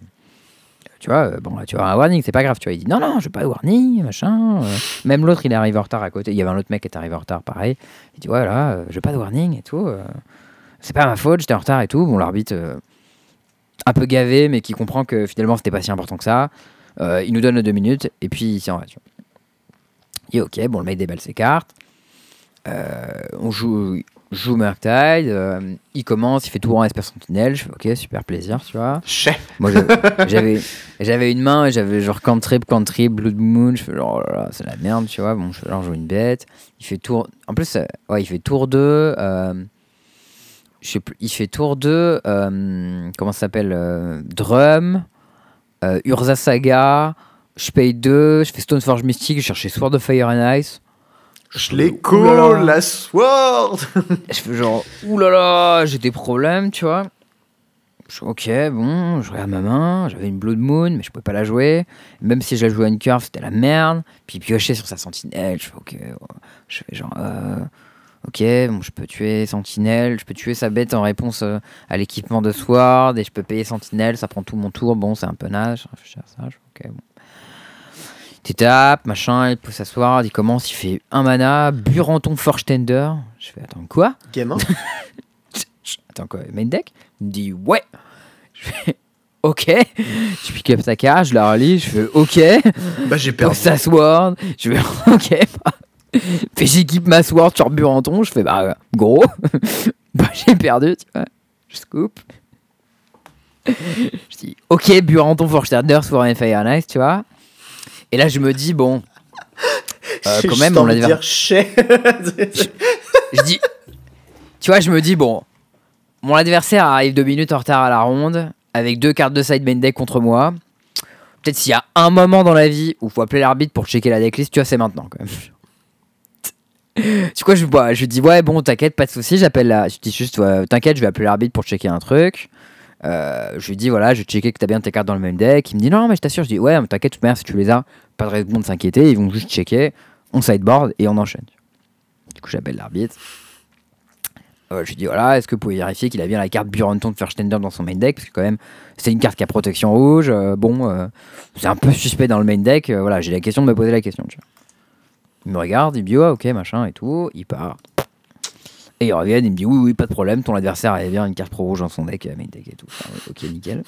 tu vois, euh, bon, là, tu avoir un warning, c'est pas grave, tu vois. Il dit non, non, je veux pas de warning, machin. euh. Même l'autre, il est arrivé en retard à côté. Il y avait un autre mec qui est arrivé en retard, pareil. Il dit voilà, euh, je veux pas de warning et tout. c'est pas ma faute, j'étais en retard et tout. Bon, l'arbitre, un peu gavé, mais qui comprend que finalement, c'était pas si important que ça. Il nous donne deux minutes et puis il s'en va, tu vois. Il dit ok, bon, le mec déballe ses cartes. On joue, joue Murktide. euh, il commence, il fait tout en Esper Sentinelle. Je fais ok, super plaisir, tu vois.
Chef.
Moi, j'avais, j'avais une main et j'avais genre cantrip, cantrip, blood moon. Je fais genre, oh là là, c'est la merde, tu vois. Bon, je fais genre, joue une bête. Il fait tour. En plus, euh, ouais, il fait tour 2. euh, je sais plus. Il fait tour 2. euh, comment ça s'appelle Drum. Urza Saga. Je paye 2. Je fais Stoneforge Mystique. Je cherchais Sword of Fire and Ice.
Je colle, la sword
Je fais genre, oulala, j'ai des problèmes, tu vois. Je fais, ok, bon, je regarde ma main, j'avais une Blood Moon, mais je pouvais pas la jouer. Même si je la jouais à une curve, c'était la merde. Puis il piochait sur sa sentinelle, je fais, ok, je fais genre, euh, ok, bon, je peux tuer sentinelle, je peux tuer sa bête en réponse euh, à l'équipement de Sword, et je peux payer sentinelle, ça prend tout mon tour, bon, c'est un peu naze, je à ça, je fais, ok, bon. Tu tapes, machin, il pousse sa Sword, il commence, il fait un mana, Buranton Forge Tender. Je fais, attends, quoi?
Gamin
Attends quoi, main deck? Il me dit ouais. Je fais ok. Je pick up sa carte, je la relis, je fais ok.
Bah j'ai perdu.
sa sword, je fais ok. bah. Fais j'équipe ma sword sur Buranton, je fais bah gros. bah j'ai perdu, tu vois. Je scoop. Je dis ok Buranton Forge Thunder Sword and Fire and Ice, tu vois. Et là je me dis bon. euh, quand même on l'a
dire
je dis, tu vois, je me dis, bon, mon adversaire arrive deux minutes en retard à la ronde, avec deux cartes de side main deck contre moi. Peut-être s'il y a un moment dans la vie où il faut appeler l'arbitre pour checker la decklist, tu vois, c'est maintenant quand même. Tu vois, je, bah, je lui dis, ouais, bon, t'inquiète, pas de souci, j'appelle la. Je dis juste, ouais, t'inquiète, je vais appeler l'arbitre pour checker un truc. Euh, je lui dis, voilà, je checker que t'as bien tes cartes dans le même deck. Il me dit, non, mais je t'assure, je dis, ouais, t'inquiète, toute manière, si tu les as, pas de raison de s'inquiéter, ils vont juste checker, on sideboard et on enchaîne. Du coup, j'appelle l'arbitre. Euh, je lui dis voilà, est-ce que vous pouvez vérifier qu'il a bien la carte Buranton de Firstender dans son main deck? Parce que quand même, c'est une carte qui a protection rouge. euh, bon, c'est un peu suspect dans le main deck. voilà, j'ai la question de me poser la question. tu. Il me regarde, il me dit ouais, ok, machin et tout. Il part. Et il revient, il me dit oui, oui, pas de problème. Ton adversaire avait bien une carte pro rouge dans son deck, euh, main deck et tout. Enfin, ok, nickel.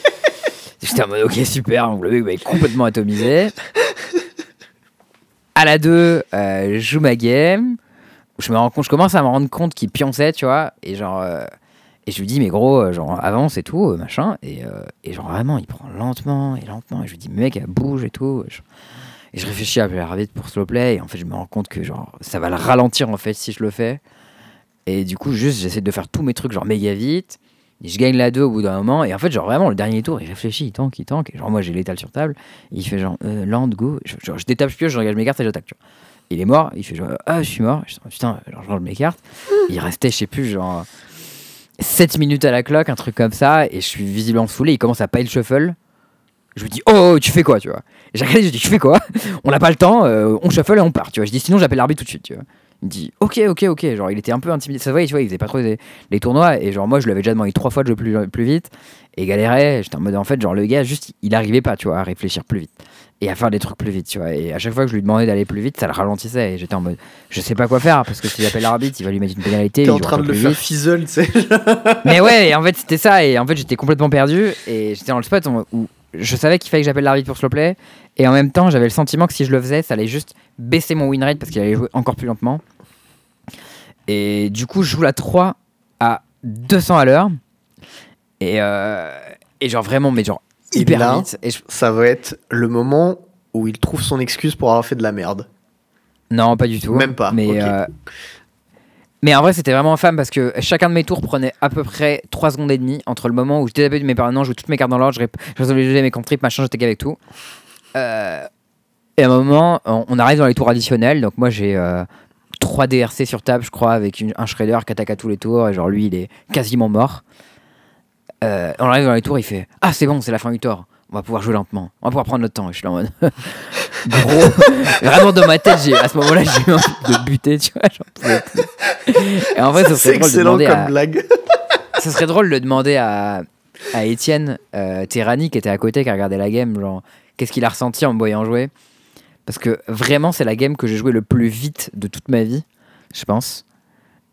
J'étais en mode ok, super. Donc le mec va être complètement atomisé. À la 2, je joue ma game je me rends compte, je commence à me rendre compte qu'il pionçait, tu vois, et genre, euh, et je lui dis, mais gros, euh, genre, avance et tout, euh, machin, et, euh, et genre, vraiment, il prend lentement et lentement, et je lui dis, mec, elle bouge et tout, et je, et je réfléchis à appeler l'arbitre pour slow play, et en fait, je me rends compte que, genre, ça va le ralentir, en fait, si je le fais, et du coup, juste, j'essaie de faire tous mes trucs, genre, méga vite, je gagne la 2 au bout d'un moment, et en fait, genre, vraiment, le dernier tour, il réfléchit, il tank, il tank, et genre, moi, j'ai l'étal sur table, il fait genre, euh, land, go, je, genre, je détape, je je regarde mes cartes et j'attaque, il est mort, il fait genre ah je suis mort, je dis, putain, genre, je range mes cartes. Il restait je sais plus genre 7 minutes à la cloque, un truc comme ça, et je suis visiblement saoulé, il commence à pile shuffle. Je lui dis oh, oh, tu fais quoi tu vois. J'ai regardé, je dis tu fais quoi? On n'a pas le temps, euh, on shuffle et on part, tu vois. Je dis sinon j'appelle l'arbitre tout de suite, tu vois. Il me dit ok ok ok, genre il était un peu intimidé, ça se voyait, tu vois, il faisait pas trop les, les tournois, et genre moi je lui avais déjà demandé trois fois de jouer plus, plus vite, et galérait, j'étais en mode en fait genre le gars juste il arrivait pas, tu vois, à réfléchir plus vite et à faire des trucs plus vite, tu vois. Et à chaque fois que je lui demandais d'aller plus vite, ça le ralentissait. Et j'étais en mode, je sais pas quoi faire parce que s'il appelle l'arbitre, il va lui mettre une pénalité.
T'es en train de le faire
vite.
fizzle, tu sais.
Mais ouais, et en fait c'était ça. Et en fait j'étais complètement perdu. Et j'étais dans le spot où je savais qu'il fallait que j'appelle l'arbitre pour slow play. Et en même temps, j'avais le sentiment que si je le faisais, ça allait juste baisser mon win rate parce qu'il allait jouer encore plus lentement. Et du coup, je joue la 3 à 200 à l'heure. Et, euh, et genre vraiment, mais genre
Et
hyper
là,
vite. Et je-
Ça va être le moment où il trouve son excuse pour avoir fait de la merde.
Non, pas du tout.
Même pas,
Mais, euh, mais en vrai, c'était vraiment infâme parce que chacun de mes tours prenait à peu près 3 secondes et demie entre le moment où j'étais tapé de mes parents, je jouais toutes mes cartes dans l'ordre, je, je résolvais mes contrip, machin, j'étais qu'avec tout. Euh, Et à un moment, on, arrive dans les tours additionnels. Donc moi, j'ai euh, 3 DRC sur table, je crois, avec un shredder qui attaque à tous les tours. Et genre, lui, il est quasiment mort. Euh, on arrive dans les tours, il fait Ah, c'est bon, c'est la fin du tour. On va pouvoir jouer lentement. On va pouvoir prendre notre temps. Et je suis là en mode Gros. Vraiment, dans ma tête, j'ai- à ce moment-là, j'ai eu envie de buter, tu vois. j'en pouvais plus. Et en vrai, ça serait drôle de demander
comme
à,
blague.
ça serait drôle de demander à, à Étienne euh, Terrani qui était à côté, qui a regardé la game, genre, qu'est-ce qu'il a ressenti en me voyant jouer. Parce que vraiment, c'est la game que j'ai joué le plus vite de toute ma vie, je pense.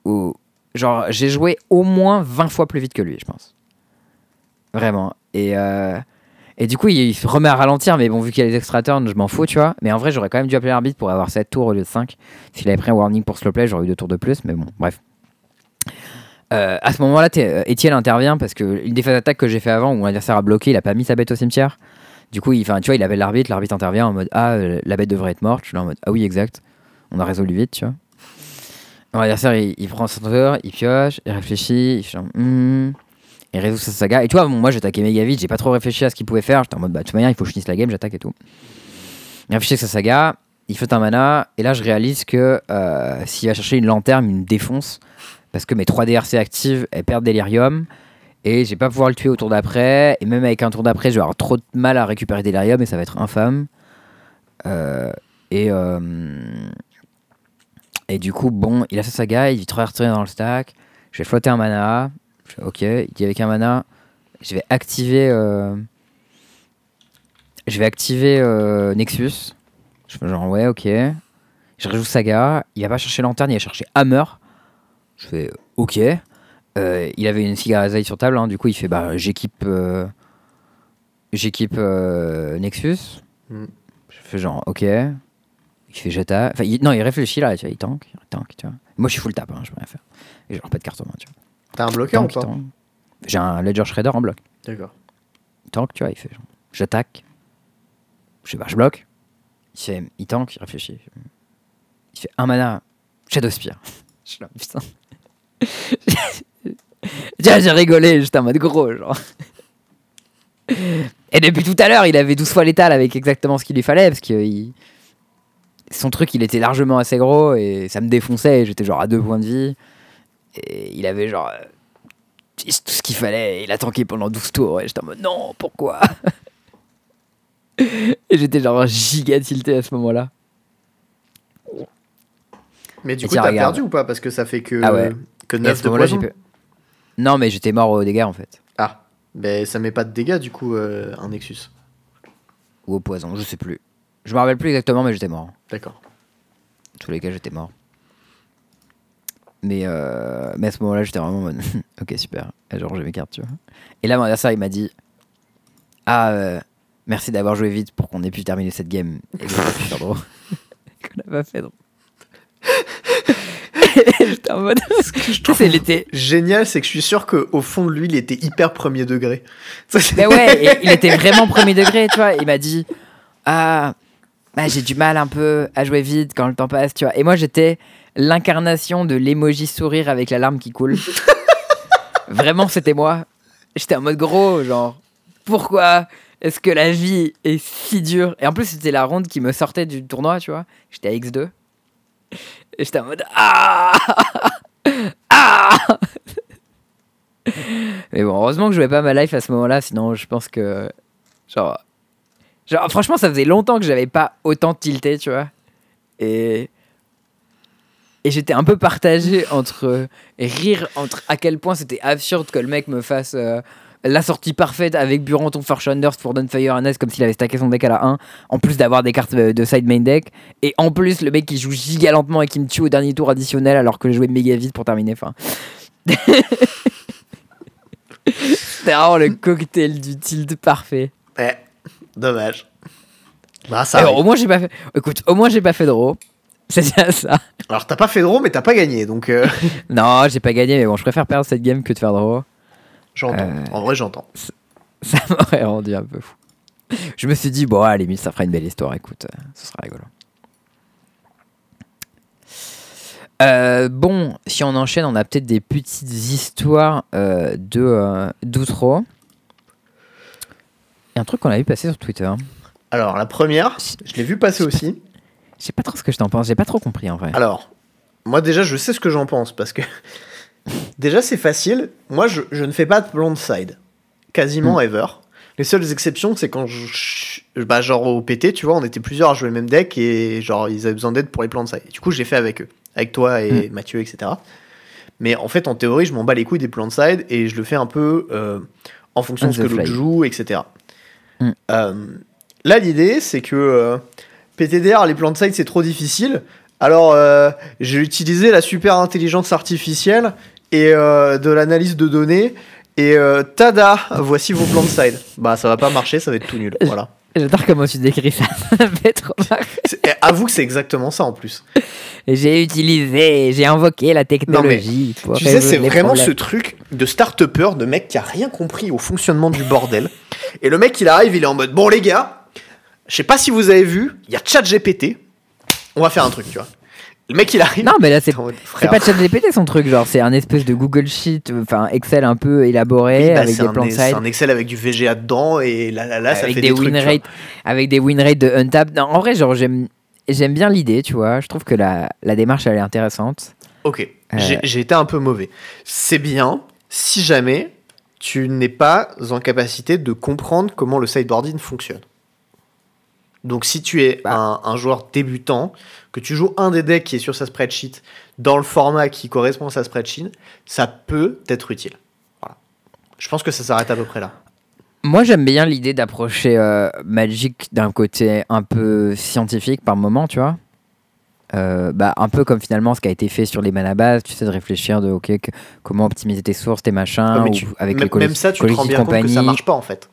Ou, genre, j'ai joué au moins 20 fois plus vite que lui, je pense. Vraiment. Et, euh, et du coup, il, il remet à ralentir, mais bon, vu qu'il y a les extra turns, je m'en fous, tu vois. Mais en vrai, j'aurais quand même dû appeler l'arbitre pour avoir 7 tours au lieu de 5. S'il avait pris un warning pour slow play, j'aurais eu 2 tours de plus, mais bon, bref. Euh, à ce moment-là, t'es- euh, intervient parce que une des phases d'attaque que j'ai fait avant où mon adversaire a bloqué, il a pas mis sa bête au cimetière. Du coup, il, tu vois, il appelle l'arbitre, l'arbitre intervient en mode Ah, euh, la bête devrait être morte. Je suis là en mode Ah oui, exact. On a résolu vite, tu vois. Mon adversaire, il, il prend son tour, il pioche, il réfléchit, il fait genre, Hmm. Il résout sa saga. Et tu vois, bon, moi, j'attaquais méga vite, j'ai pas trop réfléchi à ce qu'il pouvait faire. J'étais en mode Bah, de toute manière, il faut que je finisse la game, j'attaque et tout. Il réfléchit à sa saga, il fait un mana, et là, je réalise que euh, s'il va chercher une lanterne, il me défonce parce que mes 3 DRC actives, elles perdent Delirium. Et je vais pas pouvoir le tuer au tour d'après. Et même avec un tour d'après, je vais avoir trop de mal à récupérer Delirium et ça va être infâme. Euh, et, euh, et du coup, bon, il a sa saga, il 3 retirer dans le stack. Je vais flotter un mana. Ok, il dit avec un mana, je vais activer. euh, je vais activer euh, Nexus. Je fais genre, ouais, ok. Je rejoue saga. Il va pas chercher lanterne, il va chercher Hammer. Je fais ok. Euh, il avait une cigarette sur table, hein, du coup il fait bah j'équipe j'équipe Nexus.
Mm.
Je fais genre ok. Il fait j'attaque. Enfin il- non il réfléchit là, tu vois, il tank, il tank, tu vois. Moi je suis full tap, hein, je peux rien faire. Et genre pas de carte en main, tu vois.
T'as un bloqueur ou pas.
J'ai un Ledger Shredder en bloc.
D'accord.
Tank, tu vois, il fait genre, j'attaque. Je sais pas, je bloque. Il fait il tank, il réfléchit. Il fait un mana, Shadow Spear. Je suis là, putain. Tiens, j'ai rigolé, j'étais en mode gros, genre. Et depuis tout à l'heure, il avait 12 fois l'étal avec exactement ce qu'il lui fallait, parce que il- son truc, il était largement assez gros, et ça me défonçait, et j'étais genre à deux points de vie. Et il avait genre euh, tout ce qu'il fallait, il a tanké pendant 12 tours, et j'étais en mode non, pourquoi? Et j'étais genre giga tilté à ce moment-là.
Mais du
Et
coup, t'as perdu ou pas? Parce que ça fait que,
Ah ouais.
que
Et à
9
ce
de poison.
pu- Non, mais j'étais mort aux dégâts en fait.
Ah, ben ça met pas de dégâts du coup, euh, un Nexus.
Ou au poison, je sais plus. Je me rappelle plus exactement, mais j'étais mort.
D'accord.
En tous les cas, j'étais mort. Mais, euh, mais à ce moment-là, j'étais vraiment en mode Ok, super. Et genre, j'ai mes cartes, tu vois. Et là, mon adversaire, il m'a dit Ah, euh, merci d'avoir joué vite pour qu'on ait pu terminer cette game. Et qu'on drôle. qu'on a pas fait drôle. j'étais en mode. Tu sais, c'est l'été.
Génial, c'est que je suis sûr qu'au fond de lui, il était hyper premier degré.
Mais ouais, et il était vraiment premier degré, tu vois. Il m'a dit Ah, bah, j'ai du mal un peu à jouer vite quand le temps passe, tu vois. Et moi, j'étais l'incarnation de l'emoji sourire avec la larme qui coule. vraiment, c'était moi. J'étais en mode gros, genre, pourquoi est-ce que la vie est si dure? Et en plus, c'était la ronde qui me sortait du tournoi, tu vois. J'étais à X2. Et j'étais en mode Ah Ah Mais bon, heureusement que je jouais pas ma life à ce moment-là, sinon je pense que. Genre. Genre, franchement, ça faisait longtemps que j'avais pas autant tilté, tu vois. Et. Et j'étais un peu partagé entre rire, entre à quel point c'était absurde que le mec me fasse euh, la sortie parfaite avec Buranton Force Unders pour Dunfire and comme s'il avait stacké son deck à la 1, en plus d'avoir des cartes euh, de side main deck, et en plus le mec qui joue giga lentement et qui me tue au dernier tour additionnel alors que je jouais méga vite pour terminer. Enfin. C'était vraiment le cocktail du tilt parfait.
Ouais, dommage. Bah, ça
Et
arrive.
au moins j'ai pas fait. Écoute, au moins j'ai pas fait de draw. C'est ça.
Alors, t'as pas fait de draw, mais t'as pas gagné, donc euh,
Non, j'ai pas gagné, mais bon, je préfère perdre cette game que de faire draw.
j'entends.
Euh.
En vrai, j'entends.
Ça m'aurait rendu un peu fou. Je me suis dit, bon, à la limite, ça fera une belle histoire, écoute, euh, ce sera rigolo. Bon, si on enchaîne, on a peut-être des petites histoires de d'outro. Il y a un truc qu'on a vu passer sur Twitter.
Alors, la première, je l'ai vu passer aussi.
Je sais pas trop ce que je t'en pense, j'ai pas trop compris en vrai.
Alors, moi déjà, je sais ce que j'en pense parce que déjà, c'est facile. Moi, je, je ne fais pas de blonde side. Quasiment
Mm.
ever. Les seules exceptions, c'est quand je, Bah, genre au PT, tu vois, on était plusieurs à jouer le même deck et genre ils avaient besoin d'aide pour les plans de side. Et du coup, j'ai fait avec eux. Avec toi et Mathieu, etc. Mais en fait, en théorie, je m'en bats les couilles des plans de side et je le fais un peu euh, en fonction
On
de ce que l'autre joue, etc.
Mm.
Euh, là, l'idée, c'est que euh, PTDR, les plans de side, c'est trop difficile. Alors, euh, j'ai utilisé la super intelligence artificielle et euh, de l'analyse de données. Et euh, tada, voici vos plans de side. Bah, ça va pas marcher, ça va être tout nul. Voilà.
J'adore comment tu décris ça.
C'est- et avoue que c'est exactement ça en plus.
J'ai utilisé, j'ai invoqué la technologie. pour
Tu sais, c'est vraiment
problèmes.
ce truc de start-upper, de mec qui a rien compris au fonctionnement du bordel. Et le mec, il arrive, il est en mode Bon, les gars, je sais pas si vous avez vu, il y a ChatGPT. On va faire un truc, tu vois. Le mec, il arrive.
Non, mais là, c'est pas ChatGPT son truc, genre c'est un espèce de Google Sheet, enfin Excel un peu élaboré
oui, bah,
avec des plans de
c'est un Excel avec du VGA dedans et là, là, là ça fait
des,
des, trucs.
win rates, avec des win rates de untap. Non, en vrai, genre j'aime j'aime bien l'idée, tu vois. Je trouve que la, la démarche elle est intéressante.
Ok,
Euh.
j'ai j'ai été un peu mauvais. C'est bien si jamais tu n'es pas en capacité de comprendre comment le sideboarding fonctionne. Donc si tu es
Bah.
un, un joueur débutant, que tu joues un des decks qui est sur sa spreadsheet dans le format qui correspond à sa spreadsheet, ça peut être utile. Voilà. Je pense que ça s'arrête à peu près là.
Moi, j'aime bien l'idée d'approcher euh, Magic d'un côté un peu scientifique par moment, tu vois. Euh, bah, un peu comme finalement ce qui a été fait sur les mana bases, tu sais, de réfléchir de ok, que- comment optimiser tes sources, tes machins,
Ouais, mais
ou
tu-
avec
même,
les
même ça, tu te rends bien compte que ça marche pas en fait.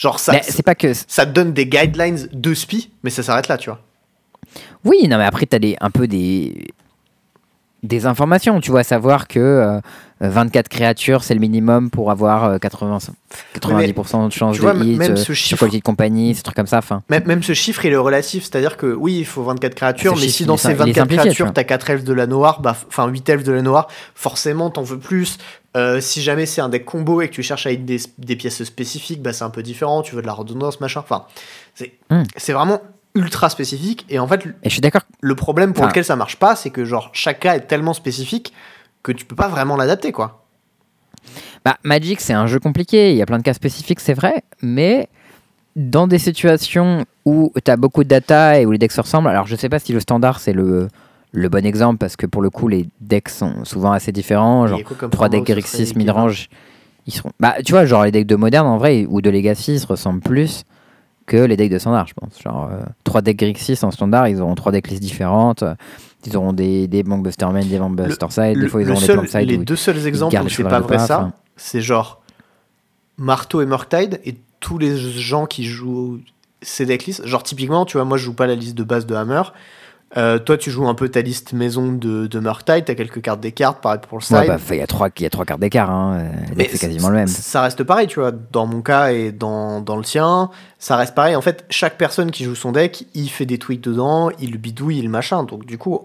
Genre ça,
c'est pas que.
ça te donne des guidelines de SPI, mais ça s'arrête là, tu vois.
Oui, non, mais après, tu as des, un peu des, des informations. Tu vois, savoir que euh, 24 créatures, c'est le minimum pour avoir euh, 80, 90% de chance de hit
même
euh,
ce chiffre-
Quality de compagnie, ces trucs comme ça. Enfin,
Même, même ce chiffre, il est relatif, c'est-à-dire que oui, il faut 24 créatures, mais si dans ces
il est
24
simplifié, tu
créatures, t'as 4 elfes de la noire, bah, enfin 8 elfes de la noire, forcément t'en veux plus. Euh, si jamais c'est un deck combo et que tu cherches à hit des, des pièces spécifiques, bah, c'est un peu différent, tu veux de la redondance, machin. Enfin, c'est c'est vraiment ultra spécifique, et en fait,
et je suis d'accord.
le problème pour
Enfin-
lequel ça marche pas, c'est que genre chaque cas est tellement spécifique que tu peux pas vraiment l'adapter, quoi.
Bah, Magic, c'est un jeu compliqué. Il y a plein de cas spécifiques, c'est vrai. Mais dans des situations où tu as beaucoup de data et où les decks se ressemblent, alors je sais pas si le standard c'est le, le bon exemple parce que pour le coup, les decks sont souvent assez différents. Genre,
Il y a quoi comme
3
format
decks Grixis midrange, ils seront. Bah, tu vois, genre les decks de moderne en vrai ou de Legacy, ils se ressemblent plus que les decks de standard, je pense. Genre, 3 decks Grixis en standard, ils auront 3 decklists différentes. euh, Ils auront des, des banques Busterman, des banques Busterside. Des fois, ils auront
seul-
des plans side.
les deux seuls exemples où c'est pas vrai
pas,
ça,
enfin.
c'est genre Marteau et Murktide et tous les gens qui jouent ces decklists. Genre typiquement, tu vois, moi je joue pas la liste de base de Hammer. Euh, toi, tu joues un peu ta liste maison de, de Murktide, t'as quelques cartes des cartes, pareil pour le side.
Ouais, bah, il y a trois, il y a trois cartes d'écart. Hein. c'est quasiment le même.
Ça reste pareil, tu vois. Dans mon cas et dans, dans le tien, ça reste pareil. En fait, chaque personne qui joue son deck, il fait des tweaks dedans, il le bidouille, il machin. Donc, du coup,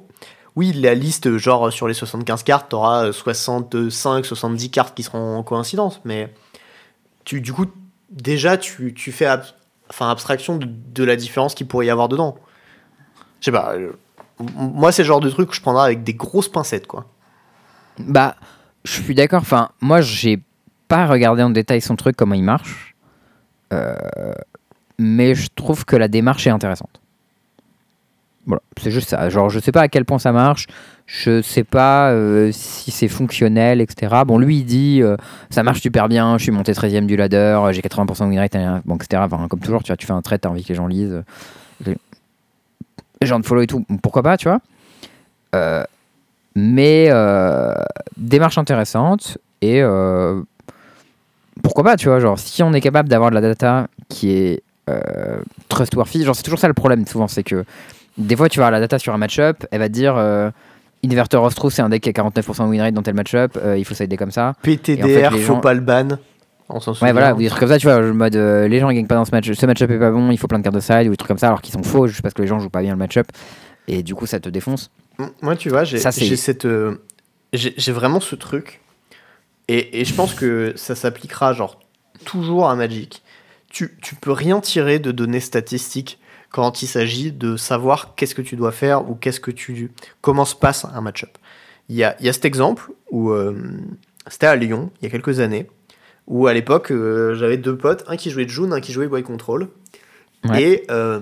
oui, la liste, genre sur les 75 cartes, t'auras 65, 70 cartes qui seront en coïncidence. Mais tu, du coup, déjà, tu, tu fais ab- enfin, abstraction de, de la différence qu'il pourrait y avoir dedans. Je sais pas. euh, moi, c'est le genre de truc que je prendrais avec des grosses pincettes, quoi.
Bah, je suis d'accord. Enfin, moi, j'ai pas regardé en détail son truc, comment il marche. Euh, mais je trouve que la démarche est intéressante. Voilà, c'est juste ça. Genre, je sais pas à quel point ça marche. Je sais pas euh, si c'est fonctionnel, etc. Bon, lui, il dit ça marche super bien. Je suis monté 13ème du ladder. J'ai 80% de win rate, bon, etc. Comme toujours, tu vois, tu fais un trait, t'as envie que les gens lisent. Gens te follow et tout. Pourquoi pas, tu vois Euh, mais euh, démarche intéressante et euh, pourquoi pas tu vois genre si on est capable d'avoir de la data qui est trustworthy genre c'est toujours ça le problème souvent c'est que des fois tu vas avoir la data sur un match-up elle va te dire Inverter Rostro c'est un deck qui a 49% de win rate dans tel match-up il faut sider comme ça
PTDR,
Et en fait,
faut pas le ban. On s'en souvient.
ouais voilà ou des trucs comme ça tu vois le mode euh, les gens ils gagnent pas dans ce match ce match-up est pas bon il faut plein de cartes de side ou des trucs comme ça alors qu'ils sont faux juste parce que les gens jouent pas bien le match-up et du coup ça te défonce
Moi, tu vois, j'ai
Ça, c'est-
j'ai cette, euh, j'ai j'ai vraiment ce truc, et, et je pense que ça s'appliquera genre toujours à Magic. tu, tu peux rien tirer de données statistiques quand il s'agit de savoir qu'est-ce que tu dois faire ou qu'est-ce que tu comment se passe un match-up. Il y a, il y a cet exemple où euh, c'était à Lyon il y a quelques années où à l'époque euh, j'avais deux potes, un qui jouait June, un qui jouait Boy Control.
Ouais.
Et, euh,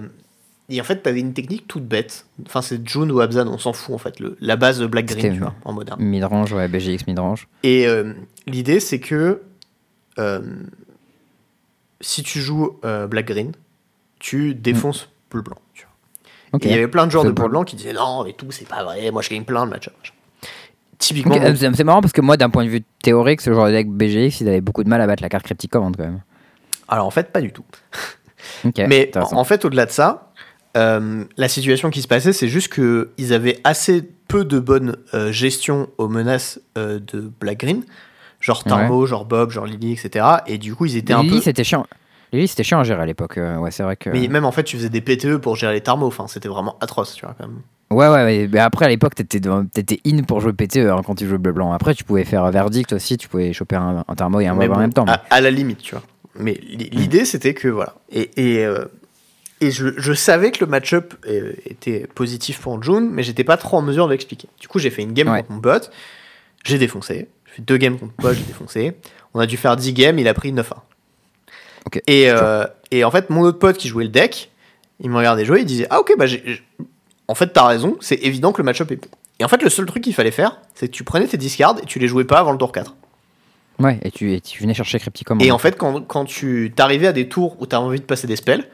et en fait, tu avais une technique toute bête. Enfin, c'est June ou Abzan, on s'en fout en fait. Le, la base Black Green, tu vois, en moderne.
Midrange, ouais, BGX midrange.
Et euh, l'idée, c'est que si tu joues Black Green, tu défonces bleu blanc. tu vois.
Ok.
Et il y avait plein de joueurs de bleu blanc qui disaient non, mais tout, c'est pas vrai, moi je gagne plein de matchs. Typiquement,
C'est marrant parce que moi, d'un point de vue théorique, ce genre de deck BGX, ils avaient beaucoup de mal à battre la carte Cryptic Command quand même.
alors en fait, pas du tout. Mais en fait, au-delà de ça, euh, la situation qui se passait, c'est juste qu'ils avaient assez peu de bonne euh, gestion aux menaces euh, de Black Green, genre Tarmo, genre Bob, genre Lily, etc. Et du coup, ils étaient un
Lily,
peu.
c'était chiant. Lily, c'était chiant à gérer à l'époque. euh, ouais, c'est vrai que.
Mais même en fait, tu faisais des PTE pour gérer les Tarmo. Enfin, c'était vraiment atroce, tu vois, quand même.
Ouais, ouais, ouais, mais après à l'époque, t'étais in pour jouer PTE hein, quand tu jouais bleu-blanc. Après, tu pouvais faire Verdict aussi, tu pouvais choper un, un thermo et un mob en même temps.
À, à la limite, tu vois. Mais li- l'idée, c'était que voilà. Et, et, euh, et je, je savais que le match-up euh, était positif pour June, mais j'étais pas trop en mesure de l'expliquer. Du coup, j'ai fait une game
Ouais.
contre mon bot, j'ai défoncé. J'ai fait deux games contre moi, j'ai défoncé. On a dû faire 10 games, il a pris 9-1.
Ok.
Et, euh, et en fait, mon autre pote qui jouait le deck, il me regardait jouer, il disait Ah, ok, bah j'ai. En fait, t'as raison, c'est évident que le match-up est bon. Et en fait, le seul truc qu'il fallait faire, c'est que tu prenais tes discards et tu les jouais pas avant le tour 4.
Ouais, et tu, et tu venais chercher Cryptic Command.
Et en fait, quand, quand tu t'arrivais à des tours où tu as envie de passer des spells,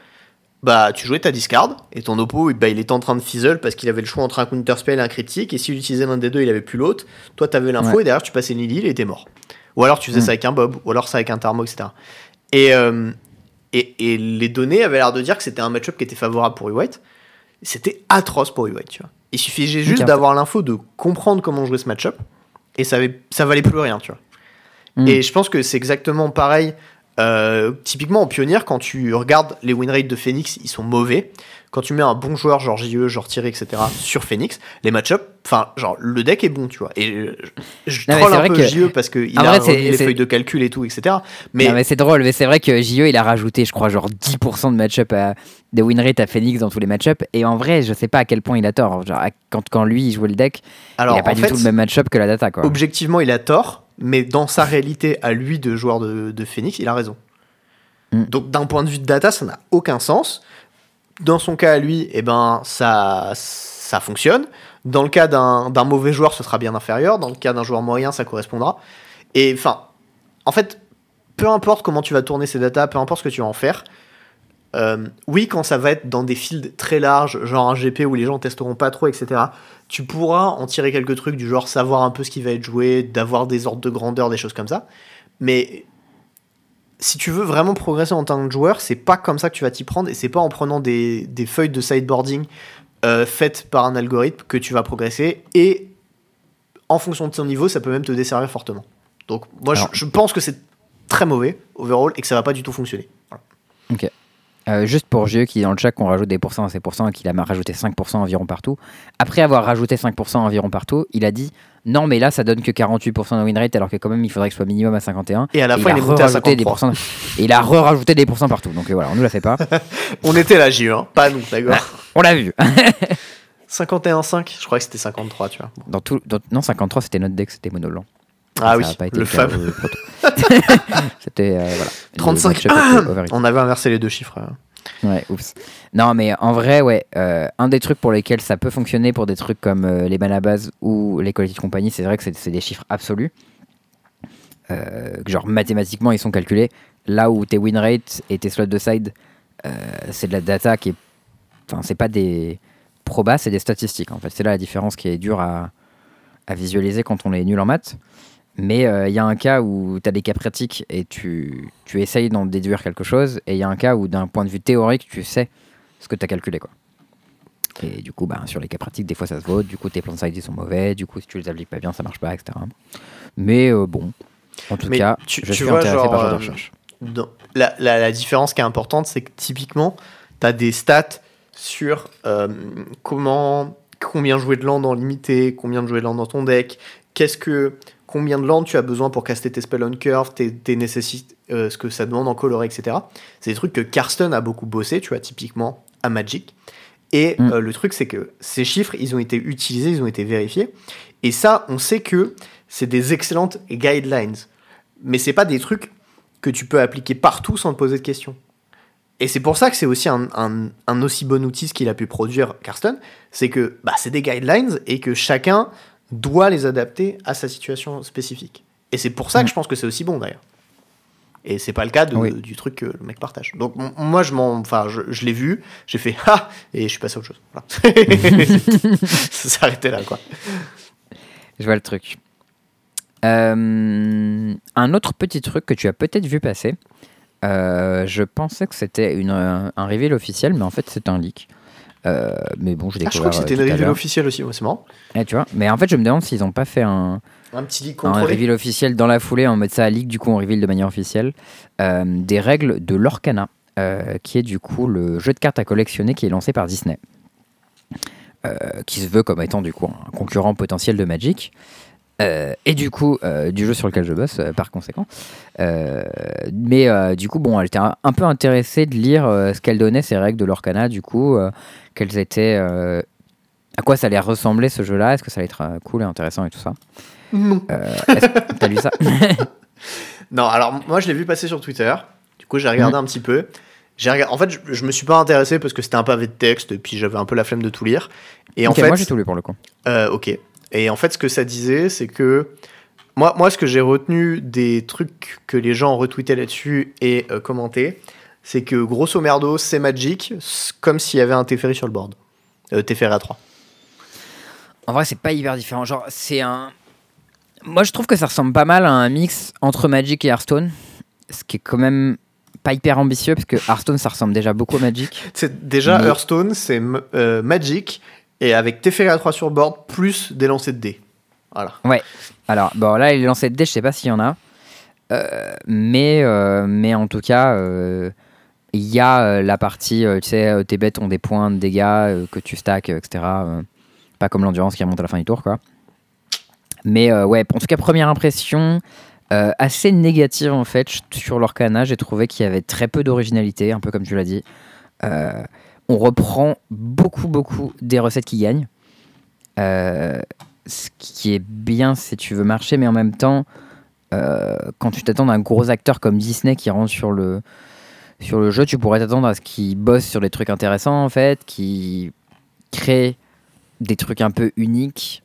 bah tu jouais ta discard et ton oppo bah, il était en train de fizzle parce qu'il avait le choix entre un counter spell et un critique et s'il utilisait l'un des deux il avait plus l'autre toi t'avais l'info
Ouais.
et derrière tu passais une Lily il était mort ou alors tu faisais
Mm.
ça avec un Bob ou alors ça avec un Thermo etc et, euh, et, et les données avaient l'air de dire que c'était un match-up qui était favorable pour White c'était atroce pour White tu vois il suffisait juste d'avoir l'info de comprendre comment jouer ce match-up et ça, avait, ça valait plus rien tu vois
Mm.
et je pense que c'est exactement pareil. Euh, typiquement en pionnière, quand tu regardes les win rates de Phoenix, ils sont mauvais. Quand tu mets un bon joueur, genre JE, genre Thierry, etc., sur Phoenix, les match-up, enfin, genre, le deck est bon, tu vois. Et je, je
Non, mais
troll
c'est
un
vrai
peu
que-
JE parce qu'il a
vrai,
les feuilles de calcul et tout, etc. Mais,
Non, mais c'est drôle, mais c'est vrai que JE il a rajouté, je crois, genre 10% de match-up à- de win rate à Phoenix dans tous les match-up. Et en vrai, je sais pas à quel point il a tort. Genre, quand, quand lui il jouait le deck,
alors,
il a pas du
fait,
tout le même match-up que la data, quoi.
objectivement, il a tort, mais dans sa réalité à lui de joueur de, de Phoenix, il a raison.
Mm.
Donc d'un point de vue de data, ça n'a aucun sens. Dans son cas à lui, eh ben, ça, ça fonctionne. Dans le cas d'un d'un mauvais joueur, ce sera bien inférieur. Dans le cas d'un joueur moyen, ça correspondra. Et enfin, en fait, peu importe comment tu vas tourner ces datas, peu importe ce que tu vas en faire, euh, oui, quand ça va être dans des fields très larges, genre un GP où les gens testeront pas trop, etc., tu pourras en tirer quelques trucs du genre savoir un peu ce qui va être joué, d'avoir des ordres de grandeur, des choses comme ça. Mais si tu veux vraiment progresser en tant que joueur, c'est pas comme ça que tu vas t'y prendre et c'est pas en prenant des, des feuilles de sideboarding euh, faites par un algorithme que tu vas progresser et en fonction de ton niveau, ça peut même te desservir fortement. Donc, moi, je-
Alors-
je, pense que c'est très mauvais overall et que ça va pas du tout fonctionner. Voilà.
Euh, juste pour JE qui est dans le chat qu'on rajoute des pourcents à ces pourcents et qu'il a rajouté 5% environ partout. Après avoir rajouté 5% environ partout, il a dit non mais là ça donne que 48% de win rate alors que quand même il faudrait que ce soit minimum à 51.
Et à la fin,
il
il
a
est monté à
re-rajouté des
53.
pourcents. Et il a re-rajouté des pourcents partout. Donc euh, voilà, on nous la fait pas.
On était là, JE, hein, pas nous, d'accord
On l'a vu.
51,5 Je crois que c'était 53, tu vois.
Dans tout, dans- non 53 c'était notre deck, c'était mono blanc.
Ah
Ça
oui,
pas été
le fameux.
C'était euh, voilà. Le
35.
match-up était overrated.
On avait inversé les deux chiffres. hein.
Ouais, oups. Non, mais en vrai, ouais, euh, un des trucs pour lesquels ça peut fonctionner pour des trucs comme euh, les bases ou les quality de compagnie, c'est vrai que c'est des chiffres absolus. Genre mathématiquement, ils sont calculés. Là où tes win rates et tes slots de side, c'est de la data qui est. Enfin, c'est pas des probas, c'est des statistiques en fait. C'est là la différence qui est dure à, à visualiser quand on est nul en maths. Mais euh, il y a un cas où tu as des cas pratiques et tu, tu essayes d'en déduire quelque chose, et il y a un cas où, d'un point de vue théorique, tu sais ce que tu as calculé. Quoi. Et du coup, bah, sur les cas pratiques, des fois ça se vote, du coup tes plans de side ils sont mauvais, du coup si tu les appliques pas bien, ça marche pas, etc. Mais euh, bon, en tout
Mais
cas,
tu-
je
tu
suis
vois,
intéressé
genre,
par ce genre de
euh,
recherche.
La, la- la différence qui est importante, c'est que typiquement, tu as des stats sur euh, comment, combien jouer de land en limité, combien de jouer de land dans ton deck, qu'est-ce que, combien de land tu as besoin pour caster tes spells on curve, tes, tes euh, ce que ça demande en coloré, etc. C'est des trucs que Karsten a beaucoup bossé, tu vois, typiquement à Magic. Et
Mm.
euh, le truc, c'est que ces chiffres, ils ont été utilisés, ils ont été vérifiés. Et ça, on sait que c'est des excellentes guidelines. Mais c'est pas des trucs que tu peux appliquer partout sans te poser de questions. Et c'est pour ça que c'est aussi un, un- un aussi bon outil ce qu'il a pu produire, Karsten, c'est que bah, c'est des guidelines et que chacun doit les adapter à sa situation spécifique. Et c'est pour ça
Mm.
que je pense que c'est aussi bon d'ailleurs. Et c'est pas le cas de-
Oui.
du truc que le mec partage. Donc moi je m'en, enfin je, je l'ai vu, j'ai fait ah et je suis passé à autre chose. Voilà. ça s'arrêtait là quoi.
Je vois le truc. Euh, un autre petit truc que tu as peut-être vu passer. euh, je pensais que c'était une, un un reveal officiel, mais en fait c'est un leak. Euh, mais bon, je
Ah, je crois que c'était une reveal officielle aussi, ouais, c'est marrant.
Tu vois. Mais en fait, je me demande s'ils n'ont pas fait un,
Un petit leak
un reveal officiel dans la foulée en mode ça à leak, du coup on reveal de manière officielle. euh, des règles de l'Orcana, euh, qui est du coup le jeu de cartes à collectionner qui est lancé par Disney. Euh, qui se veut comme étant du coup un concurrent potentiel de Magic. Euh, et du coup, euh, du jeu sur lequel je bosse, euh, par conséquent. Euh, mais euh, du coup, bon, elle était un, un peu intéressée de lire euh, ce qu'elle donnait, ces règles de l'Orcana, du coup, euh, quelles étaient. euh, à quoi ça allait ressembler ce jeu-là? Est-ce que ça allait être euh, cool et intéressant et tout ça?
Non.
euh, T'as lu ça?
Non, alors moi je l'ai vu passer sur Twitter. Du coup, j'ai regardé un petit peu. J'ai regardé... En fait, je, je me suis pas intéressé parce que c'était un pavé de texte et puis j'avais un peu la flemme de tout lire. Et en fait,
moi j'ai tout lu pour le coup.
Euh, ok. Et en fait, ce que ça disait, c'est que moi, moi, ce que j'ai retenu des trucs que les gens retweetaient là-dessus et euh, commentaient, c'est que grosso merdo, c'est Magic, comme s'il y avait un Teferi sur le board. Euh, Teferi à 3.
En vrai, c'est pas hyper différent. Genre, c'est un. Moi, je trouve que ça ressemble pas mal à un mix entre Magic et Hearthstone. Ce qui est quand même pas hyper ambitieux, parce que Hearthstone, ça ressemble déjà beaucoup à Magic.
C'est déjà
Mais-
Hearthstone, c'est euh, Magic et avec Teferi à 3 sur le board plus des lancers de dés. Voilà.
Alors, bon, là, les lancers de dés, je sais pas s'il y en a. Euh, mais, euh, mais en tout cas, il y a euh, la partie, euh, tu sais, euh, tes bêtes ont des points de dégâts que tu stacks, etc. pas comme l'endurance qui remonte à la fin du tour, quoi. Mais ouais, en tout cas, première impression assez négative en fait sur l'Orcana. J'ai trouvé qu'il y avait très peu d'originalité, un peu comme tu l'as dit. On reprend beaucoup, beaucoup des recettes qui gagnent. Ce qui est bien si tu veux marcher, mais en même temps, quand tu t'attends à un gros acteur comme Disney qui rentre sur le, sur le jeu, tu pourrais t'attendre à ce qu'il bosse sur des trucs intéressants en fait, qui crée des trucs un peu uniques,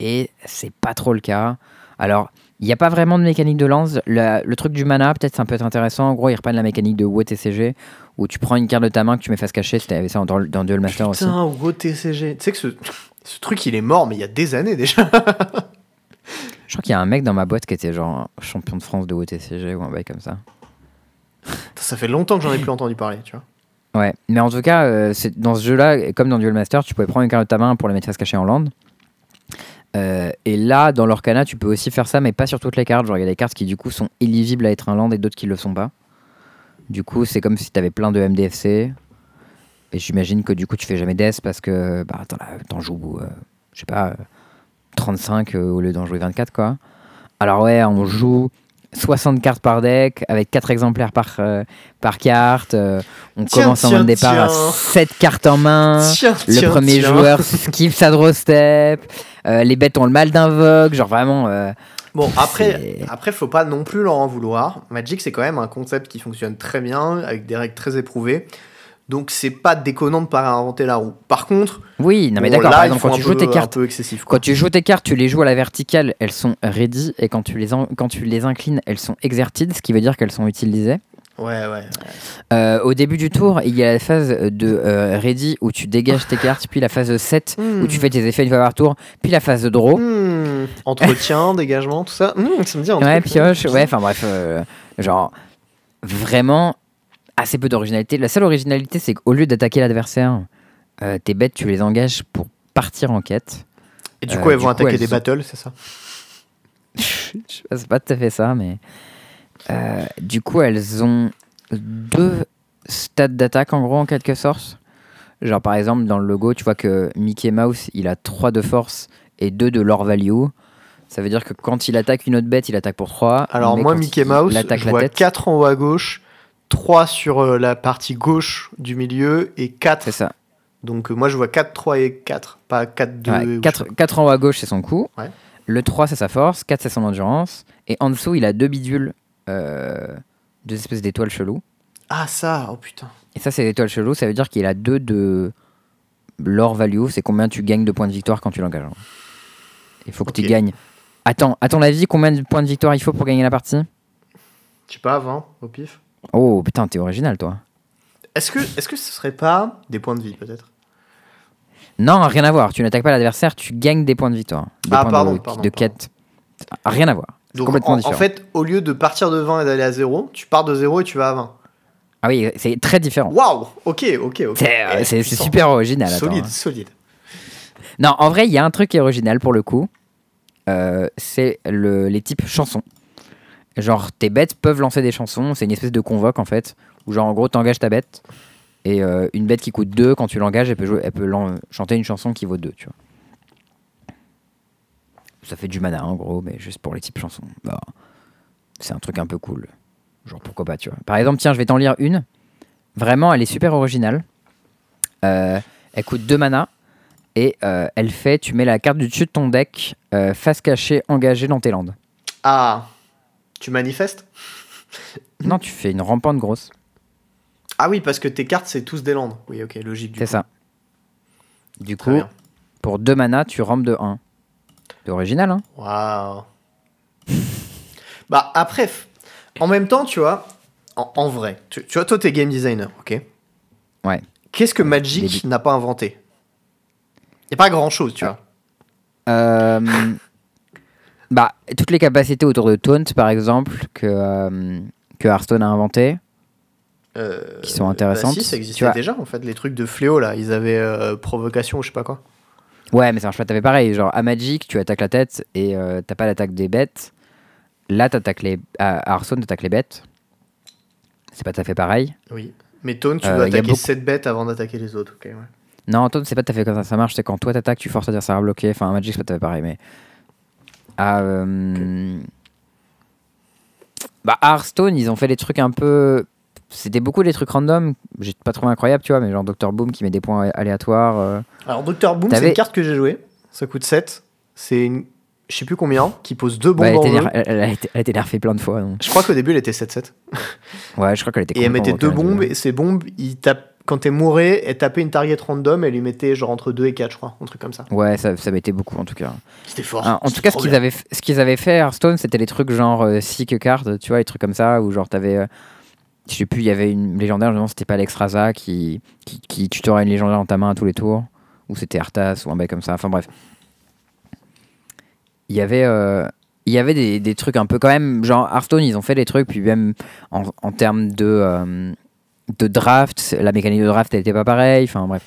et c'est pas trop le cas. Alors, il n'y a pas vraiment de mécanique de lance. Le, le truc du mana, peut-être ça peut être intéressant. En gros, ils reprennent la mécanique de WoW TCG, où tu prends une carte de ta main que tu mets face cachée. C'était ça dans, dans Duel Master aussi.
Putain, WoW TCG. Tu sais que ce, ce truc, il est mort, mais il y a des années déjà.
Je crois qu'il y a un mec dans ma boîte qui était genre champion de France de WoW TCG ou un bail comme ça.
Ça fait longtemps que j'en ai plus entendu parler, tu vois.
Ouais, mais en tout cas, euh, c'est- dans ce jeu-là, comme dans Duel Master, tu pouvais prendre une carte de ta main pour la mettre face cachée en land. Euh, et là, dans l'Orcana, tu peux aussi faire ça, mais pas sur toutes les cartes. Genre, il y a des cartes qui, du coup, sont éligibles à être un land et d'autres qui le sont pas. Du coup, c'est comme si tu avais plein de MDFC. Et j'imagine que, du coup, tu fais jamais DS parce que bah, t'en, t'en joues, euh, je sais pas, euh, 35 euh, au lieu d'en jouer 24, quoi. Alors, ouais, on joue 60 cartes par deck avec 4 exemplaires par, euh, par carte. euh, on
Tiens,
commence en
tiens,
départ à
tiens.
7 cartes en main. Le premier joueur skip sa draw step. euh, les bêtes ont le mal d'invoque. Genre vraiment.
Bon, après, après, faut pas non plus leur en vouloir. Magic, c'est quand même un concept qui fonctionne très bien, avec des règles très éprouvées. Donc, c'est pas déconnant de pas réinventer la roue. Par contre,
Oui, non mais d'accord. Par exemple, quand tu
peu-
joues tes
un
cartes,
peu excessif.
quand tu joues tes cartes, tu les joues à la verticale, elles sont ready, et quand tu les en- quand tu les inclines, elles sont exerted, ce qui veut dire qu'elles sont utilisées.
Ouais, ouais.
Euh, au début du tour, il y a la phase de euh, ready où tu dégages tes cartes, puis la phase de set où tu fais tes effets une fois par tour, puis la phase de draw.
Hmm, Entretien, dégagement, tout ça. Hmm, ça me dit
Ouais, pioche, ouais, enfin bref, euh, genre vraiment assez peu d'originalité. La seule originalité, c'est qu'au lieu d'attaquer l'adversaire, euh, tes bêtes, tu les engages pour partir en quête.
Et du
Euh,
coup, elles
du
vont
coup,
attaquer
elles
des
sont-
battles, c'est ça?
Je sais pas tout à fait ça, mais euh, du coup, elles ont deux stades d'attaque en gros en quelque sorte. Genre par exemple dans le logo, tu vois que Mickey Mouse, il a 3 de force et 2 de lore value. Ça veut dire que quand il attaque une autre bête, il attaque pour 3.
Alors moi, Mickey Mouse, je vois 4 en haut à gauche, 3 sur euh, la partie gauche du milieu et 4.
C'est ça.
Donc euh, moi, je vois 4, 3 et 4, pas 4, 2.
4, 4, en haut à gauche, c'est son coup. Le 3, c'est sa force. 4, c'est son endurance. Et en dessous, il a deux bidules, euh, deux espèces d'étoiles cheloues.
Ah, ça, oh putain.
Et ça, c'est l'étoile chelou, ça veut dire qu'il a deux de l'or value, c'est combien tu gagnes de points de victoire quand tu l'engages. Il faut que tu gagnes. Attends, à ton avis, combien de points de victoire il faut pour gagner la partie?
Je sais pas, 20 au pif.
Oh putain, t'es original toi.
Est-ce que, est que ce serait pas des points de vie peut-être?
Non, rien à voir. Tu n'attaques pas l'adversaire, tu gagnes des points de victoire. Des
ah,
points
pardon,
de,
pardon,
de quête. Rien à voir.
Donc complètement en, en, fait, au lieu de partir de 20 et d'aller à 0, tu pars de 0 et tu vas à 20.
Ah oui, c'est très différent.
Waouh Ok, ok, ok.
C'est euh, super original.
Solide,
hein.
solide.
Non, en vrai, il y a un truc qui est original pour le coup. Euh, c'est le, les types chansons. Genre, tes bêtes peuvent lancer des chansons. C'est une espèce de convoque en fait. Où, genre, en gros, t'engages ta bête. Et euh, une bête qui coûte 2, quand tu l'engages, elle peut, jouer, elle peut chanter une chanson qui vaut 2, tu vois. Ça fait du mana en gros, mais juste pour les types chansons. Bah, c'est un truc un peu cool. Genre pourquoi pas, tu vois. Par exemple, tiens, je vais t'en lire une. Vraiment, elle est super originale. Euh, elle coûte 2 mana. Et euh, elle fait, tu mets la carte du dessus de ton deck, face cachée, engagée dans tes landes.
Ah, tu manifestes
Non, tu fais une rampante grosse.
Ah oui, parce que tes cartes, c'est tous des landes. Oui, ok, logique.
C'est ça. Du coup, pour 2 mana, tu rampes de 1. C'est original, hein
Waouh. bah après, en même temps, tu vois, en, vrai, tu, vois, toi, t'es game designer, ok?
Ouais.
Qu'est-ce que Magic n'a pas inventé? Il n'y a pas grand-chose, tu vois.
Euh, bah, toutes les capacités autour de Taunt, par exemple, que, euh, que Hearthstone a inventé.
Euh,
qui sont intéressantes.
Bah si, ça existait déjà en fait, les trucs de fléau là, ils avaient provocation ou je sais pas quoi.
Ouais, mais ça marche pas, t'avais pareil. Genre à Magic, tu attaques la tête et t'as pas l'attaque des bêtes. Là, t'attaques les. À Hearthstone, t'attaques les bêtes. C'est pas tout à fait pareil.
Oui. Mais Taunt, tu euh, dois attaquer 7 bêtes avant d'attaquer les autres. ok ouais.
Non, Taunt, c'est pas tout à fait comme ça. Ça marche, c'est quand toi t'attaques, tu forces l'adversaire à bloquer. Enfin, Magic, c'est pas tout à fait pareil. Mais. À, euh... bah, Hearthstone, ils ont fait des trucs un peu. C'était beaucoup des trucs random. J'ai pas trouvé incroyable, tu vois, mais genre Dr. Boom qui met des points aléatoires. Euh.
Alors, Dr. Boom, c'est une carte que j'ai jouée. Ça coûte 7. C'est une je sais plus combien, qui pose deux bombes
elle, en elle, a été, elle, a été nerfée plein de fois.
Je crois qu'au début, elle était 7-7.
ouais, je crois qu'elle était
Et elle mettait deux bombes, et ces bombes, il tape, quand elle mourait, elle tapait une target random, elle lui mettait genre entre 2 et 4, je crois, un truc comme ça.
Ouais, ça, ça mettait beaucoup en tout cas.
C'était fort.
Ah, en tout cas, ce qu'ils, avaient, ce qu'ils avaient fait Hearthstone, c'était les trucs genre euh, Seek Card, tu vois, les trucs comme ça, où genre t'avais. Euh, je sais plus, il y avait une légendaire, non, c'était pas Raza qui, qui, qui tutorait une légendaire dans ta main à tous les tours, ou c'était Arthas, ou un mec comme ça, enfin bref il y avait euh, il y avait des, des, trucs un peu quand même genre Hearthstone ils ont fait des trucs puis même en, en termes de euh, de draft la mécanique de draft elle était pas pareille enfin bref.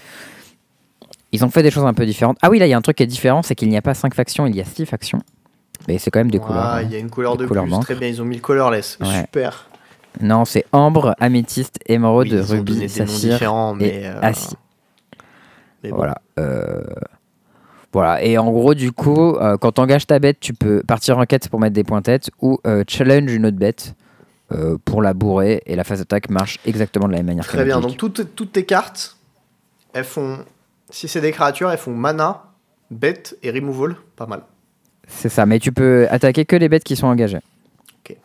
Ils ont fait des choses un peu différentes. Ah oui là il y a un truc qui est différent c'est qu'il n'y a pas 5 factions il y a 6 factions. Mais c'est quand même des couleurs
ah il y a une couleur de plus. très bien ils ont mis le colorless. Super.
Non c'est ambre améthyste émeraude rubis saphir
et
euh... mais voilà euh... Voilà, et en gros, du coup, euh, quand tu engages ta bête, tu peux partir en quête pour mettre des points tête ou euh, challenge une autre bête euh, pour la bourrer et la phase d'attaque marche exactement de la même manière.
Très bien, donc toutes, toutes tes cartes, elles font, si c'est des créatures, elles font mana, bête et removal, pas mal.
C'est ça, mais tu peux attaquer que les bêtes qui sont engagées.
Ok.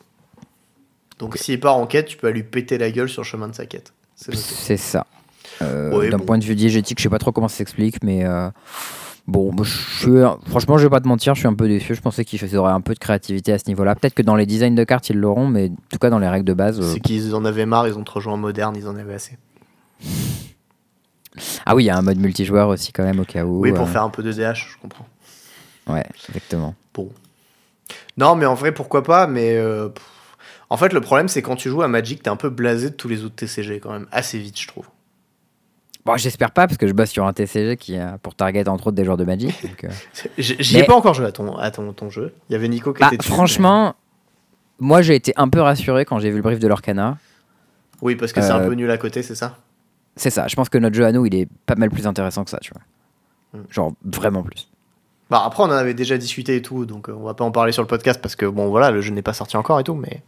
Donc s'il part en quête, tu peux lui péter la gueule sur le chemin de sa quête.
C'est ça. D'un point de vue diégétique, je sais pas trop comment ça s'explique, mais Bon, je suis, franchement, je vais pas te mentir, je suis un peu déçu. Je pensais qu'ils auraient un peu de créativité à ce niveau-là. Peut-être que dans les designs de cartes, ils l'auront, mais en tout cas, dans les règles de base.
C'est euh, qu'ils en avaient marre, ils ont trop joué en moderne, ils en avaient assez.
Ah oui, il y a un mode multijoueur aussi, quand même, au cas où.
Oui, pour euh. faire un peu de DH, je comprends.
Ouais, exactement.
Bon. Non, mais en vrai, pourquoi pas, mais. Euh, en fait, le problème, c'est quand tu joues à Magic, t'es un peu blasé de tous les autres TCG, quand même, assez vite, je trouve.
Bon, j'espère pas, parce que je bosse sur un TCG qui a pour target entre autres des joueurs de Magic. Euh.
J'y ai pas encore joué à ton, à ton, ton, jeu. Il y avait Nico qui
bah,
était dessus.
Franchement, moi j'ai été un peu rassuré quand j'ai vu le brief de l'Orcana.
Oui, parce que c'est un euh, peu nul à côté, c'est ça?
C'est ça. Je pense que notre jeu à nous, il est pas mal plus intéressant que ça, tu vois. Hmm. Genre vraiment plus.
Bah après, on en avait déjà discuté et tout, donc euh, on va pas en parler sur le podcast parce que bon, voilà, le jeu n'est pas sorti encore et tout, mais.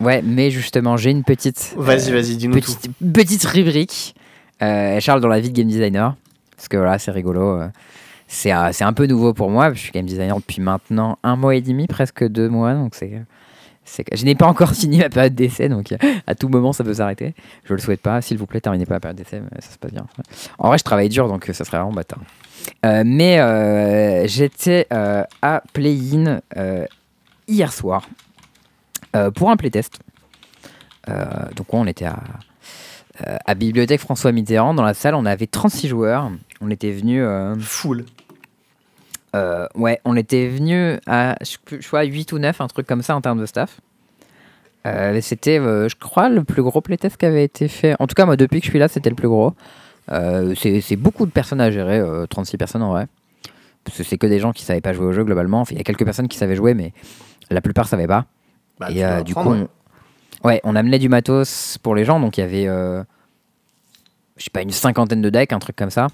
Ouais, mais justement, j'ai une petite.
Vas-y, vas-y, dis-nous tout.
petite, petite rubrique. Euh, Charles dans la vie de game designer. Parce que voilà, c'est rigolo. euh, C'est euh, c'est un peu nouveau pour moi. Je suis game designer depuis maintenant un mois et demi, presque deux mois. Donc c'est. Je n'ai pas encore fini ma période d'essai, donc à tout moment ça peut s'arrêter. Je le souhaite pas. S'il vous plaît, terminez pas la période d'essai, ça se passe bien. En vrai, je travaille dur, donc ça serait vraiment bâtard. Euh, mais j'étais à Play-In hier soir pour un playtest. Donc on était à, euh, à Bibliothèque François Mitterrand. Dans la salle, on avait 36 joueurs. On était venus... euh,
Full.
euh, ouais, on était venu à, je crois, 8 ou 9, un truc comme ça en termes de staff. Euh, c'était, euh, je crois, le plus gros playtest qui avait été fait. En tout cas, moi, depuis que je suis là, c'était le plus gros. C'est beaucoup de personnes à gérer, euh, 36 personnes en vrai. Parce que c'est que des gens qui savaient pas jouer au jeu globalement. Enfin, il y a quelques personnes qui savaient jouer, mais la plupart savaient pas.
Bah,
et du coup, on... ouais, on amenait du matos pour les gens. Donc il y avait, euh, je sais pas, une cinquantaine de decks, un truc comme ça.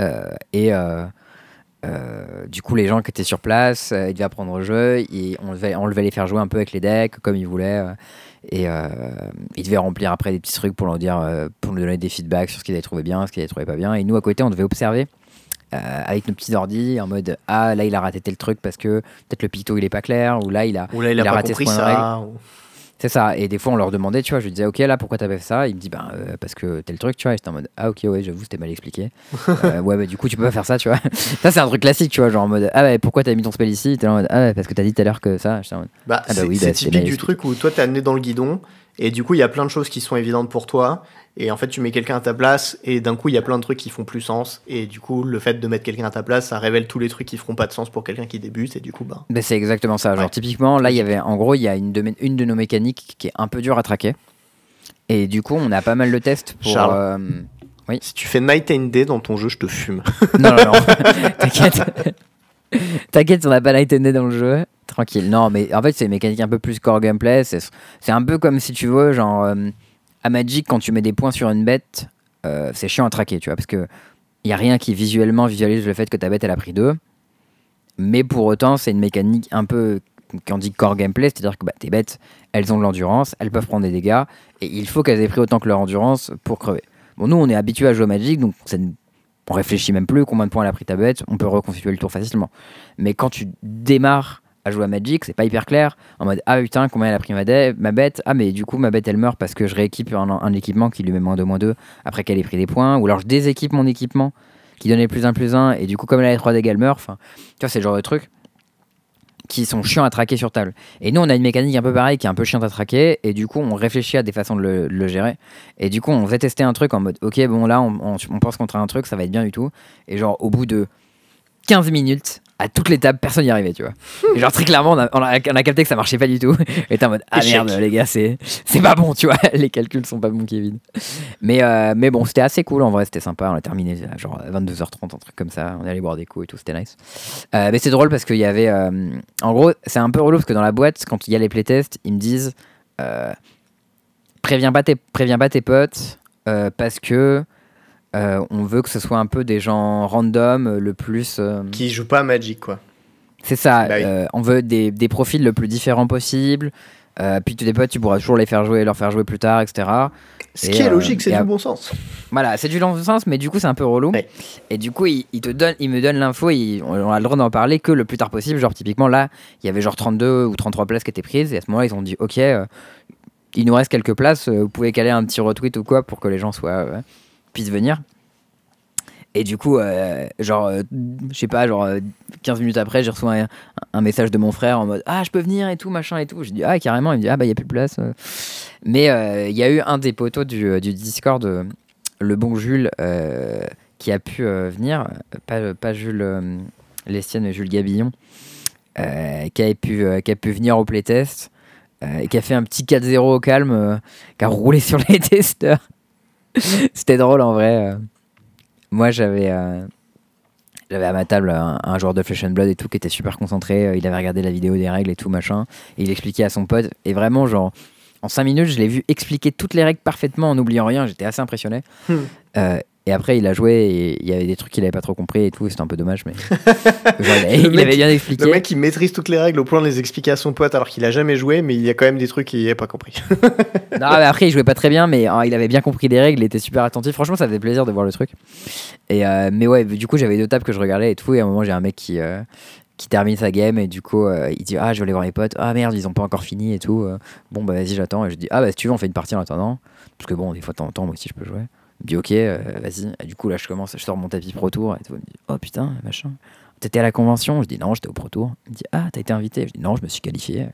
Euh, et euh, du coup, les gens qui étaient sur place, ils devaient apprendre le jeu. Et on, devait, on les faire jouer un peu avec les decks, comme ils voulaient. et ils devaient remplir après des petits trucs pour dire, pour nous donner des feedbacks sur ce qu'ils avaient trouvé bien, ce qu'ils avaient trouvé pas bien. Et nous, à côté, on devait observer. Euh, avec nos petits ordi en mode ah là il a raté tel truc parce que peut-être le picto il est pas clair ou là il a
Ou là, il a,
il a
pas
raté ce point
ça. ou-
c'est ça. Et des fois, on leur demandait, tu vois, je lui disais, ok, là, pourquoi t'avais fait ça? Il me dit, ben, euh, parce que tel truc, tu vois. Et j'étais en mode, ah, ok, ouais, j'avoue, c'était mal expliqué. Euh, ouais, bah, du coup, tu peux pas faire ça, tu vois. ça, c'est un truc classique, tu vois, genre en mode, ah, ouais, pourquoi t'as mis ton spell ici? T'es en mode, ah, parce que t'as dit tout à l'heure que ça. En mode,
Bah,
Ah bah
c'est
oui,
c'est
bah,
typique du truc où toi, t'es amené dans le guidon, et du coup, il y a plein de choses qui sont évidentes pour toi, et en fait, tu mets quelqu'un à ta place, et d'un coup, il y a plein de trucs qui font plus sens, et du coup, le fait de mettre quelqu'un à ta place, ça révèle tous les trucs qui feront pas de sens pour quelqu'un qui débute, et du coup, bah.
Ben, c'est exactement ça. Genre,
Ouais.
typiquement, là, il y avait, en gros, il y a une de, mes- une de nos mécaniques qui est un peu dure à traquer. Et du coup, on a pas mal de tests pour.
Charles.
euh,
Si tu fais Night and Day dans ton jeu, je te fume.
Non, non, non. T'inquiète. T'inquiète, on n'a pas Night and Day dans le jeu. Tranquille. Non, mais en fait, c'est une mécanique un peu plus core gameplay. C'est un peu comme si tu veux, genre, euh, à Magic, quand tu mets des points sur une bête, euh, c'est chiant à traquer, tu vois, parce que il y a rien qui visuellement visualise le fait que ta bête, elle a pris deux. Mais pour autant, c'est une mécanique un peu qu'on dit core gameplay, c'est-à-dire que bah, tes bêtes, elles ont de l'endurance, elles peuvent prendre des dégâts, et il faut qu'elles aient pris autant que leur endurance pour crever. Bon, nous, on est habitué à jouer au Magic, donc ça ne- on réfléchit même plus combien de points elle a pris ta bête, on peut reconstituer le tour facilement. Mais quand tu démarres à jouer à Magic, c'est pas hyper clair, en mode ah putain, combien elle a pris ma, ma bête, ah mais du coup ma bête elle meurt parce que je rééquipe un, équipement qui lui met moins 2, moins 2 après qu'elle ait pris des points, ou alors je déséquipe mon équipement qui donnait plus 1, plus 1, et du coup comme elle a les 3 dégâts elle meurt, enfin, tu vois, c'est le genre de trucs qui sont chiants à traquer sur table. Et nous, on a une mécanique un peu pareille qui est un peu chiante à traquer, et du coup, on réfléchit à des façons de le, gérer. Et du coup, on va tester un truc en mode, ok, bon, là, on, on, pense contre un truc, ça va être bien du tout. Et genre, au bout de 15 minutes, à toutes les tables, personne n'y arrivait, tu vois. Et genre, très clairement, on a, on, a, on a capté que ça marchait pas du tout. Et t'es en mode, ah merde, les gars, c'est c'est pas bon, tu vois. Les calculs sont pas bons, Kevin. Mais, euh, mais bon, c'était assez cool, en vrai, c'était sympa. On a terminé à genre 22h30, un truc comme ça. On est allé boire des coups et tout, c'était nice. Euh, mais c'est drôle parce qu'il y avait. euh, en gros, c'est un peu relou parce que dans la boîte, quand il y a les playtests, ils me disent préviens, pas tes, préviens pas tes potes parce que euh, on veut que ce soit un peu des gens random, euh, le plus. euh,
Qui joue pas à Magic, quoi.
c'est ça,
Bah oui.
euh, on veut des, des profils le plus différents possible. Euh, puis tes potes, tu pourras toujours les faire jouer, leur faire jouer plus tard, etc.
Ce
Et,
qui est
euh,
logique, c'est du
à-
bon sens.
Voilà, c'est du long sens, mais du coup, c'est un peu relou.
Ouais.
Et du coup, il, il te donne, il me donne l'info, il- on a le droit d'en parler que le plus tard possible. Genre, typiquement, là, il y avait genre 32 ou 33 places qui étaient prises, et à ce moment-là, ils ont dit, OK, euh, il nous reste quelques places, vous pouvez caler un petit retweet ou quoi pour que les gens soient, euh, puissent venir. Et du coup, euh, genre, euh, je sais pas, genre euh, 15 minutes après, j'ai reçu un, message de mon frère en mode Ah, je peux venir et tout, machin et tout. Je dis Ah, carrément. Il me dit Ah, bah, il n'y a plus de place. euh. Mais euh, il y a eu un des poteaux du, euh, Discord, euh, le bon Jules, euh, qui a pu euh, venir, euh, pas, pas Jules euh, Lestienne, mais Jules Gabillon, euh, qui, a pu, euh, qui a pu venir au playtest, euh, et qui a fait un petit 4-0 au calme, euh, qui a roulé sur les testeurs. C'était drôle en vrai. euh. Moi, j'avais. euh, j'avais à ma table un, un joueur de Flesh and Blood et tout qui était super concentré. euh, Il avait regardé la vidéo des règles et tout, machin. Et il expliquait à son pote. Et vraiment, genre, en 5 minutes, je l'ai vu expliquer toutes les règles parfaitement en n'oubliant rien. J'étais assez impressionné.
Hmm.
Euh, Et après, il a joué et il y avait des trucs qu'il avait pas trop compris et tout. C'était un peu dommage, mais Genre, il,
mec-
avait bien expliqué.
Le mec, il maîtrise toutes les règles au point de les expliquer à son pote alors qu'il a jamais joué, mais il y a quand même des trucs qu'il n'a pas compris.
Non, mais après, il jouait pas très bien, mais hein, il avait bien compris les règles, il était super attentif. Franchement, ça faisait plaisir de voir le truc. Et, euh, mais ouais, du coup, j'avais deux tables que je regardais et tout. Et à un moment, j'ai un mec qui, euh, qui termine sa game et du coup, euh, il dit Ah, je vais aller voir mes potes. Ah merde, ils ont pas encore fini et tout. Euh, Bon, bah vas-y, j'attends. Et je dis Ah, bah si tu veux, on fait une partie en attendant. Parce que bon, des fois, de temps en temps, moi aussi, je peux jouer. Me dit Ok, euh, vas-y. Et du coup, là, je commence, je sors mon tapis Pro Tour et tout. Il me dit Oh putain, machin. T'étais à la convention? Je dis Non, j'étais au Pro Tour. Il me dit Ah, t'as été invité Je dis Non, je me suis qualifié.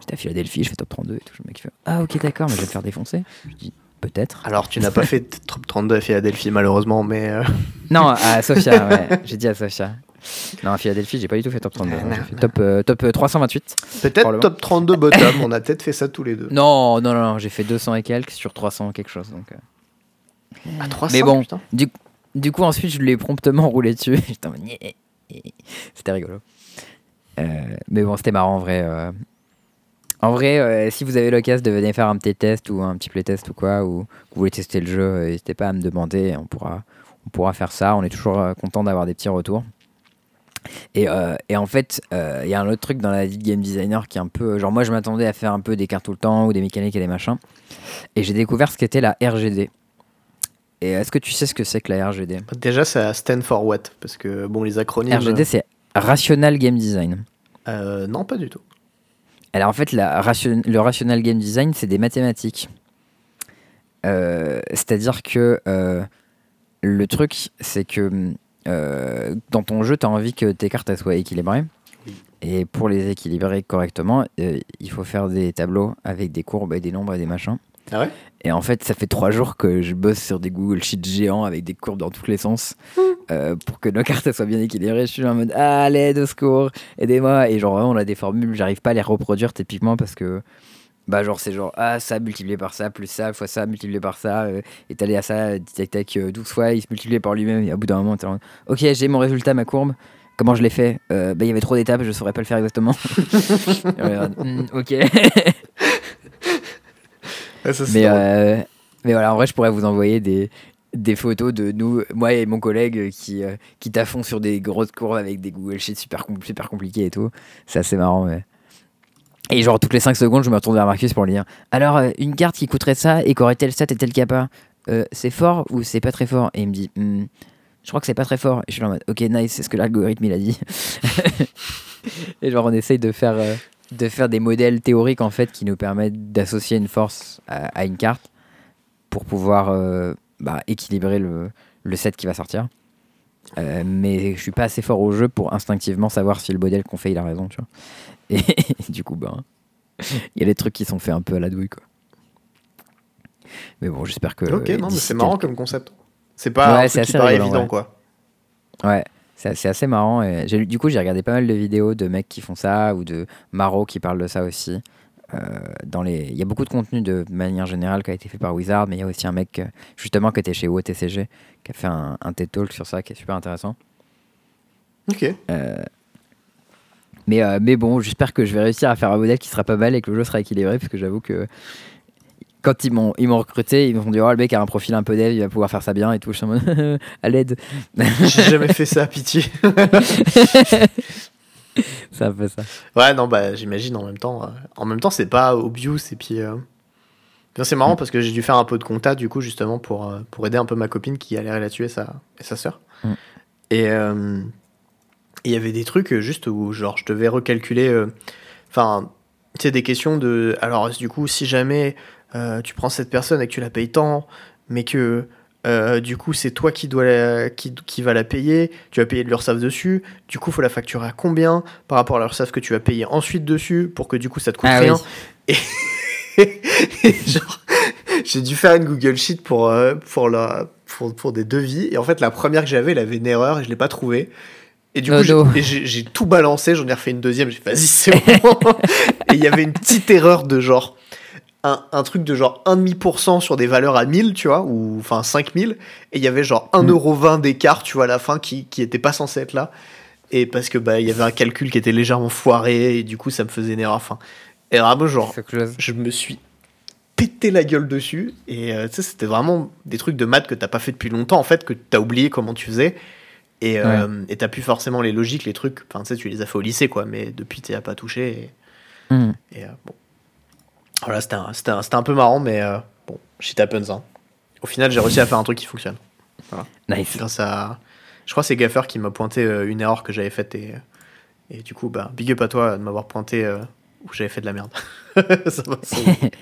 J'étais à Philadelphie, je fais top 32 et tout. Le mec fait Ah, ok, d'accord, mais je vais te faire défoncer. Je dis Peut-être.
Alors, tu n'as pas fait top 32 à Philadelphie, malheureusement, mais. euh,
Non, à Sofia, ouais. J'ai dit à Sofia. Non, à Philadelphie, j'ai pas du tout fait top 32.
Non,
J'ai
non,
fait top, euh, top euh, 328.
Peut-être top 32 bottom, on a peut-être fait ça tous les deux.
Non, non, non, non, j'ai fait 200 et quelques sur 300 quelque chose. Donc.
À 300,
Mais bon.
putain.
du, du coup, ensuite, je lui ai promptement roulé dessus. C'était rigolo. Euh, mais bon, c'était marrant en vrai. euh. En vrai, euh, si vous avez l'occasion de venir faire un petit test ou un petit playtest ou quoi, ou que vous voulez tester le jeu, n'hésitez pas à me demander. On pourra, on pourra faire ça. On est toujours content d'avoir des petits retours. Et, et en fait, il y a un autre truc dans la vie de game designer qui est un peu. Genre, moi, je m'attendais à faire un peu des cartes tout le temps ou des mécaniques et des machins. Et j'ai découvert ce qu'était la RGD. Et est-ce que tu sais ce que c'est que la RGD
Déjà, ça stand for what? Parce que, bon, les acronymes.
RGD, c'est Rational Game Design.
euh, non, pas du tout.
Alors en fait, la ration- le Rational Game Design, c'est des mathématiques. Euh, C'est-à-dire que euh, le truc, c'est que dans ton jeu, tu as envie que tes cartes soient équilibrées. Et pour les équilibrer correctement, il faut faire des tableaux avec des courbes et des nombres et des machins.
Ah ouais?
Et en fait, ça fait trois jours que je bosse sur des Google Sheets géants avec des courbes dans tous les sens euh, pour que nos cartes soient bien équilibrées. Je suis en mode Ah, l'aide, au secours, aidez-moi. Et genre, vraiment, on a des formules, j'arrive pas à les reproduire typiquement parce que. Bah, genre, c'est genre, ah, ça multiplié par ça, plus ça, fois ça, multiplié par ça, euh, étalé à ça, euh, tac tac, euh, 12 fois, il se multiplie par lui-même. Et à bout d'un moment, t'es en ok, j'ai mon résultat, ma courbe. Comment je l'ai fait? Euh, Bah, il y avait trop d'étapes, je saurais pas le faire exactement. Hmm, ok.
Ça,
Mais, euh, mais voilà, en vrai, je pourrais vous envoyer des, des photos de nous, moi et mon collègue, qui, euh, qui sur des grosses courbes avec des Google Sheets super, compl- super compliqués et tout. C'est assez marrant. Mais... Et genre, toutes les 5 secondes, je me retourne vers Marcus pour lui dire Alors, euh, une carte qui coûterait ça et qui aurait tel stat et tel kappa, euh, c'est fort ou c'est pas très fort? Et il me dit Hmm, Je crois que c'est pas très fort. Et je suis en mode Ok, nice, c'est ce que l'algorithme il a dit. et genre, on essaye de faire. De faire des modèles théoriques en fait qui nous permettent d'associer une force à, à une carte pour pouvoir euh, bah, équilibrer le, le set qui va sortir. Euh, mais je suis pas assez fort au jeu pour instinctivement savoir si le modèle qu'on fait il a raison, tu vois. Et, du coup, ben, il y a des trucs qui sont faits un peu à la douille, quoi. Mais bon, j'espère que.
ok, non, mais
d'ici
c'est marrant comme concept. C'est pas
Ouais,
un
c'est
truc qui
assez
paraît
rigolo,
évident,
ouais.
quoi.
Ouais, c'est assez marrant. Et du coup, j'ai regardé pas mal de vidéos de mecs qui font ça ou de Maro qui parlent de ça aussi. Euh, dans les... Il y a beaucoup de contenu de manière générale qui a été fait par Wizard, mais il y a aussi un mec euh, justement qui était chez OTCG qui a fait un, un TED Talk sur ça qui est super intéressant.
Ok.
Euh, mais, euh, mais bon, j'espère que je vais réussir à faire un modèle qui sera pas mal et que le jeu sera équilibré parce que j'avoue que quand ils m'ont ils m'ont recruté, ils m'ont dit oh le mec a un profil un peu dev, il va pouvoir faire ça bien et tout. Je suis en mode à l'aide.
J'ai jamais fait ça, pitié.
C'est un peu ça.
Ouais, non, bah j'imagine en même temps. euh, en même temps, c'est pas obvious et puis. euh, c'est marrant parce que j'ai dû faire un peu de compta du coup justement pour, euh, pour aider un peu ma copine qui allait la tuer sa, et sa sœur.
Mm.
Et euh, il y avait des trucs euh, juste où genre je devais recalculer. euh, Enfin, tu sais des questions de. Alors du coup, si jamais euh, tu prends cette personne et que tu la payes tant, mais que euh, du coup, c'est toi qui, dois la- qui, qui va la payer. Tu vas payer de l'URSSAF dessus. Du coup, faut la facturer à combien par rapport à l'URSSAF que tu vas payer ensuite dessus pour que du coup ça te coûte
Ah
rien.
oui.
Et, et genre, j'ai dû faire une Google Sheet pour, euh, pour, la, pour, pour des devis. Et en fait, la première que j'avais, elle avait une erreur et je l'ai pas trouvée. Et du coup,
no.
j'ai tout balancé. J'en ai refait une deuxième. J'ai fait, vas-y, c'est bon. et il y avait une petite erreur de genre un, un truc de genre 1,5% sur des valeurs à 1000, tu vois, ou enfin 5000, et il y avait genre
Mm.
1,20€ d'écart, tu vois, à la fin, qui, qui était pas censé être là. Et parce que bah il y avait un calcul qui était légèrement foiré, et du coup ça me faisait une erreur. Enfin, et vraiment, genre,
je-
me suis péter la gueule dessus. Et euh, tu sais, c'était vraiment des trucs de maths que t'as pas fait depuis longtemps, en fait, que t'as oublié comment tu faisais. Et euh, t'as plus forcément les logiques, les trucs. Enfin, tu sais, tu les as fait au lycée, quoi, mais depuis, t'y as pas touché. Et, et, euh, bon. Voilà, c'était un, c'était un, c'était un peu marrant, mais euh, bon, shit happens. Hein. Au final, j'ai réussi à faire un truc qui fonctionne.
Nice.
Grâce à. Je crois que c'est Gaffer qui m'a pointé euh, une erreur que j'avais faite et, et du coup, bah, big up à toi de m'avoir pointé euh, où j'avais fait de la merde. Ça va, c'est-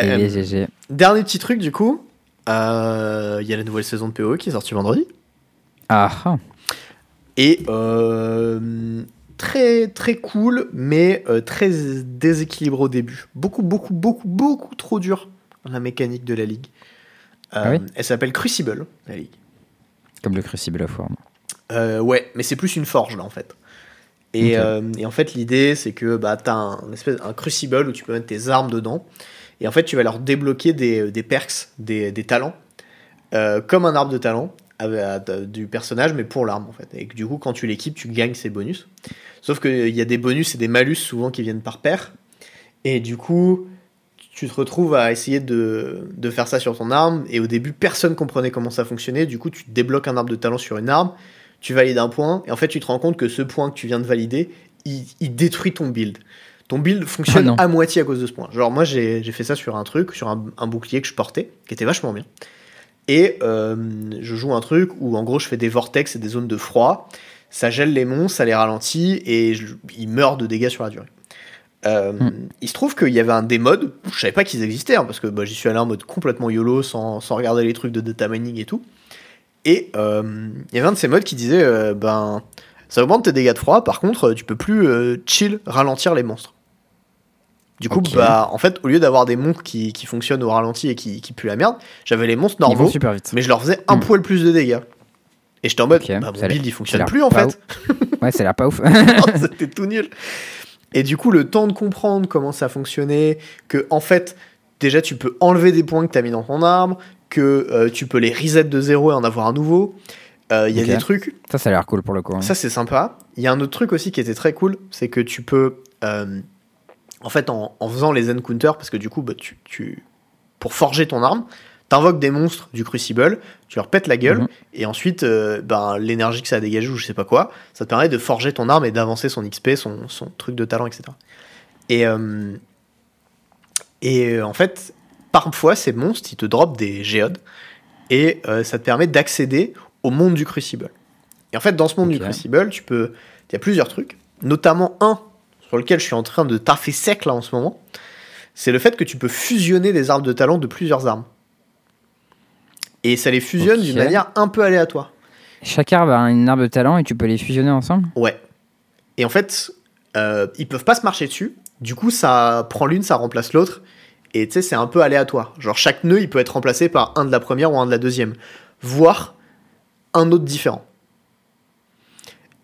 Euh,
GG.
dernier petit truc, du coup, euh, il y a la nouvelle saison de PoE qui est sortie vendredi.
Ah, ah.
Et euh, très très cool, mais euh, très déséquilibré au début. Beaucoup, beaucoup, beaucoup, beaucoup trop dur la mécanique de la ligue. Euh,
Ah oui
elle s'appelle Crucible, la ligue.
Comme le Crucible of War.
Euh, ouais, mais c'est plus une forge là en fait. Et, en fait, l'idée c'est que bah, tu as un, espèce, un crucible où tu peux mettre tes armes dedans. Et en fait, tu vas leur débloquer des, des perks, des, des talents, comme un arbre de talent à- à- du personnage, mais pour l'arme en fait. Et que, du coup, quand tu l'équipes, tu gagnes ces bonus. Sauf qu'il y a des bonus et des malus souvent qui viennent par paire. Et du coup, tu te retrouves à essayer de, de faire ça sur ton arme. Et au début, personne comprenait comment ça fonctionnait. Du coup, tu débloques un arbre de talent sur une arme tu valides un point, et en fait, tu te rends compte que ce point que tu viens de valider, il, il détruit ton build. Ton build fonctionne
Ah
à moitié à cause de ce point. Genre, moi, j'ai j'ai fait ça sur un truc, sur un, un bouclier que je portais, qui était vachement bien. Et euh, je joue un truc où, en gros, je fais des vortex et des zones de froid. Ça gèle les monstres, ça les ralentit, et je- ils meurent de dégâts sur la durée. Euh,
Hmm.
Il se trouve qu'il y avait un des modes, je savais pas qu'ils existaient, hein, parce que bah, j'y suis allé en mode complètement YOLO, sans, sans regarder les trucs de data mining et tout. Et euh, il y avait un de ces modes qui disait euh, ben ça augmente tes dégâts de froid, par contre tu peux plus chill ralentir les monstres. Du coup, bah en fait, au lieu d'avoir des monstres qui, qui fonctionnent au ralenti et qui, qui puent la merde, j'avais les
vont
normaux,
super vite.
mais je leur faisais un
Hmm.
poil plus de dégâts. Et j'étais en mode, bah, mon build il fonctionne plus en fait.
Ouais, c'est l'air pas ouf.
C'était tout nul. Et du coup, le temps de comprendre comment ça fonctionnait, que en fait, déjà tu peux enlever des points que tu as mis dans ton arbre, que euh, tu peux les reset de zéro et en avoir un nouveau. Euh, Il y a des trucs,
ça, ça a l'air cool pour le coup. hein.
ça c'est sympa. Il y a un autre truc aussi qui était très cool, c'est que tu peux, euh, en fait, en, en faisant les encounters, parce que du coup, bah, tu, tu- pour forger ton arme, t'invoques des monstres du crucible, tu leur pètes la gueule,
Mhm.
et ensuite, euh, ben, l'énergie que ça a dégagé ou je sais pas quoi, ça te permet de forger ton arme et d'avancer son XP, son, son truc de talent, etc. Et, euh, et euh, en fait, parfois, ces monstres, ils te dropent des géodes, et euh, ça te permet d'accéder au monde du crucible. Et en fait, dans ce monde du crucible, tu peux, il y a plusieurs trucs, notamment un sur lequel je suis en train de taffer sec là en ce moment, c'est le fait que tu peux fusionner des arbres de talent de plusieurs armes. Et ça les fusionne d'une manière un peu aléatoire.
Chaque arbre a une arbre de talent et tu peux les fusionner ensemble?
Ouais. Et en fait, euh, ils peuvent pas se marcher dessus. Du coup, ça prend l'une, ça remplace l'autre. Et tu sais, c'est un peu aléatoire. Genre, chaque nœud, il peut être remplacé par un de la première ou un de la deuxième. Voire un autre différent.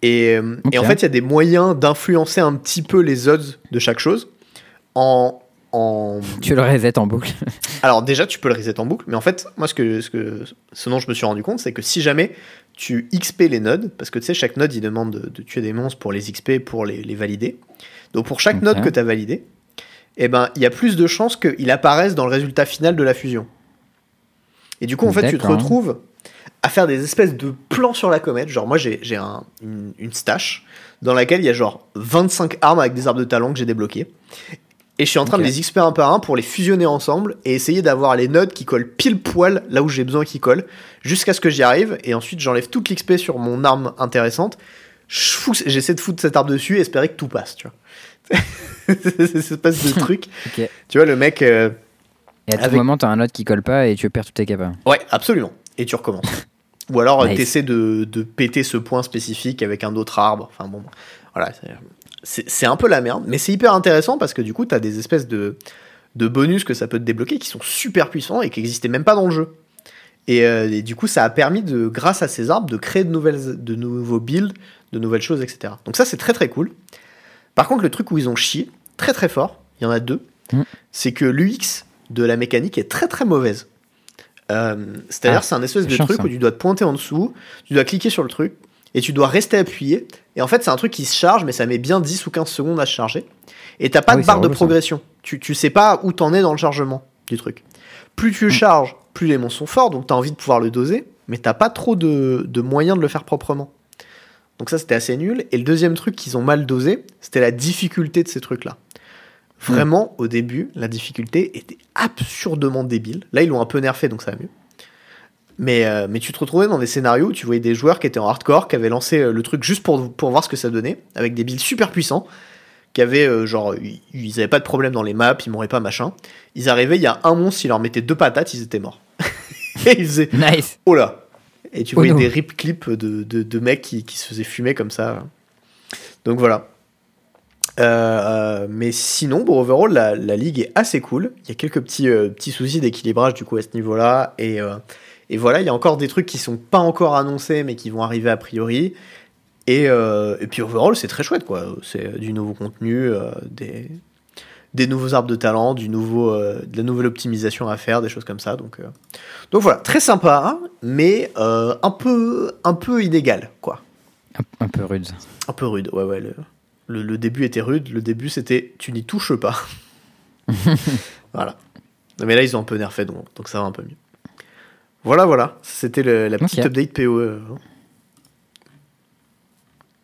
Et, euh, et en fait, il y a des moyens d'influencer un petit peu les odds de chaque chose. En, en...
Tu le reset en boucle.
Alors déjà, tu peux le reset en boucle, mais en fait, moi, ce, que, ce, que, ce dont je me suis rendu compte, c'est que si jamais tu XP les nodes, parce que tu sais, chaque node, il demande de, de tuer des monstres pour les XP, pour les, les valider. Donc pour chaque
Ok.
node que tu as validé, eh ben, il y a plus de chances qu'il apparaisse dans le résultat final de la fusion. Et du coup, en fait, tu te retrouves à faire des espèces de plans sur la comète. Genre, moi, j'ai un- une, une stash dans laquelle il y a genre 25 armes avec des arbres de talent que j'ai débloquées. Et je suis en train de les XP un par un pour les fusionner ensemble et essayer d'avoir les nodes qui collent pile poil là où j'ai besoin qu'ils collent, jusqu'à ce que j'y arrive. Et ensuite, j'enlève toute l'XP sur mon arme intéressante. J'essaie de foutre cet arbre dessus et espérer que tout passe, tu vois. C'est cette espèce de truc.
Ok.
Tu vois, le mec. euh,
Et à tout
Avec-
moment, t'as un autre qui colle pas et tu perds tous tes capas.
Ouais, absolument. Et tu recommences. Ou alors,
Nice.
tu essaies de, de péter ce point spécifique avec un autre arbre. Enfin bon, voilà. c'est- un peu la merde, mais c'est hyper intéressant parce que du coup, tu as des espèces de, de bonus que ça peut te débloquer qui sont super puissants et qui n'existaient même pas dans le jeu. Et, euh, et du coup, ça a permis, de, grâce à ces arbres, de créer de, nouvelles, de nouveaux builds, de nouvelles choses, etc. Donc ça, c'est très très cool. Par contre, le truc où ils ont chié, très très fort, il y en a deux,
Mm.
c'est que l'UX de la mécanique est très très mauvaise. Euh, C'est-à-dire,
Ah,
c'est un espèce de
chiant,
truc
ça.
où tu dois te pointer en dessous, tu dois cliquer sur le truc, et tu dois rester appuyé. Et en fait, c'est un truc qui se charge, mais ça met bien 10 ou 15 secondes à se charger. Et t'as pas
Ah
de
oui,
barre de
ça.
progression. Tu, tu sais pas où t'en es dans le chargement du truc. Plus tu le charges, plus les monstres sont forts, donc t'as envie de pouvoir le doser, mais t'as pas trop de, de moyens de le faire proprement. Donc ça, c'était assez nul. Et le deuxième truc qu'ils ont mal dosé, c'était la difficulté de ces trucs-là. Vraiment, au début, la difficulté était absurdement débile. Là, ils l'ont un peu nerfé, donc ça va mieux. Mais, euh, mais tu te retrouvais dans des scénarios où tu voyais des joueurs qui étaient en hardcore, qui avaient lancé euh, le truc juste pour, pour voir ce que ça donnait, avec des builds super puissants, qui avaient, euh, genre, ils- ils avaient pas de problème dans les maps, ils mouraient pas, machin. Ils arrivaient, il y a un monstre, ils leur mettaient deux patates, ils étaient morts. Et ils faisaient,
Nice.
oh là Et tu
Oh
voyais des rip clips de, de, de mecs qui, qui se faisaient fumer comme ça. Donc voilà. Euh, mais sinon, bon, overall, la, la ligue est assez cool. Il y a quelques petits, euh, petits soucis d'équilibrage du coup à ce niveau-là. Et, euh, et voilà, il y a encore des trucs qui sont pas encore annoncés, mais qui vont arriver a priori. Et, et puis overall, c'est très chouette, quoi. C'est du nouveau contenu, des, des nouveaux arbres de talent, du nouveau, de la nouvelle optimisation à faire, des choses comme ça. Donc, donc voilà, très sympa, hein, mais un, peu, un peu inégal, quoi.
Un, un peu rude.
Un peu rude, ouais, ouais. Le, le, le début était rude. Le début, c'était tu n'y touches pas. voilà. Mais là, ils ont un peu nerfé, donc, donc ça va un peu mieux. Voilà, voilà. C'était la petite update PoE. hein.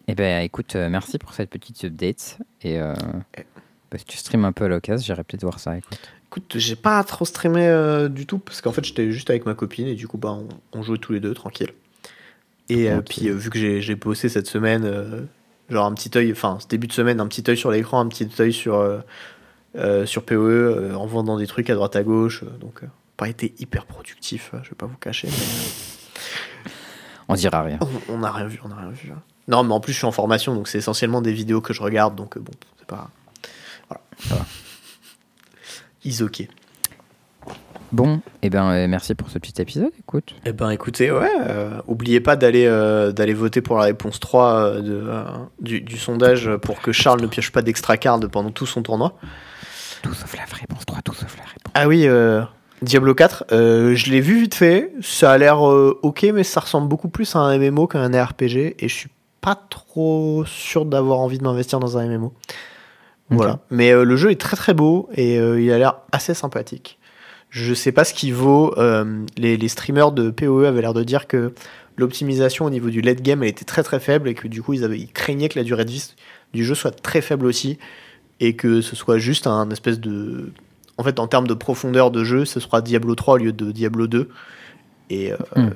Eh ben, écoute, euh, merci pour cette petite update. Et euh,
Eh.
bah, si tu stream un peu à l'occasion, j'irai peut-être voir ça. Écoute.
Écoute, j'ai pas trop streamé euh, du tout, parce qu'en fait, j'étais juste avec ma copine, et du coup, bah, on, on jouait tous les deux, tranquille. Et euh, puis, vu que j'ai bossé cette semaine, genre un petit œil, enfin, ce début de semaine, un petit œil sur l'écran, un petit œil sur, euh, euh, sur PoE, euh, en vendant des trucs à droite à gauche, donc, euh, pas été hyper productif, je vais pas vous cacher, mais
On dira rien.
on- n'a rien vu, on n'a rien vu. hein. Non, mais en plus, je suis en formation, donc c'est essentiellement des vidéos que je regarde, donc bon, c'est pas. Voilà, ça va. Is
Bon, eh ben, euh, merci pour ce petit épisode. Écoute.
Eh ben écoutez, ouais, euh, oubliez pas d'aller euh, d'aller voter pour la réponse 3 euh, de, euh, du, du sondage pour que Charles ne pioche pas d'extra card pendant tout son tournoi.
Tout sauf la réponse 3, tout sauf la réponse.
Ah oui, Diablo 4, euh, je l'ai vu vite fait, ça a l'air ok, mais ça ressemble beaucoup plus à un MMO qu'à un RPG, et je suis pas trop sûr d'avoir envie de m'investir dans un MMO. Voilà. Mais le jeu est très très beau, et il a l'air assez sympathique. Je sais pas ce qu'il vaut. euh, les, les streamers de PoE avaient l'air de dire que l'optimisation au niveau du late game elle était très très faible et que du coup ils, avaient, ils craignaient que la durée de vie du jeu soit très faible aussi et que ce soit juste un espèce de. En fait, en termes de profondeur de jeu, ce sera Diablo 3 au lieu de Diablo 2. Et, euh,
Hmm.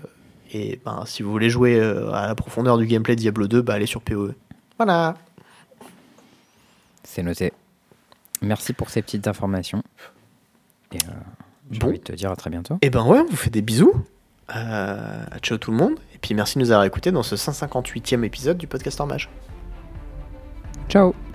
et ben, si vous voulez jouer euh, à la profondeur du gameplay de Diablo 2, bah, allez sur PoE. Voilà.
C'est noté. Merci pour ces petites informations. Et euh, j'ai
Bon.
envie de te dire à très bientôt.
Et ben ouais, on vous fait des bisous. Euh, ciao tout le monde. Et puis merci de nous avoir écoutés dans ce 158e épisode du Podcaster Mage.
Ciao